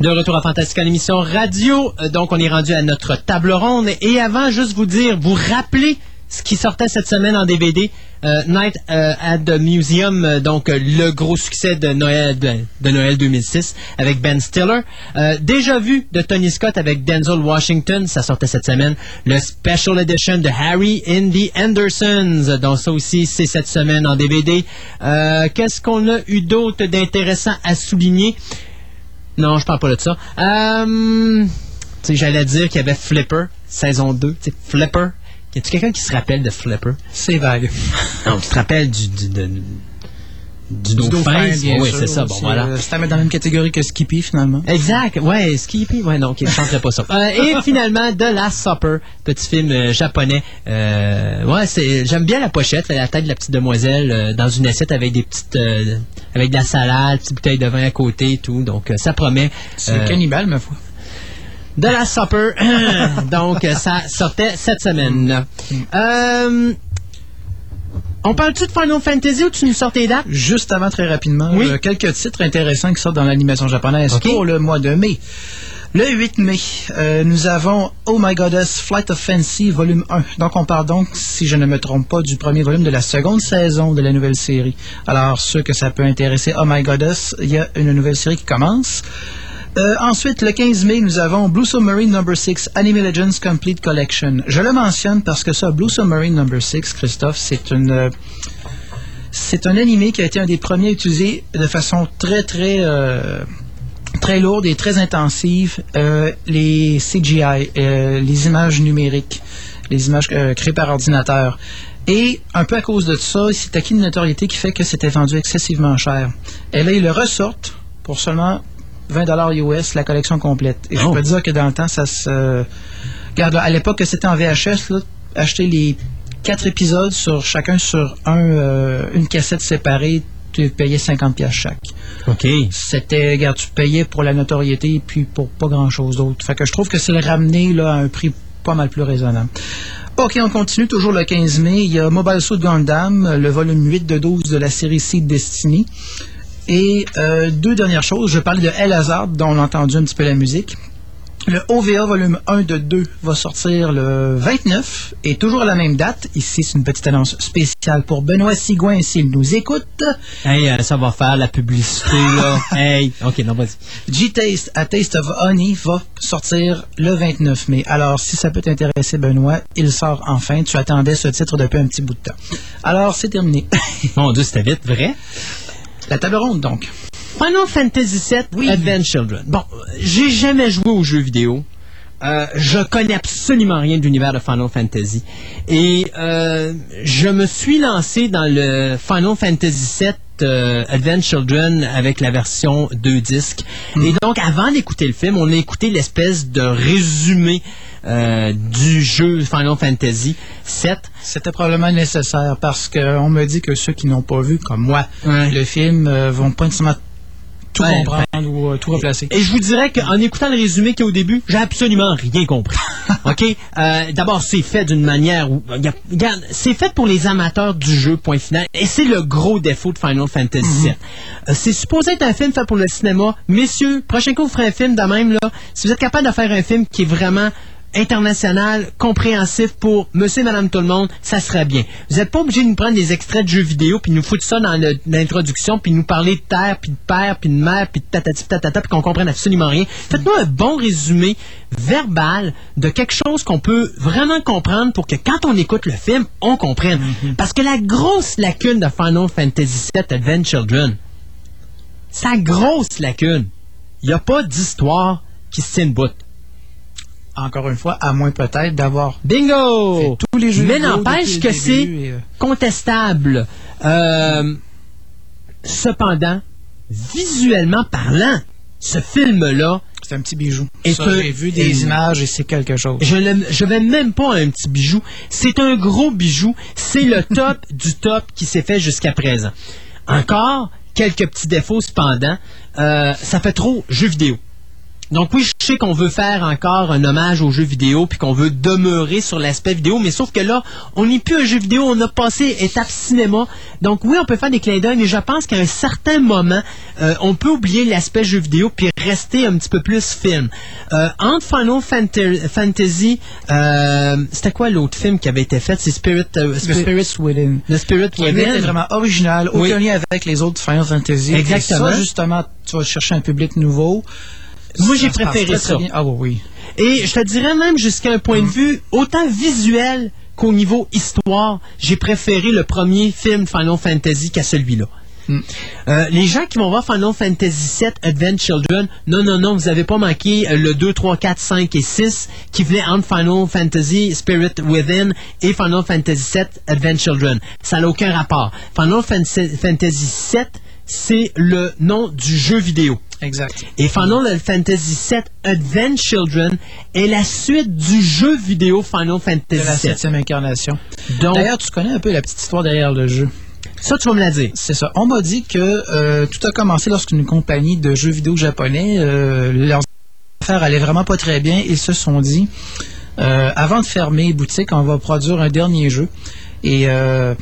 De retour à Fantastica, l'émission radio. Euh, Donc, on est rendu à notre table ronde. Et avant, juste vous dire, vous rappeler ce qui sortait cette semaine en DVD. euh, Night euh, at the Museum, euh, donc le gros succès de Noël, de, de Noël 2006 avec Ben Stiller. Déjà vu de Tony Scott avec Denzel Washington, ça sortait cette semaine. Le Special Edition de Harry in the Andersons, donc ça aussi c'est cette semaine en DVD. Qu'est-ce qu'on a eu d'autre d'intéressant à souligner? Non, je parle pas de ça. Euh, j'allais dire qu'il y avait Flipper, saison 2. Tu sais, Flipper. Y a-tu quelqu'un qui se rappelle de Flipper? C'est vague. Non, tu te rappelles du, du, de- du dauphin? bien oui, c'est ça. Bon, voilà. C'est à mettre dans la même catégorie que Skippy, finalement. Exact, ouais, Skippy, ouais, non, ok, je chanterai pas ça. Euh, et finalement, The Last Supper, petit film euh, japonais. Euh, ouais, c'est, j'aime bien la pochette, la tête de la petite demoiselle euh, dans une assiette avec des petites, euh, avec de la salade, petite bouteille de vin à côté et tout, donc euh, ça promet. C'est Euh, cannibale, ma foi. de la Supper. Donc, ça sortait cette semaine. Euh, on parle-tu de Final Fantasy ou tu nous sors tes dates? Juste avant, très rapidement, Oui. euh, quelques titres intéressants qui sortent dans l'animation japonaise pour le mois de mai. Le 8 mai, euh, nous avons Oh My Goddess Flight of Fancy volume 1. Donc on parle donc, si je ne me trompe pas, du premier volume de la seconde saison de la nouvelle série. Alors ceux que ça peut intéresser, Oh My Goddess, il y a une nouvelle série qui commence. Euh, ensuite, le 15 mai, nous avons Blue Submarine No. 6 Anime Legends Complete Collection. Je le mentionne parce que ça, Blue Submarine No. 6, Christophe, c'est une... euh, c'est un animé qui a été un des premiers à utiliser de façon très, très, euh, très lourde et très intensive les CGI, les images numériques, les images créées par ordinateur. Et un peu à cause de ça, il s'est acquis une notoriété qui fait que c'était vendu excessivement cher. Et là, ils le ressortent pour seulement 20 dollars US la collection complète. Et je Oh. peux dire que dans le temps, ça se... Regarde, à l'époque que c'était en VHS, là, acheter les quatre épisodes sur chacun sur un, euh, une cassette séparée, tu payais 50 pièces chaque. OK. C'était, regarde, tu payais pour la notoriété et puis pour pas grand-chose d'autre. Fait que je trouve que c'est le ramener là, à un prix pas mal plus raisonnable. OK, on continue toujours le 15 mai. Il y a Mobile Suit Gundam, le volume 8 de 12 de la série Seed Destiny. Et euh, deux dernières choses. Je parlais de El Hazard, dont on a entendu un petit peu la musique. Le OVA volume 1 de 2 va sortir le 29 et toujours à la même date. Ici, c'est une petite annonce spéciale pour Benoît Sigouin s'il nous écoute. Hey, euh, ça va faire la publicité, là. hey, OK, non, vas-y. G-Taste, A Taste of Honey va sortir le 29 mai. Alors, si ça peut t'intéresser, Benoît, il sort enfin. Tu attendais ce titre depuis un petit bout de temps. Alors, c'est terminé. Mon Dieu, c'était vite, vrai? La table ronde, donc. Final Fantasy VII Advent Children. Bon, j'ai jamais joué aux jeux vidéo. Euh, je connais absolument rien de l'univers de Final Fantasy. Et euh, je me suis lancé dans le Final Fantasy VII euh, Advent Children avec la version 2 disques. Et donc, avant d'écouter le film, on a écouté l'espèce de résumé euh, du jeu Final Fantasy VII. C'était probablement nécessaire parce qu'on me dit que ceux qui n'ont pas vu, comme moi, le film, euh, vont pas nécessairement tout Ouais, comprendre ou euh, tout replacer. Et je vous dirais qu'en écoutant le résumé qu'il y a au début, j'ai absolument rien compris. OK? Euh, D'abord, c'est fait d'une manière où. Regarde, c'est fait pour les amateurs du jeu, point final. Et c'est le gros défaut de Final Fantasy VII. Euh, c'est supposé être un film fait pour le cinéma. Messieurs, prochain coup, vous ferez un film de même, là. Si vous êtes capable de faire un film qui est vraiment international, compréhensif pour monsieur et madame tout le monde, ça serait bien. Vous n'êtes pas obligé de nous prendre des extraits de jeux vidéo puis nous foutre ça dans l'introduction puis nous parler de terre puis de père puis de mère puis de tatati tatata puis qu'on comprenne absolument rien. Faites-nous un bon résumé verbal de quelque chose qu'on peut vraiment comprendre pour que quand on écoute le film, on comprenne. Parce que la grosse lacune de Final Fantasy VII Advent Children, sa grosse lacune, il n'y a pas d'histoire qui se tient bout. Encore une fois, à moins peut-être d'avoir Bingo! tous les jeux Mais n'empêche que c'est euh, contestable. Euh, cependant, visuellement parlant, ce film-là C'est un petit bijou. J'ai vu des images et c'est quelque chose. Je je vais même pas à un petit bijou. C'est un gros bijou. C'est le top du top qui s'est fait jusqu'à présent. Encore quelques petits défauts cependant. Euh, ça fait trop jeu vidéo. Donc oui, je sais qu'on veut faire encore un hommage aux jeux vidéo puis qu'on veut demeurer sur l'aspect vidéo, mais sauf que là, on n'est plus un jeu vidéo, on a passé étape cinéma. Donc oui, on peut faire des clins d'œil, mais je pense qu'à un certain moment, euh, on peut oublier l'aspect jeu vidéo puis rester un petit peu plus film. Euh, entre Final Fanta- Fantasy, euh, c'était quoi l'autre film qui avait été fait? C'est Spirit, euh, The Spirits Within. The Spirit Within. vraiment original, aucun Oui. lien avec les autres Final Fantasy. Exactement. Et ça, justement, tu vas chercher un public nouveau. Moi, j'ai passe préféré ça. Ah oui, oui. Et je te dirais même jusqu'à un point de vue autant visuel qu'au niveau histoire, j'ai préféré le premier film Final Fantasy qu'à celui-là. Euh, les gens qui vont voir Final Fantasy VII Advent Children, non, non, non, vous n'avez pas manqué euh, le 2, 3, 4, 5 et 6 qui venaient entre Final Fantasy Spirit Within et Final Fantasy VII Advent Children. Ça n'a aucun rapport. Final Fan- Fantasy VII, c'est le nom du jeu vidéo. Exact. Et Final Fantasy VII Advent Children est la suite du jeu vidéo Final De la Fantasy VII. septième incarnation. D'ailleurs, tu connais un peu la petite histoire derrière le jeu. Ça, tu vas me la dire. C'est ça. On m'a dit que euh, tout a commencé lorsqu'une compagnie de jeux vidéo japonais, euh, leurs affaires allaient vraiment pas très bien. Ils se sont dit, euh, avant de fermer boutique, on va produire un dernier jeu. Et euh,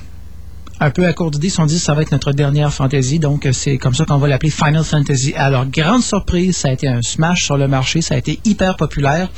un peu à court d'idée, ils se sont dit, ça va être notre dernière fantasy. Donc, euh, c'est comme ça qu'on va l'appeler Final Fantasy. Alors, grande surprise, ça a été un smash sur le marché. Ça a été hyper populaire.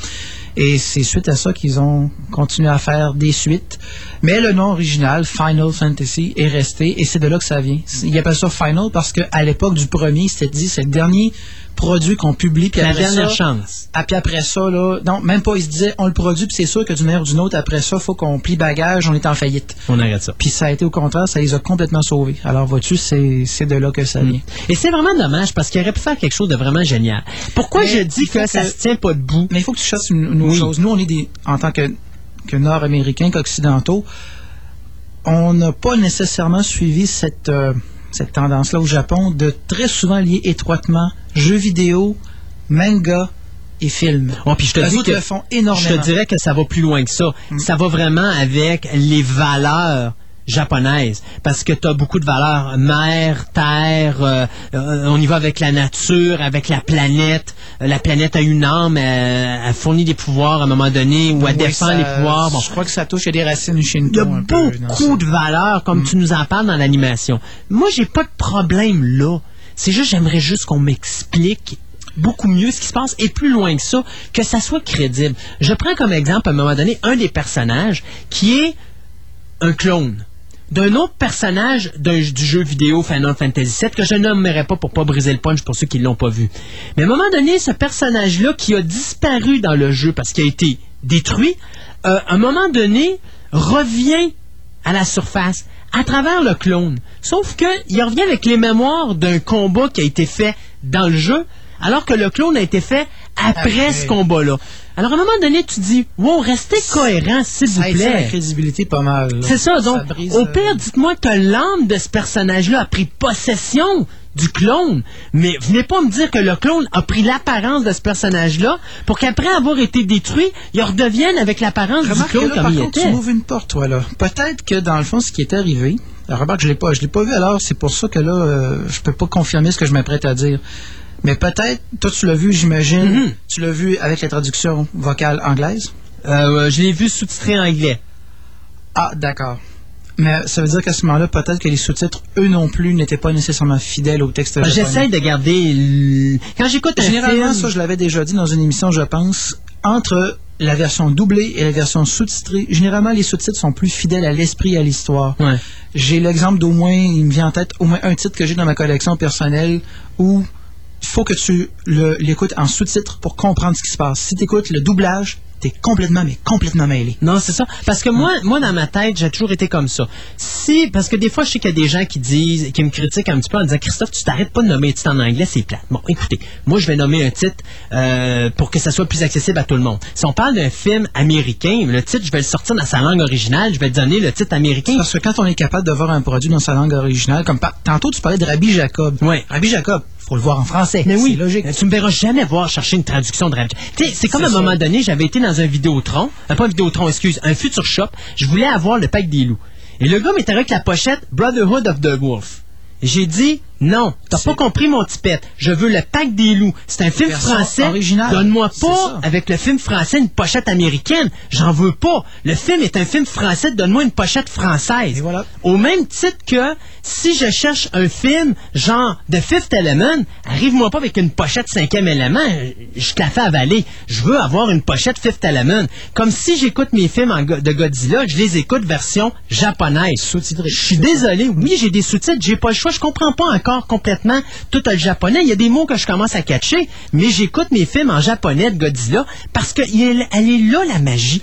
Et c'est suite à ça qu'ils ont continué à faire des suites. Mais le nom original, Final Fantasy, est resté et c'est de là que ça vient. Ils appellent ça Final parce qu'à l'époque du premier, c'était dit c'est le dernier produit qu'on publie. Puis La après dernière ça, chance. ah, puis après ça, là, non, même pas, ils se disaient on le produit, puis c'est sûr que d'une manière ou d'une autre, après ça, faut qu'on plie bagage, on est en faillite. On arrête ça. Puis ça a été au contraire, ça les a complètement sauvés. Alors vois-tu, c'est c'est de là que ça vient. Et c'est vraiment dommage parce qu'il aurait pu faire quelque chose de vraiment génial. Pourquoi Mais je dis que, ça se tient pas debout? Mais il faut que tu cherches une, une Oui. chose. Nous, on est des, en tant que, que Nord-Américains, qu'Occidentaux, on n'a pas nécessairement suivi cette, euh, cette tendance-là au Japon de très souvent lier étroitement jeux vidéo, manga et films. Oh, puis je te dis que le font énormément. Je te dirais que ça va plus loin que ça. Ça va vraiment avec les valeurs japonaises parce que tu as beaucoup de valeurs mer, terre, euh, euh, on y va avec la nature, avec la planète. Euh, La planète a une âme, elle, elle fournit des pouvoirs à un moment donné ou elle Oui, défend ça- les pouvoirs. Bon, Je crois que ça touche à des racines il y shinto a peu. beaucoup de valeurs, comme tu nous en parles dans l'animation. Moi, j'ai pas de problème là. C'est juste, j'aimerais juste qu'on m'explique beaucoup mieux ce qui se passe et plus loin que ça, que ça soit crédible. Je prends comme exemple, à un moment donné, un des personnages qui est un clone d'un autre personnage du jeu vidéo Final Fantasy VII que je nommerai pas pour pas briser le punch pour ceux qui l'ont pas vu. Mais à un moment donné, ce personnage-là qui a disparu dans le jeu parce qu'il a été détruit, euh, à un moment donné, revient à la surface à travers le clone. Sauf que il revient avec les mémoires d'un combat qui a été fait dans le jeu, alors que le clone a été fait après, ce combat-là. Alors à un moment donné, tu dis, wow, restez cohérent, s'il vous Ça étire la plaît. crédibilité pas mal. C'est ça, donc, brise, au euh, pire, dites-moi que l'âme de ce personnage-là a pris possession du clone, mais venez pas me dire que le clone a pris l'apparence de ce personnage-là pour qu'après avoir été détruit, il redevienne avec l'apparence du clone là, comme par il contre, était. tu m'ouvres une porte, toi, là. Peut-être que, dans le fond, ce qui est arrivé... Alors, remarque, je l'ai pas, je l'ai pas vu, alors c'est pour ça que là, euh, je peux pas confirmer ce que je m'apprête à dire. Mais peut-être, toi, tu l'as vu, j'imagine, Mm-hmm. tu l'as vu avec la traduction vocale anglaise? Euh, je l'ai vu sous-titré anglais. Ah, d'accord. Mais ça veut dire qu'à ce moment-là, peut-être que les sous-titres, eux non plus, n'étaient pas nécessairement fidèles au texte japonais. J'essaie de garder... le- Quand j'écoute un Généralement, film... ça, je l'avais déjà dit dans une émission, je pense, entre la version doublée et la version sous-titrée, généralement, les sous-titres sont plus fidèles à l'esprit et à l'histoire. Ouais. J'ai l'exemple d'au moins, il me vient en tête, au moins un titre que j'ai dans ma collection personnelle où faut que tu l'écoutes en sous-titre pour comprendre ce qui se passe. Si tu écoutes le doublage, t'es complètement, mais complètement mêlé. Non, c'est ça. Parce que moi, moi, dans ma tête, j'ai toujours été comme ça. Si, parce que des fois, je sais qu'il y a des gens qui disent, qui me critiquent un petit peu en disant, Christophe, tu t'arrêtes pas de nommer un titre en anglais, c'est plate. Bon, écoutez, moi, je vais nommer un titre euh, pour que ça soit plus accessible à tout le monde. Si on parle d'un film américain, le titre, je vais le sortir dans sa langue originale, je vais donner le titre américain. Parce que quand on est capable de voir un produit dans sa langue originale, comme par- tantôt tu parlais de Rabbi Jacob. Ouais. Rabbi Jacob, faut le voir en français. Mais oui, logique. tu me verras jamais voir chercher une traduction de sais, c'est comme à un moment donné, j'avais été dans un Vidéotron, euh, pas un Vidéotron, excuse, un Future Shop, je voulais avoir le pack des loups. Et le gars m'était avec la pochette Brotherhood of the Wolf. Et J'ai dit, non, t'as pas compris mon tipette. Je veux le pack des loups. C'est un film français. Donne-moi pas, avec le film français, une pochette américaine. J'en veux pas. Le film est un film français. Donne-moi une pochette française. Et voilà. Au même titre que si je cherche un film genre The Fifth Element, arrive-moi pas avec une pochette cinquième élément, je te la fais avaler. Je veux avoir une pochette Fifth Element. Comme si j'écoute mes films en go- de Godzilla, je les écoute version japonaise. Sous-titré. Je suis désolé, oui, j'ai des sous-titres, j'ai pas le choix, je comprends pas encore complètement tout le japonais. Il y a des mots que je commence à catcher, mais j'écoute mes films en japonais de Godzilla parce que il- elle est là la magie.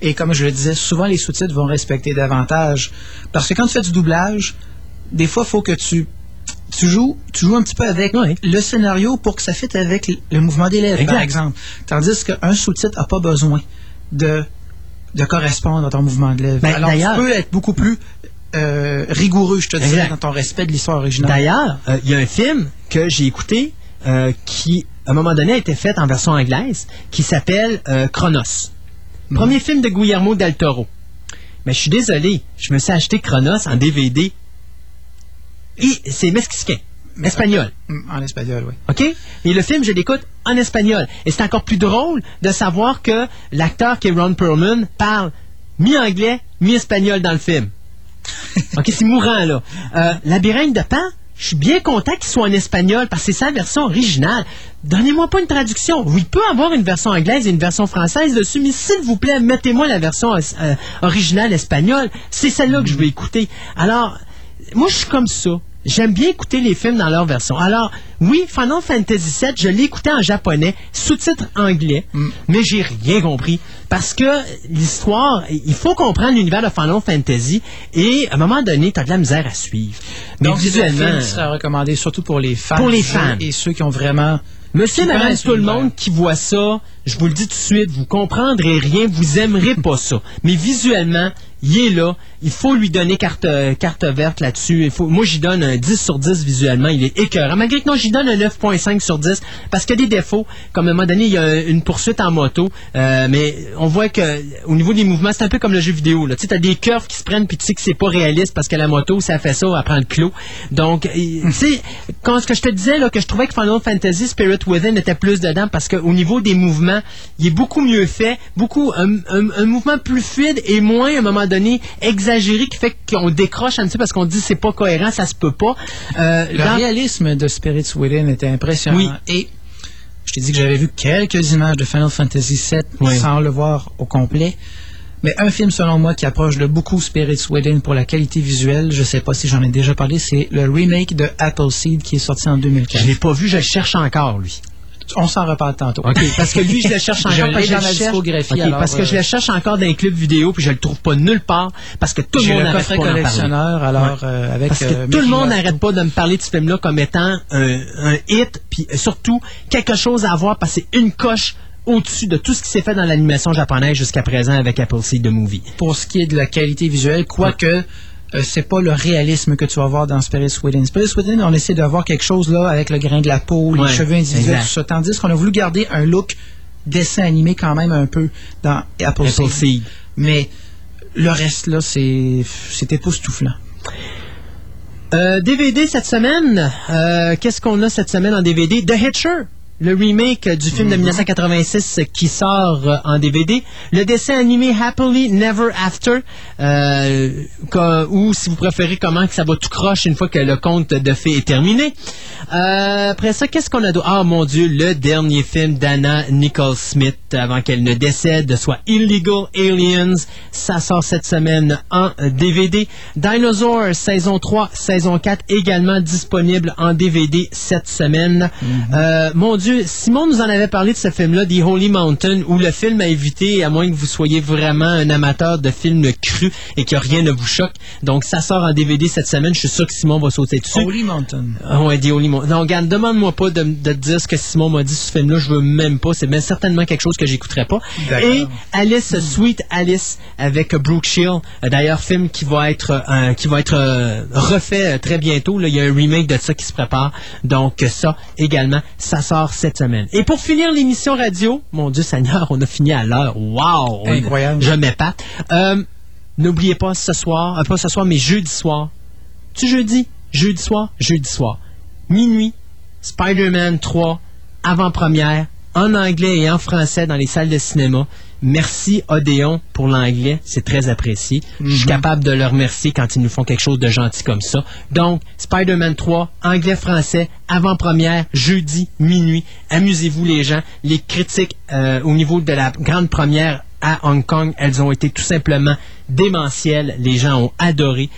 Et comme je le disais, souvent les sous-titres vont respecter davantage. Parce que quand tu fais du doublage, des fois, il faut que tu, tu, joues, tu joues un petit peu avec le scénario pour que ça fitte avec le- mouvement des lèvres, par exemple. Tandis qu'un sous-titre n'a pas besoin de, de correspondre à ton mouvement de lèvres. Ben, Alors, tu peux être beaucoup plus euh, rigoureux, je te dirais, Exact. dans ton respect de l'histoire originale. D'ailleurs, euh, il y a un film que j'ai écouté euh, qui, à un moment donné, a été fait en version anglaise, qui s'appelle Chronos. Premier film de Guillermo del Toro. Mais je suis désolé, je me suis acheté Chronos en DVD. Et c'est mexicain, espagnol. Mm, En espagnol, oui. OK? Et le film, je l'écoute en espagnol. Et c'est encore plus drôle de savoir que l'acteur qui est Ron Perlman parle mi-anglais, mi-espagnol dans le film. OK, c'est mourant, là. Euh, Labyrinthe de Pan, je suis bien content qu'il soit en espagnol parce que c'est sa version originale. Donnez-moi pas une traduction. Oui, il peut avoir une version anglaise et une version française dessus, mais s'il vous plaît, mettez-moi la version euh, originale espagnole. C'est celle-là que je veux écouter. Alors, moi, je suis comme ça. J'aime bien écouter les films dans leur version. Alors, oui, Final Fantasy VII, je l'ai écouté en japonais, sous-titre anglais, mais j'ai rien compris. Parce que l'histoire, il faut comprendre l'univers de Final Fantasy et à un moment donné, tu as de la misère à suivre. Mais Donc, c'est un visuellement, sera recommandé surtout pour les fans. Pour les fans. Et ceux qui ont vraiment... Monsieur, madame, tout le monde qui voit ça, je vous le dis tout de suite, vous comprendrez rien, vous aimerez pas ça. Mais visuellement, il est là. Il faut lui donner carte, euh, carte verte là-dessus. Moi, j'y donne un 10 sur 10 visuellement. Il est écœurant. Malgré que non, j'y donne un 9.5 sur 10 parce qu'il y a des défauts. Comme à un moment donné, il y a une poursuite en moto. euh, mais on voit que au niveau des mouvements, c'est un peu comme le jeu vidéo. Tu sais, as des curves qui se prennent puis tu sais que c'est pas réaliste parce que la moto, ça fait ça, elle prend le clos. Donc, tu sais, quand ce que je te disais, que je trouvais que Final Fantasy Spirit Within était plus dedans parce qu'au niveau des mouvements, il est beaucoup mieux fait, beaucoup un, un- un mouvement plus fluide et moins à un moment donné exagéré qui fait qu'on décroche un petit peu parce qu'on dit c'est pas cohérent, ça se peut pas. Euh, Le dans- réalisme de Spirits Within était impressionnant. Oui. Et je t'ai dit que j'avais vu quelques images de Final Fantasy VII sans le voir au complet. Mais un film, selon moi, qui approche de beaucoup Spirits Within pour la qualité visuelle, je sais pas si j'en ai déjà parlé, c'est le remake de Appleseed qui est sorti en 2004. Je l'ai pas vu, je le cherche encore, lui. On s'en reparle tantôt. Parce que lui, je le cherche encore. Je parce que dans je la cherche- alors, parce que je euh, le cherche encore dans les clubs vidéo, puis je le trouve pas nulle part, parce que tout le monde n'arrête pas collectionneur, alors, euh, avec, Parce que euh, tout le monde n'arrête pas de me parler de ce film-là comme étant un, un hit, puis surtout quelque chose à voir, parce que c'est une coche au-dessus de tout ce qui s'est fait dans l'animation japonaise jusqu'à présent avec Appleseed The Movie. pour ce qui est de la qualité visuelle, quoique euh, c'est pas le réalisme que tu vas voir dans Spirits Within. Spirits Within, on essaie d'avoir quelque chose là avec le grain de la peau, les Ouais, cheveux individuels, exact. tout ça. Tandis qu'on a voulu garder un look dessin animé quand même un peu dans Appleseed. Appleseed. Mais le reste là, c'est c'est époustouflant. Euh, DVD cette semaine. Euh, Qu'est-ce qu'on a cette semaine en DVD? The Hitcher. Le remake du film de 1986 qui sort euh, en DVD. Le dessin animé Happily Never After. euh, ou si vous préférez comment que ça va tout croche une fois que le conte de fées est terminé. Euh, après ça, qu'est-ce qu'on a d'autre? Ah mon Dieu, le dernier film d'Anna Nicole Smith avant qu'elle ne décède, soit Illegal Aliens. Ça sort cette semaine en DVD. Dinosaur saison 3, saison 4 également disponible en DVD cette semaine. Euh, mon Dieu, Simon nous en avait parlé de ce film-là, The Holy Mountain, où le film a évité, à moins que vous soyez vraiment un amateur de films crus et que rien ne vous choque. Donc ça sort en DVD cette semaine. Je suis sûr que Simon va sauter dessus. Holy Mountain. Ah ouais, The Holy Mountain. Non, regarde, demande-moi pas de, dire ce que Simon m'a dit sur ce film-là. Je veux même pas. C'est bien certainement quelque chose que j'écouterai pas. Et Alice, Sweet Alice, avec Brooke Shield. Euh, D'ailleurs, film qui va être, euh, qui va être euh, refait très bientôt. Là, Il y a un remake de ça qui se prépare. Donc, ça également, ça sort cette semaine. Et pour finir l'émission radio, mon Dieu Seigneur, on a fini à l'heure. Wow! Incroyable. Je m'épate. Euh, N'oubliez pas ce soir, euh, pas ce soir, mais jeudi soir. Tu jeudi? Jeudi soir? Jeudi soir. Minuit, Spider-Man 3, avant-première, en anglais et en français dans les salles de cinéma. Merci Odéon pour l'anglais, c'est très apprécié. Je suis capable de leur remercier quand ils nous font quelque chose de gentil comme ça. Donc, Spider-Man 3, anglais-français, avant-première, jeudi, minuit. Amusez-vous les gens. Les critiques euh, au niveau de la grande première à Hong Kong, elles ont été tout simplement démentielles. Les gens ont adoré.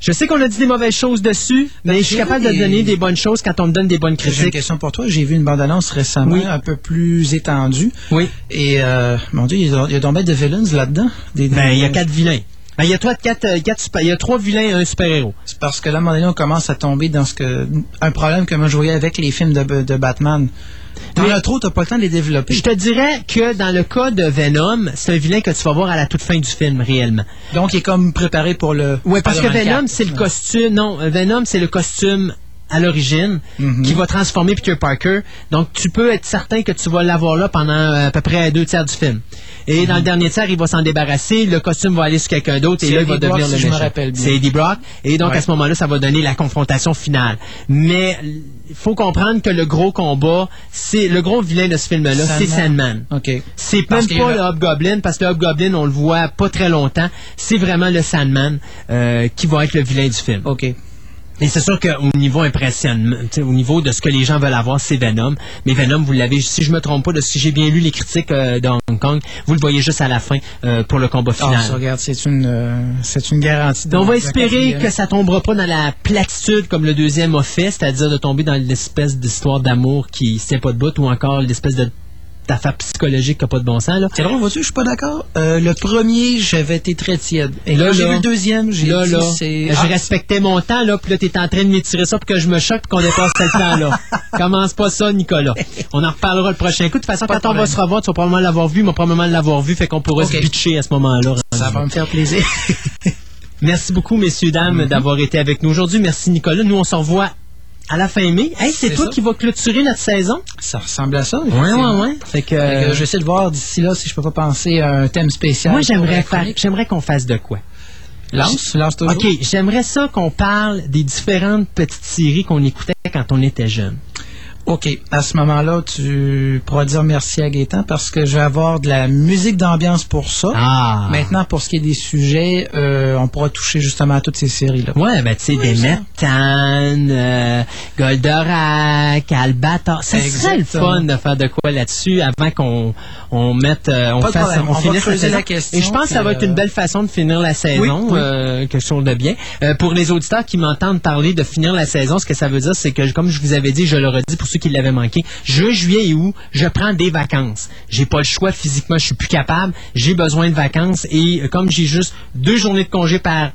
Je sais qu'on a dit des mauvaises choses dessus, mais je suis capable de donner des bonnes choses quand on me donne des bonnes J'ai une critiques. question pour toi. J'ai vu une bande-annonce récemment, Oui. un peu plus étendue. Oui. Et, euh, mon Dieu, il y a, il y a donc bien de villains là-dedans. Des- Ben, il y a quatre vilains. Ben, il y a trois, quatre, euh, quatre super- il y a trois vilains et un super-héros. C'est parce que là, à un moment donné, on commence à tomber dans ce que un problème que moi je voyais avec les films de, de Batman. T'en Mais- as trop, t'as pas le temps de les développer. Je te dirais que dans le cas de Venom, c'est un vilain que tu vas voir à la toute fin du film, réellement. Donc, il est comme préparé pour le. Oui, parce que Venom, 4. c'est le costume. Non, Venom, c'est le costume à l'origine Mhm. qui va transformer Peter Parker. Donc, tu peux être certain que tu vas l'avoir là pendant euh, à peu près deux tiers du film. Et Mhm. dans le dernier tiers, il va s'en débarrasser. Le costume va aller sur quelqu'un d'autre et là, il va Brock, devenir le si méchant. C'est Eddie Brock. Et donc, Ouais. à ce moment-là, ça va donner la confrontation finale. Mais il faut comprendre que le gros combat, c'est le gros vilain de ce film-là, c'est Sandman. OK. C'est même pas le Hobgoblin, parce que le Hobgoblin, on le voit pas très longtemps. C'est vraiment le Sandman euh, qui va être le vilain du film. OK. Et c'est sûr qu'au niveau impressionnement, au niveau de ce que les gens veulent avoir, c'est Venom. Mais Venom, vous l'avez, si je me trompe pas, de si j'ai bien lu les critiques euh, de Hong Kong, vous le voyez juste à la fin euh, pour le combat Ah, final. ça, regarde, c'est une, euh, c'est une garantie. Donc, on va espérer que ça tombera pas dans la platitude comme le deuxième a fait, c'est-à-dire de tomber dans l'espèce d'histoire d'amour qui tient pas de bout ou encore l'espèce de affaire psychologique qui n'a pas de bon sens. Là. C'est drôle, vois-tu, je suis pas d'accord. Euh, le premier, j'avais été très tiède. Et là, j'ai là, vu le deuxième, j'ai là, dit là, c'est... je Ah, respectais mon temps, là, puis là, t'es en train de m'étirer ça pour que je me choque qu'on dépasse ce temps-là. Commence pas ça, Nicolas. On en reparlera le prochain coup. De toute façon, Pas quand on va se revoir, tu vas probablement l'avoir vu, moi probablement l'avoir vu, fait qu'on pourra Ok. se bitcher à ce moment-là. Ça va me faire plaisir. Merci beaucoup, messieurs, dames, Mm-hmm. d'avoir été avec nous aujourd'hui. Merci, Nicolas. Nous, on se revoit à la fin mai. Hey, c'est toi ça. qui vas clôturer notre saison? Ça ressemble à ça. Effectivement. ouais, ouais. Fait que, que euh, J'essaie de voir d'ici là si je peux pas penser à un thème spécial. moi, j'aimerais faire, j'aimerais qu'on fasse de quoi? Lance, lance toujours. OK, j'aimerais ça qu'on parle des différentes petites séries qu'on écoutait quand on était jeune. OK. À ce moment-là, tu pourras dire merci à Gaétan parce que je vais avoir de la musique d'ambiance pour ça. Ah! Maintenant, pour ce qui est des sujets, euh, on pourra toucher justement à toutes ces séries-là. Ouais, ben tu sais, des méthanes, euh, Goldorak, Albator. Ça serait le fun de faire de quoi là-dessus avant qu'on on mette, euh, on Pas fasse, problème. on, On va finisse saison. la question, Et je pense que ça va être euh, une belle façon de finir la saison, Oui, oui. euh, quelque chose de bien. Euh, pour les auditeurs qui m'entendent parler de finir la saison, ce que ça veut dire, c'est que comme je vous avais dit, je le redis pour ceux qui l'avaient manqué, juin, juillet et août, je prends des vacances. J'ai pas le choix physiquement, je suis plus capable. J'ai besoin de vacances et euh, comme j'ai juste deux journées de congé par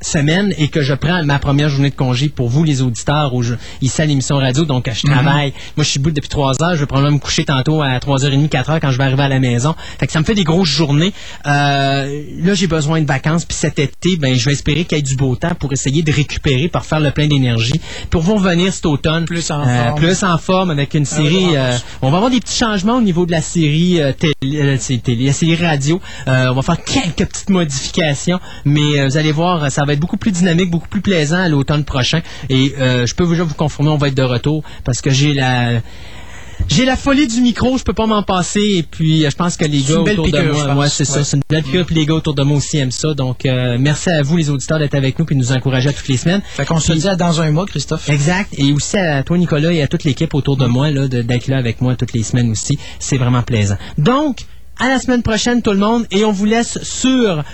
semaine et que je prends ma première journée de congé pour vous les auditeurs où je, ici à l'émission radio. Donc je travaille. Moi je suis bout depuis trois heures. Je vais probablement me coucher tantôt à 3h30 4h quand je vais arriver à la maison. Fait que ça me fait des grosses journées. Euh, là j'ai besoin de vacances. Puis cet été ben je vais espérer qu'il y ait du beau temps pour essayer de récupérer pour faire le plein d'énergie pour vous revenir cet automne. Plus en euh, forme. plus en forme avec une série euh, on va avoir des petits changements au niveau de la série télé, télé, la série radio. On va faire quelques petites modifications mais vous allez voir ça va être beaucoup plus dynamique beaucoup plus plaisant à l'automne prochain et euh, je peux déjà vous confirmer on va être de retour parce que j'ai la j'ai la folie du micro, je peux pas m'en passer. Et puis, euh, je pense que les C'est gars autour de je moi, pense. ouais, c'est ça, c'est une belle piqûre. Puis les gars autour de moi aussi aiment ça. Donc, euh, merci à vous, les auditeurs, d'être avec nous puis de nous encourager à toutes les semaines. Fait qu'on se dit à dans un mois, Christophe. Exact. Et aussi à toi, Nicolas, et à toute l'équipe autour de moi, là, d'être là avec moi toutes les semaines aussi. C'est vraiment plaisant. Donc, à la semaine prochaine, tout le monde. Et on vous laisse sur...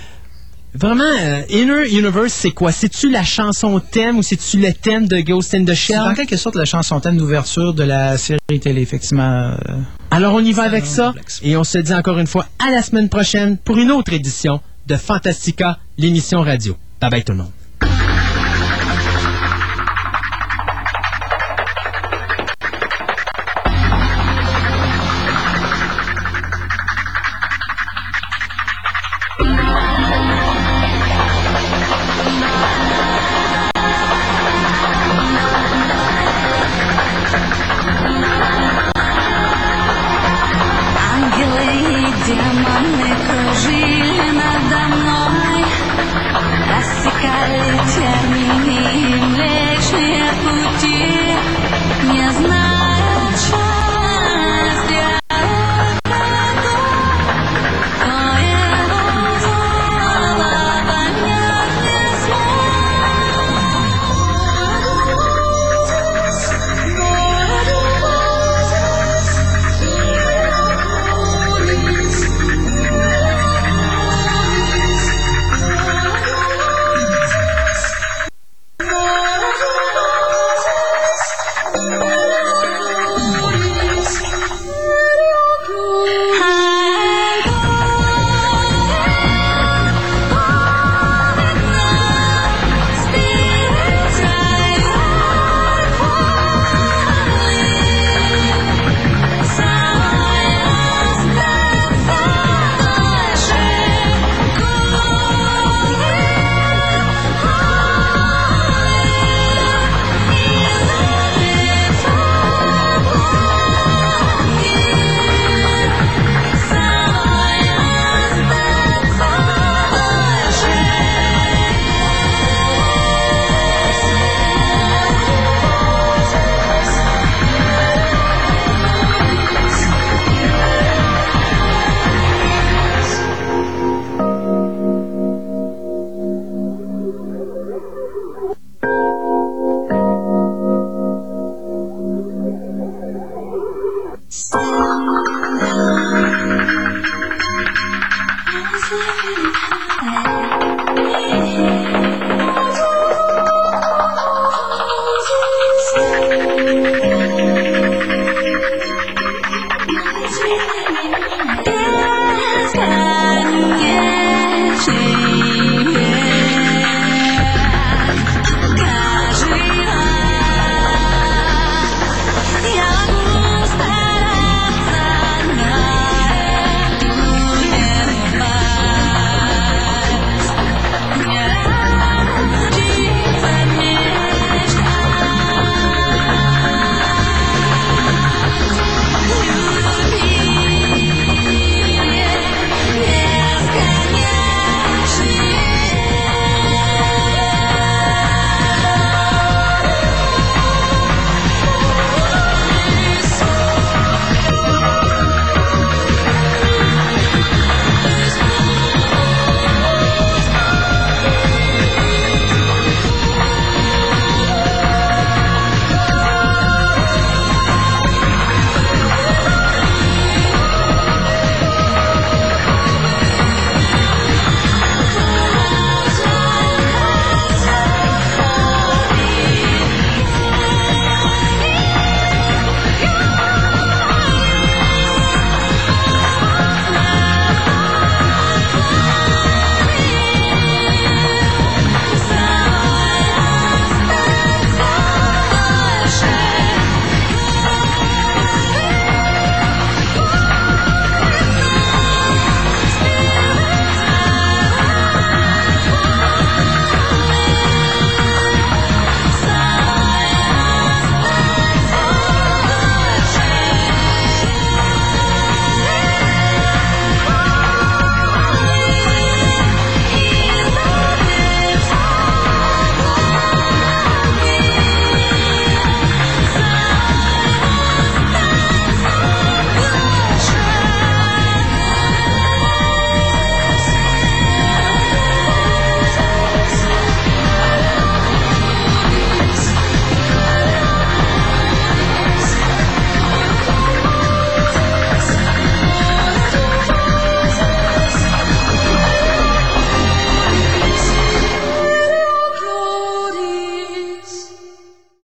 Vraiment, euh, Inner Universe, c'est quoi? C'est-tu la chanson thème ou c'est-tu le thème de Ghost in the C'est Shell? en quelque sorte la chanson thème d'ouverture de la série télé, effectivement. euh, Alors, on y va avec ça. Et on se dit encore une fois à la semaine prochaine pour une autre édition de Fantastica, l'émission radio. Bye bye tout le monde.